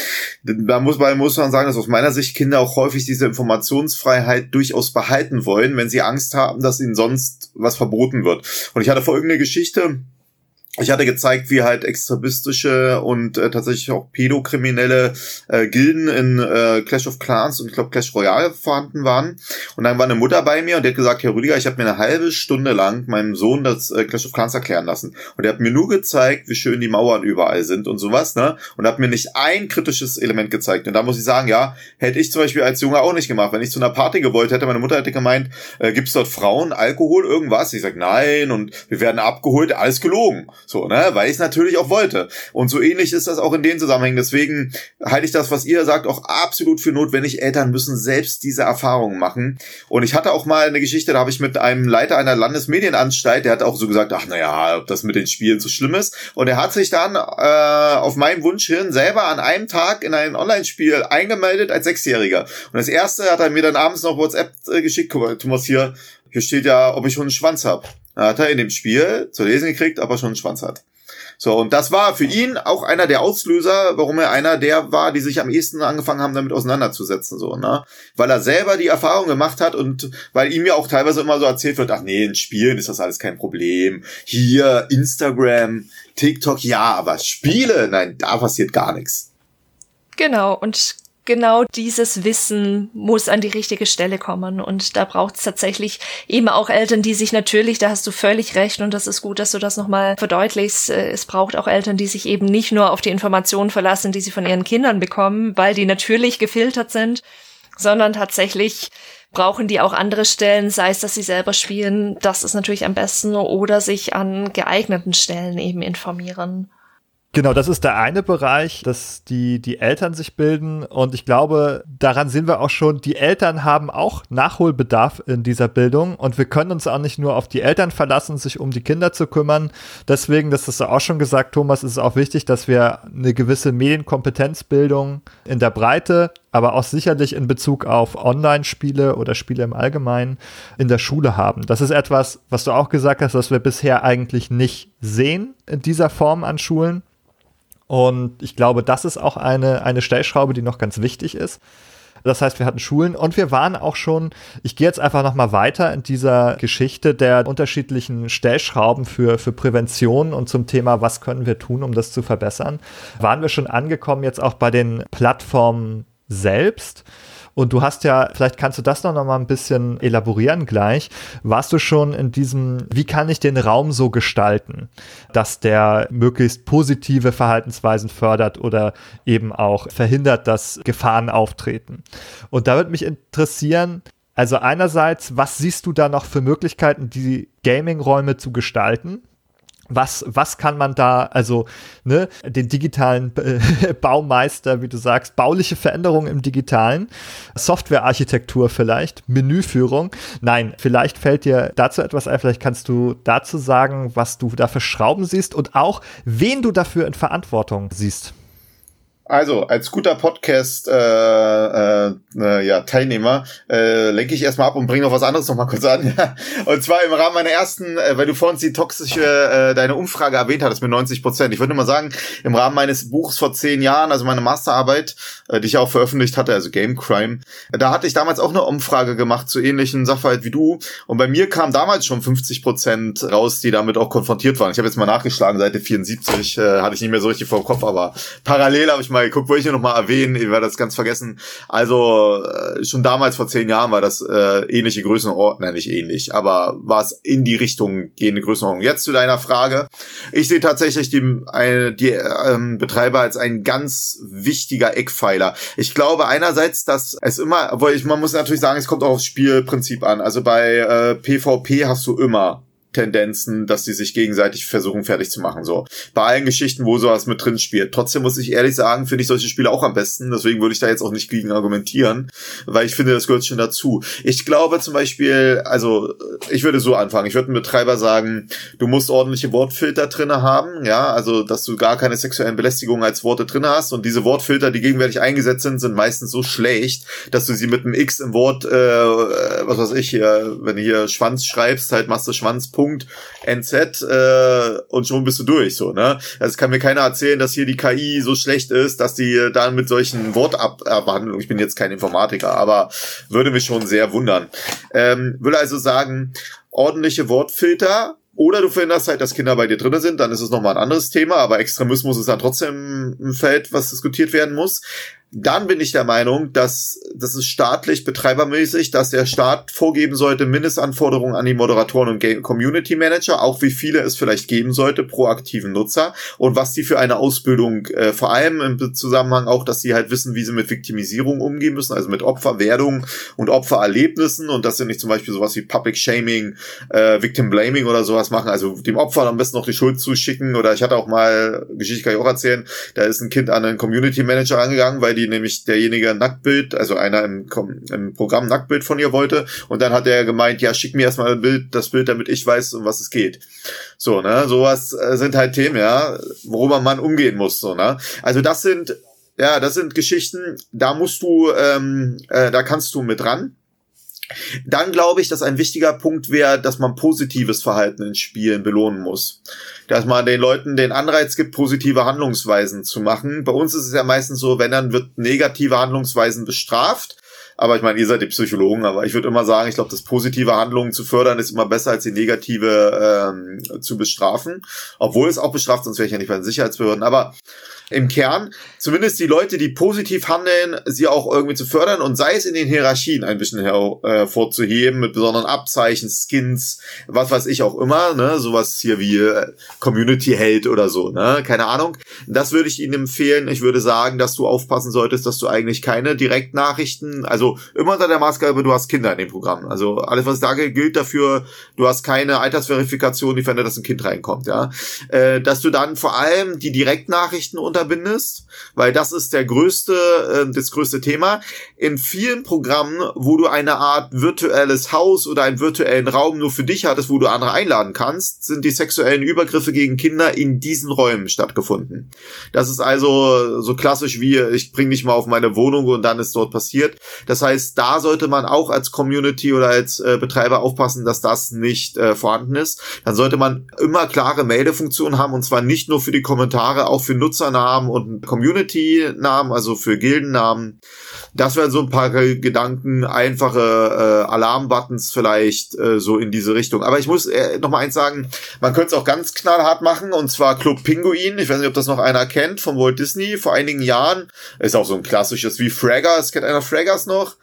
Da muss man, muss man sagen, dass aus meiner Sicht Kinder auch häufig diese Informationsfreiheit durchaus behalten wollen, wenn sie Angst haben, dass ihnen sonst was verboten wird. Und ich hatte folgende Geschichte, ich hatte gezeigt, wie halt extremistische und äh, tatsächlich auch pädokriminelle äh, Gilden in äh, Clash of Clans und ich glaube Clash Royale vorhanden waren. Und dann war eine Mutter bei mir und die hat gesagt, Herr Rüdiger, ich habe mir eine halbe Stunde lang meinem Sohn das äh, Clash of Clans erklären lassen. Und er hat mir nur gezeigt, wie schön die Mauern überall sind und sowas, ne? Und hat mir nicht ein kritisches Element gezeigt. Und da muss ich sagen, ja, hätte ich zum Beispiel als Junge auch nicht gemacht. Wenn ich zu einer Party gewollt hätte, meine Mutter hätte gemeint, äh, gibt's dort Frauen, Alkohol, irgendwas? Ich sag, nein, und wir werden abgeholt, alles gelogen. So, ne? Weil ich es natürlich auch wollte. Und so ähnlich ist das auch in den Zusammenhängen. Deswegen halte ich das, was ihr sagt, auch absolut für notwendig. Eltern müssen selbst diese Erfahrungen machen. Und ich hatte auch mal eine Geschichte, da habe ich mit einem Leiter einer Landesmedienanstalt, der hat auch so gesagt, ach naja, ob das mit den Spielen so schlimm ist. Und er hat sich dann äh, auf meinen Wunsch hin selber an einem Tag in ein Online-Spiel eingemeldet als Sechsjähriger. Und das erste hat er mir dann abends noch WhatsApp äh, geschickt, Thomas hier, hier steht ja, ob ich schon einen Schwanz hab. Da hat er in dem Spiel zu lesen gekriegt, ob er schon einen Schwanz hat. So, und das war für ihn auch einer der Auslöser, warum er einer der war, die sich am ehesten angefangen haben, damit auseinanderzusetzen, so, ne? Weil er selber die Erfahrung gemacht hat und weil ihm ja auch teilweise immer so erzählt wird, ach nee, in Spielen ist das alles kein Problem. Hier, Instagram, TikTok, ja, aber Spiele, nein, da passiert gar nichts. Genau, und genau dieses Wissen muss an die richtige Stelle kommen. Und da braucht es tatsächlich eben auch Eltern, die sich natürlich, da hast du völlig recht und das ist gut, dass du das nochmal verdeutlichst. Äh, es braucht auch Eltern, die sich eben nicht nur auf die Informationen verlassen, die sie von ihren Kindern bekommen, weil die natürlich gefiltert sind, sondern tatsächlich brauchen die auch andere Stellen, sei es, dass sie selber spielen, das ist natürlich am besten, oder sich an geeigneten Stellen eben informieren. Genau, das ist der eine Bereich, dass die, die Eltern sich bilden. Und ich glaube, daran sehen wir auch schon, die Eltern haben auch Nachholbedarf in dieser Bildung. Und wir können uns auch nicht nur auf die Eltern verlassen, sich um die Kinder zu kümmern. Deswegen, das hast du auch schon gesagt, Thomas, ist es auch wichtig, dass wir eine gewisse Medienkompetenzbildung in der Breite, aber auch sicherlich in Bezug auf Online-Spiele oder Spiele im Allgemeinen in der Schule haben. Das ist etwas, was du auch gesagt hast, was wir bisher eigentlich nicht sehen in dieser Form an Schulen. Und ich glaube, das ist auch eine, eine Stellschraube, die noch ganz wichtig ist. Das heißt, wir hatten Schulen und wir waren auch schon, ich gehe jetzt einfach nochmal weiter in dieser Geschichte der unterschiedlichen Stellschrauben für, für Prävention und zum Thema, was können wir tun, um das zu verbessern, waren wir schon angekommen jetzt auch bei den Plattformen selbst. Und du hast ja, vielleicht kannst du das noch mal ein bisschen elaborieren gleich. Warst du schon in diesem, wie kann ich den Raum so gestalten, dass der möglichst positive Verhaltensweisen fördert oder eben auch verhindert, dass Gefahren auftreten? Und da würde mich interessieren, also einerseits, was siehst du da noch für Möglichkeiten, die Gaming-Räume zu gestalten? Was, was kann man da, also ne, den digitalen äh, Baumeister, wie du sagst, bauliche Veränderungen im digitalen, Softwarearchitektur vielleicht, Menüführung. Nein, vielleicht fällt dir dazu etwas ein, vielleicht kannst du dazu sagen, was du da für Schrauben siehst und auch, wen du dafür in Verantwortung siehst. Also, als guter Podcast äh, äh, äh, ja, Teilnehmer äh, lenke ich erstmal ab und bringe noch was anderes noch mal kurz an. und zwar im Rahmen meiner ersten, äh, weil du vorhin die toxische, äh, deine Umfrage erwähnt hattest mit 90 Prozent. Ich würde nur mal sagen, im Rahmen meines Buchs vor zehn Jahren, also meine Masterarbeit, äh, die ich auch veröffentlicht hatte, also Game Crime, da hatte ich damals auch eine Umfrage gemacht zu ähnlichen Sachverhalt wie du. Und bei mir kam damals schon 50 Prozent raus, die damit auch konfrontiert waren. Ich habe jetzt mal nachgeschlagen, Seite 74, äh, hatte ich nicht mehr so richtig vor dem Kopf, aber parallel habe ich mal mal geguckt, wollte ich noch mal erwähnen, ich werde das ganz vergessen. Also äh, schon damals vor zehn Jahren war das äh, ähnliche Größenordnung, nein, nicht ähnlich, aber war es in die Richtung gehende Größenordnung. Jetzt zu deiner Frage. Ich sehe tatsächlich die, eine, die ähm, Betreiber als ein ganz wichtiger Eckpfeiler. Ich glaube einerseits, dass es immer, obwohl ich, man muss natürlich sagen, es kommt auch aufs Spielprinzip an. Also bei äh, PvP hast du immer Tendenzen, dass sie sich gegenseitig versuchen fertig zu machen. So bei allen Geschichten, wo sowas mit drin spielt. Trotzdem muss ich ehrlich sagen, finde ich solche Spiele auch am besten. Deswegen würde ich da jetzt auch nicht gegen argumentieren, weil ich finde, das gehört schon dazu. Ich glaube zum Beispiel, also ich würde so anfangen. Ich würde einem Betreiber sagen, du musst ordentliche Wortfilter drinne haben, ja, also dass du gar keine sexuellen Belästigungen als Worte drinne hast und diese Wortfilter, die gegenwärtig eingesetzt sind, sind meistens so schlecht, dass du sie mit einem X im Wort, äh, was weiß ich, hier, wenn du hier Schwanz schreibst, halt machst du Schwanz Punkt NZ äh, und schon bist du durch so, ne? Also kann mir keiner erzählen, dass hier die KI so schlecht ist, dass die dann mit solchen Wortabwandlungen, ich bin jetzt kein Informatiker, aber würde mich schon sehr wundern. Ähm, würde also sagen, ordentliche Wortfilter, oder du verhinderst halt, dass Kinder bei dir drinne sind, dann ist es nochmal ein anderes Thema, aber Extremismus ist dann trotzdem ein Feld, was diskutiert werden muss. Dann bin ich der Meinung, dass das ist staatlich betreibermäßig, dass der Staat vorgeben sollte Mindestanforderungen an die Moderatoren und Community Manager, auch wie viele es vielleicht geben sollte pro aktiven Nutzer. Und was die für eine Ausbildung, äh, vor allem im Zusammenhang auch, dass sie halt wissen, wie sie mit Viktimisierung umgehen müssen, also mit Opferwerdung und Opfererlebnissen. Und dass sie nicht zum Beispiel sowas wie Public Shaming, äh, Victim Blaming oder sowas machen, also dem Opfer am besten noch die Schuld zuschicken. Oder ich hatte auch mal, Geschichte kann ich auch erzählen, da ist ein Kind an einen Community Manager angegangen, weil die nämlich derjenige Nacktbild, also einer im, im Programm Nacktbild von ihr wollte. Und dann hat er gemeint, ja, schick mir erstmal ein Bild, das Bild, damit ich weiß, um was es geht. So, ne, sowas äh, sind halt Themen, ja, worüber man umgehen muss, so, ne. Also das sind, ja, das sind Geschichten, da musst du, ähm, äh, da kannst du mit ran. Dann glaube ich, dass ein wichtiger Punkt wäre, dass man positives Verhalten in Spielen belohnen muss. Dass man den Leuten den Anreiz gibt, positive Handlungsweisen zu machen. Bei uns ist es ja meistens so, wenn dann wird negative Handlungsweisen bestraft. Aber ich meine, ihr seid die Psychologen, aber ich würde immer sagen, ich glaube, das positive Handlungen zu fördern ist immer besser als die negative ähm, zu bestrafen. Obwohl es auch bestraft, sonst wäre ich ja nicht bei den Sicherheitsbehörden. Aber im Kern, zumindest die Leute, die positiv handeln, sie auch irgendwie zu fördern und sei es in den Hierarchien ein bisschen hervorzuheben äh, mit besonderen Abzeichen, Skins, was weiß ich auch immer, ne, sowas hier wie äh, Community Held oder so, ne, keine Ahnung. Das würde ich Ihnen empfehlen. Ich würde sagen, dass du aufpassen solltest, dass du eigentlich keine Direktnachrichten, also immer unter der Maßgabe, du hast Kinder in dem Programm. Also alles, was ich sage, gilt dafür, du hast keine Altersverifikation, die fände, dass ein Kind reinkommt, ja. Äh, dass du dann vor allem die Direktnachrichten unter unterbindest, weil das ist der größte, äh, das größte Thema. In vielen Programmen, wo du eine Art virtuelles Haus oder einen virtuellen Raum nur für dich hattest, wo du andere einladen kannst, sind die sexuellen Übergriffe gegen Kinder in diesen Räumen stattgefunden. Das ist also so klassisch wie ich bring dich mal auf meine Wohnung und dann ist dort passiert. Das heißt, da sollte man auch als Community oder als äh, Betreiber aufpassen, dass das nicht äh, vorhanden ist. Dann sollte man immer klare Meldefunktionen haben und zwar nicht nur für die Kommentare, auch für Nutzernamen Namen und Community-Namen, also für Gildennamen. Das wären so ein paar Gedanken, einfache äh, Alarm-Buttons vielleicht äh, so in diese Richtung. Aber ich muss äh, noch mal eins sagen, man könnte es auch ganz knallhart machen und zwar Club Pinguin. Ich weiß nicht, ob das noch einer kennt von Walt Disney vor einigen Jahren. Ist auch so ein klassisches wie Fraggers. Kennt einer Fraggers noch?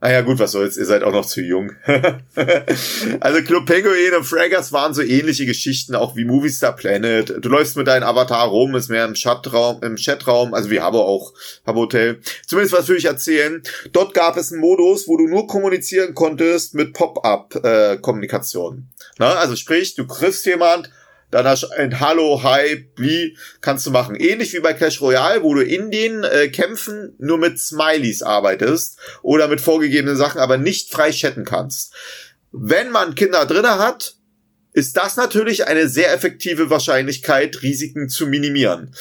Ah ja, gut, was soll's, ihr seid auch noch zu jung. also Club Penguin und Fraggers waren so ähnliche Geschichten, auch wie Movie Star Planet. Du läufst mit deinem Avatar rum, ist mehr im Chatraum, im Chatraum, also wie Habbo auch, Habbo Hotel. Zumindest was will ich erzählen. Dort gab es einen Modus, wo du nur kommunizieren konntest mit Pop-up-Kommunikation. Äh, also sprich, du triffst jemand, dann hast du ein Hallo, Hi, wie kannst du machen. Ähnlich wie bei Clash Royale, wo du in den äh, Kämpfen nur mit Smileys arbeitest oder mit vorgegebenen Sachen, aber nicht frei chatten kannst. Wenn man Kinder drinne hat, ist das natürlich eine sehr effektive Wahrscheinlichkeit, Risiken zu minimieren.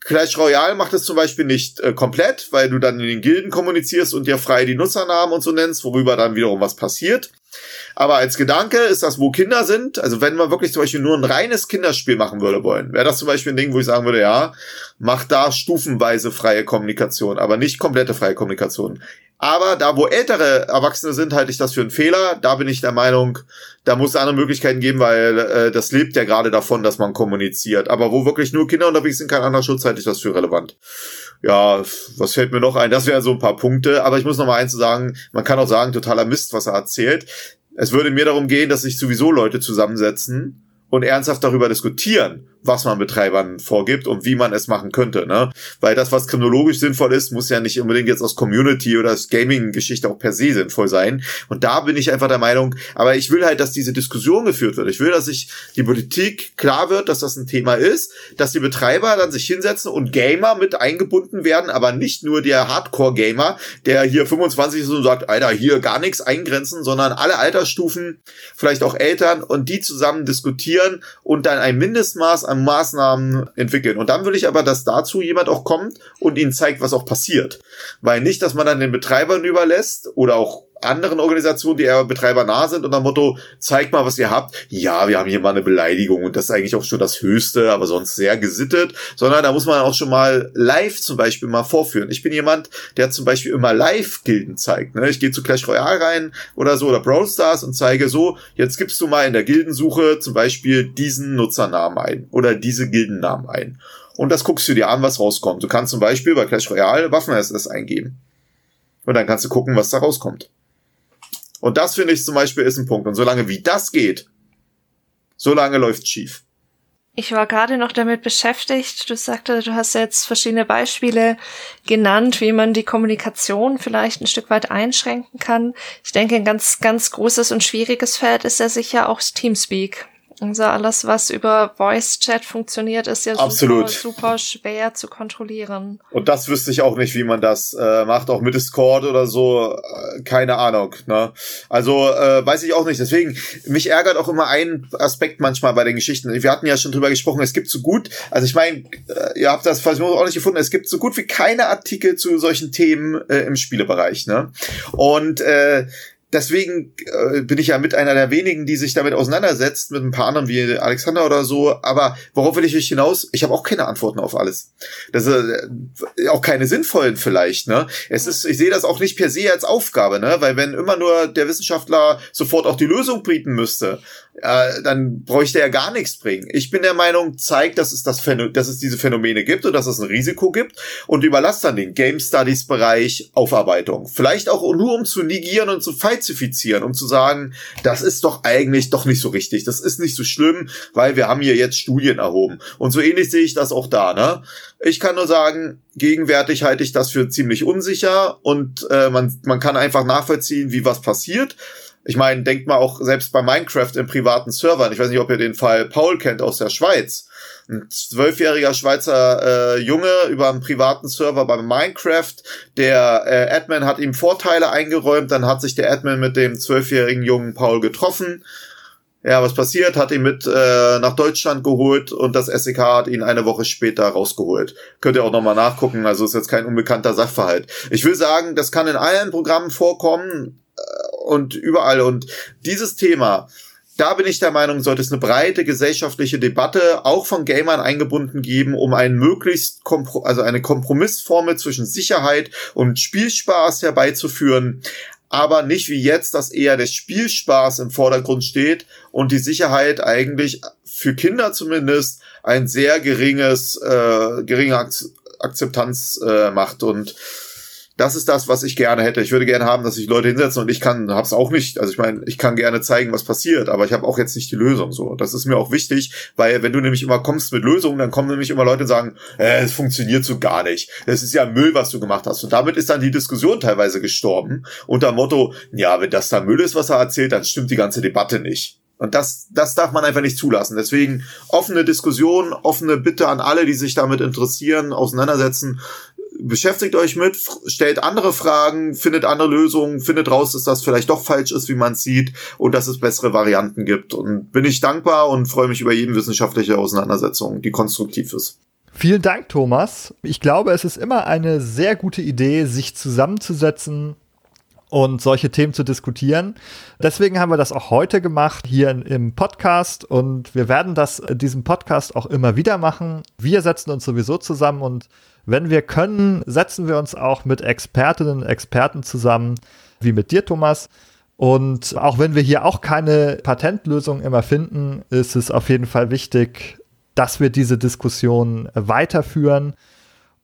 Clash Royale macht es zum Beispiel nicht äh, komplett, weil du dann in den Gilden kommunizierst und dir frei die Nutzernamen und so nennst, worüber dann wiederum was passiert. Aber als Gedanke ist das, wo Kinder sind. Also wenn man wirklich zum Beispiel nur ein reines Kinderspiel machen würde wollen, wäre das zum Beispiel ein Ding, wo ich sagen würde, ja, mach da stufenweise freie Kommunikation, aber nicht komplette freie Kommunikation. Aber da, wo ältere Erwachsene sind, halte ich das für einen Fehler. Da bin ich der Meinung, da muss es andere Möglichkeiten geben, weil äh, das lebt ja gerade davon, dass man kommuniziert. Aber wo wirklich nur Kinder unterwegs sind, kein anderer Schutz, halte ich das für relevant. Ja, was fällt mir noch ein? Das wären so ein paar Punkte. Aber ich muss noch mal eins sagen, man kann auch sagen, totaler Mist, was er erzählt. Es würde mir darum gehen, dass sich sowieso Leute zusammensetzen und ernsthaft darüber diskutieren, was man Betreibern vorgibt und wie man es machen könnte. Ne? Weil das, was kriminologisch sinnvoll ist, muss ja nicht unbedingt jetzt aus Community oder aus Gaming-Geschichte auch per se sinnvoll sein. Und da bin ich einfach der Meinung, aber ich will halt, dass diese Diskussion geführt wird. Ich will, dass sich die Politik klar wird, dass das ein Thema ist, dass die Betreiber dann sich hinsetzen und Gamer mit eingebunden werden, aber nicht nur der Hardcore-Gamer, der hier 25 ist und sagt, Alter, hier gar nichts eingrenzen, sondern alle Altersstufen, vielleicht auch Eltern und die zusammen diskutieren und dann ein Mindestmaß an Maßnahmen entwickeln. Und dann will ich aber, dass dazu jemand auch kommt und ihnen zeigt, was auch passiert. Weil nicht, dass man dann den Betreibern überlässt oder auch anderen Organisationen, die eher Betreiber nah sind, unter Motto, zeigt mal, was ihr habt. Ja, wir haben hier mal eine Beleidigung und das ist eigentlich auch schon das Höchste, aber sonst sehr gesittet, sondern da muss man auch schon mal live zum Beispiel mal vorführen. Ich bin jemand, der zum Beispiel immer live Gilden zeigt. Ne? Ich gehe zu Clash Royale rein oder so oder Brawl Stars und zeige so, jetzt gibst du mal in der Gildensuche zum Beispiel diesen Nutzernamen ein oder diese Gildennamen ein. Und das guckst du dir an, was rauskommt. Du kannst zum Beispiel bei Clash Royale Waffen-SS eingeben. Und dann kannst du gucken, was da rauskommt. Und das finde ich zum Beispiel ist ein Punkt. Und solange wie das geht, solange läuft schief. Ich war gerade noch damit beschäftigt. Du sagte, du hast jetzt verschiedene Beispiele genannt, wie man die Kommunikation vielleicht ein Stück weit einschränken kann. Ich denke, ein ganz, ganz großes und schwieriges Feld ist ja sicher auch Teamspeak. Also alles, was über Voice Chat funktioniert, ist ja Absolut. Super, super schwer zu kontrollieren. Und das wüsste ich auch nicht, wie man das äh, macht, auch mit Discord oder so. Äh, keine Ahnung. Ne? Also äh, weiß ich auch nicht. Deswegen, mich ärgert auch immer ein Aspekt manchmal bei den Geschichten. Wir hatten ja schon drüber gesprochen, es gibt so gut, also ich meine, äh, ihr habt das vielleicht auch nicht gefunden, es gibt so gut wie keine Artikel zu solchen Themen äh, im Spielebereich. Ne? Und äh, deswegen äh, bin ich ja mit einer der wenigen, die sich damit auseinandersetzt, mit ein paar anderen wie Alexander oder so. Aber worauf will ich euch hinaus? Ich habe auch keine Antworten auf alles. Das ist äh, auch keine sinnvollen vielleicht. Ne? Es ist, ich sehe das auch nicht per se als Aufgabe, ne? Weil wenn immer nur der Wissenschaftler sofort auch die Lösung bieten müsste, äh, dann bräuchte er gar nichts bringen. Ich bin der Meinung, zeigt, dass es das Phänomen, dass es diese Phänomene gibt und dass es ein Risiko gibt und überlasst dann den Game Studies Bereich Aufarbeitung. Vielleicht auch nur um zu negieren und zu falsifizieren, um zu sagen, das ist doch eigentlich doch nicht so richtig, das ist nicht so schlimm, weil wir haben hier jetzt Studien erhoben. Und so ähnlich sehe ich das auch da, ne? Ich kann nur sagen, gegenwärtig halte ich das für ziemlich unsicher und äh, man, man kann einfach nachvollziehen, wie was passiert. Ich meine, denkt mal auch selbst bei Minecraft in privaten Servern. Ich weiß nicht, ob ihr den Fall Paul kennt aus der Schweiz. Ein zwölfjähriger Schweizer äh, Junge über einen privaten Server bei Minecraft. Der äh, Admin hat ihm Vorteile eingeräumt. Dann hat sich der Admin mit dem zwölfjährigen jungen Paul getroffen. Ja, was passiert? Hat ihn mit äh, nach Deutschland geholt und das SEK hat ihn eine Woche später rausgeholt. Könnt ihr auch nochmal nachgucken, also ist jetzt kein unbekannter Sachverhalt. Ich will sagen, das kann in allen Programmen vorkommen und überall. Und dieses Thema, da bin ich der Meinung, sollte es eine breite gesellschaftliche Debatte auch von Gamern eingebunden geben, um einen möglichst Kompro also eine Kompromissformel zwischen Sicherheit und Spielspaß herbeizuführen. Aber nicht wie jetzt, dass eher der Spielspaß im Vordergrund steht und die Sicherheit eigentlich für Kinder zumindest ein sehr geringes, äh, geringe Akzeptanz äh, macht und das ist das, was ich gerne hätte. Ich würde gerne haben, dass sich Leute hinsetzen und ich kann, hab's auch nicht. Also ich meine, ich kann gerne zeigen, was passiert, aber ich habe auch jetzt nicht die Lösung. So, das ist mir auch wichtig, weil wenn du nämlich immer kommst mit Lösungen, dann kommen nämlich immer Leute und sagen, äh, es funktioniert so gar nicht. Das ist ja Müll, was du gemacht hast. Und damit ist dann die Diskussion teilweise gestorben unter Motto, ja, wenn das da Müll ist, was er erzählt, dann stimmt die ganze Debatte nicht. Und das, das darf man einfach nicht zulassen. Deswegen offene Diskussion, offene Bitte an alle, die sich damit interessieren, auseinandersetzen beschäftigt euch mit, stellt andere Fragen, findet andere Lösungen, findet raus, dass das vielleicht doch falsch ist, wie man sieht und dass es bessere Varianten gibt. Und bin ich dankbar und freue mich über jeden wissenschaftliche Auseinandersetzung, die konstruktiv ist. Vielen Dank, Thomas. Ich glaube, es ist immer eine sehr gute Idee, sich zusammenzusetzen und solche Themen zu diskutieren. Deswegen haben wir das auch heute gemacht hier im Podcast und wir werden das in diesem Podcast auch immer wieder machen. Wir setzen uns sowieso zusammen und wenn wir können, setzen wir uns auch mit Expertinnen und Experten zusammen, wie mit dir, Thomas. Und auch wenn wir hier auch keine Patentlösung immer finden, ist es auf jeden Fall wichtig, dass wir diese Diskussion weiterführen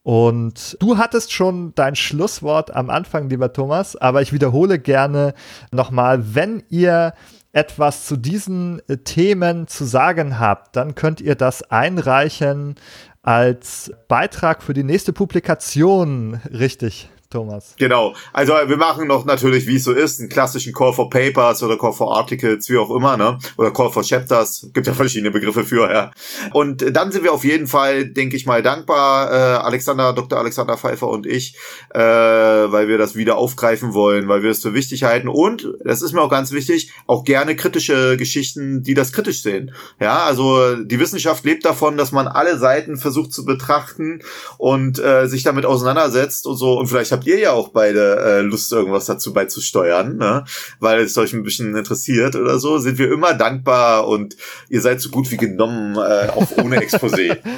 und du hattest schon dein Schlusswort am Anfang, lieber Thomas, aber ich wiederhole gerne nochmal, wenn ihr etwas zu diesen äh, Themen zu sagen habt, dann könnt ihr das einreichen als Beitrag für die nächste Publikation, richtig? Thomas. Genau. Also wir machen noch natürlich, wie es so ist, einen klassischen Call for Papers oder Call for Articles, wie auch immer, ne? Oder Call for Chapters. Gibt ja verschiedene Begriffe für, ja. Und dann sind wir auf jeden Fall, denke ich mal, dankbar, äh, Alexander, Dr. Alexander Pfeiffer und ich, äh, weil wir das wieder aufgreifen wollen, weil wir es für wichtig halten. Und, das ist mir auch ganz wichtig, auch gerne kritische Geschichten, die das kritisch sehen. Ja, also die Wissenschaft lebt davon, dass man alle Seiten versucht zu betrachten und äh, sich damit auseinandersetzt und so. Und vielleicht habt habt ihr ja auch beide äh, Lust, irgendwas dazu beizusteuern, ne? weil es euch ein bisschen interessiert oder so, sind wir immer dankbar und ihr seid so gut wie genommen, äh, auch ohne Exposé.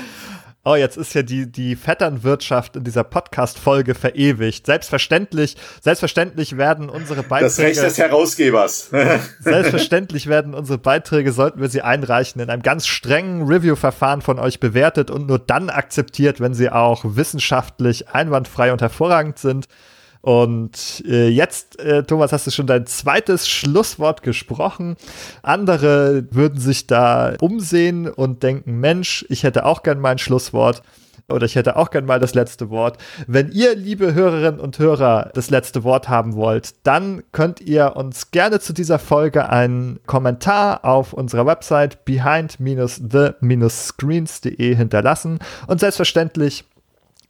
oh, jetzt ist ja die, die Vetternwirtschaft in dieser Podcast-Folge verewigt. Selbstverständlich, selbstverständlich werden unsere Beiträge. Das Recht des Herausgebers. selbstverständlich werden unsere Beiträge, sollten wir sie einreichen, in einem ganz strengen Review-Verfahren von euch bewertet und nur dann akzeptiert, wenn sie auch wissenschaftlich einwandfrei und hervorragend sind. Und äh, jetzt, äh, Thomas, hast du schon dein zweites Schlusswort gesprochen. Andere würden sich da umsehen und denken, Mensch, ich hätte auch gern mein Schlusswort oder ich hätte auch gern mal das letzte Wort. Wenn ihr, liebe Hörerinnen und Hörer, das letzte Wort haben wollt, dann könnt ihr uns gerne zu dieser Folge einen Kommentar auf unserer Website behind-the-screens.de hinterlassen und selbstverständlich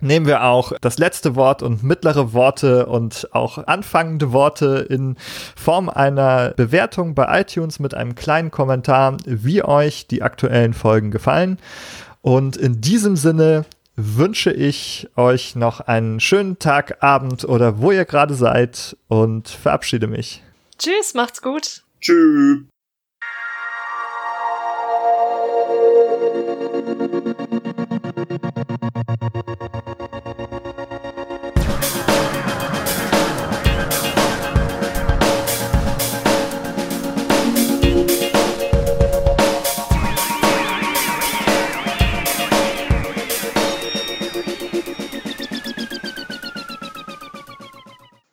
nehmen wir auch das letzte Wort und mittlere Worte und auch anfangende Worte in Form einer Bewertung bei iTunes mit einem kleinen Kommentar, wie euch die aktuellen Folgen gefallen. Und in diesem Sinne wünsche ich euch noch einen schönen Tag, Abend oder wo ihr gerade seid und verabschiede mich. Tschüss, macht's gut. Tschüss.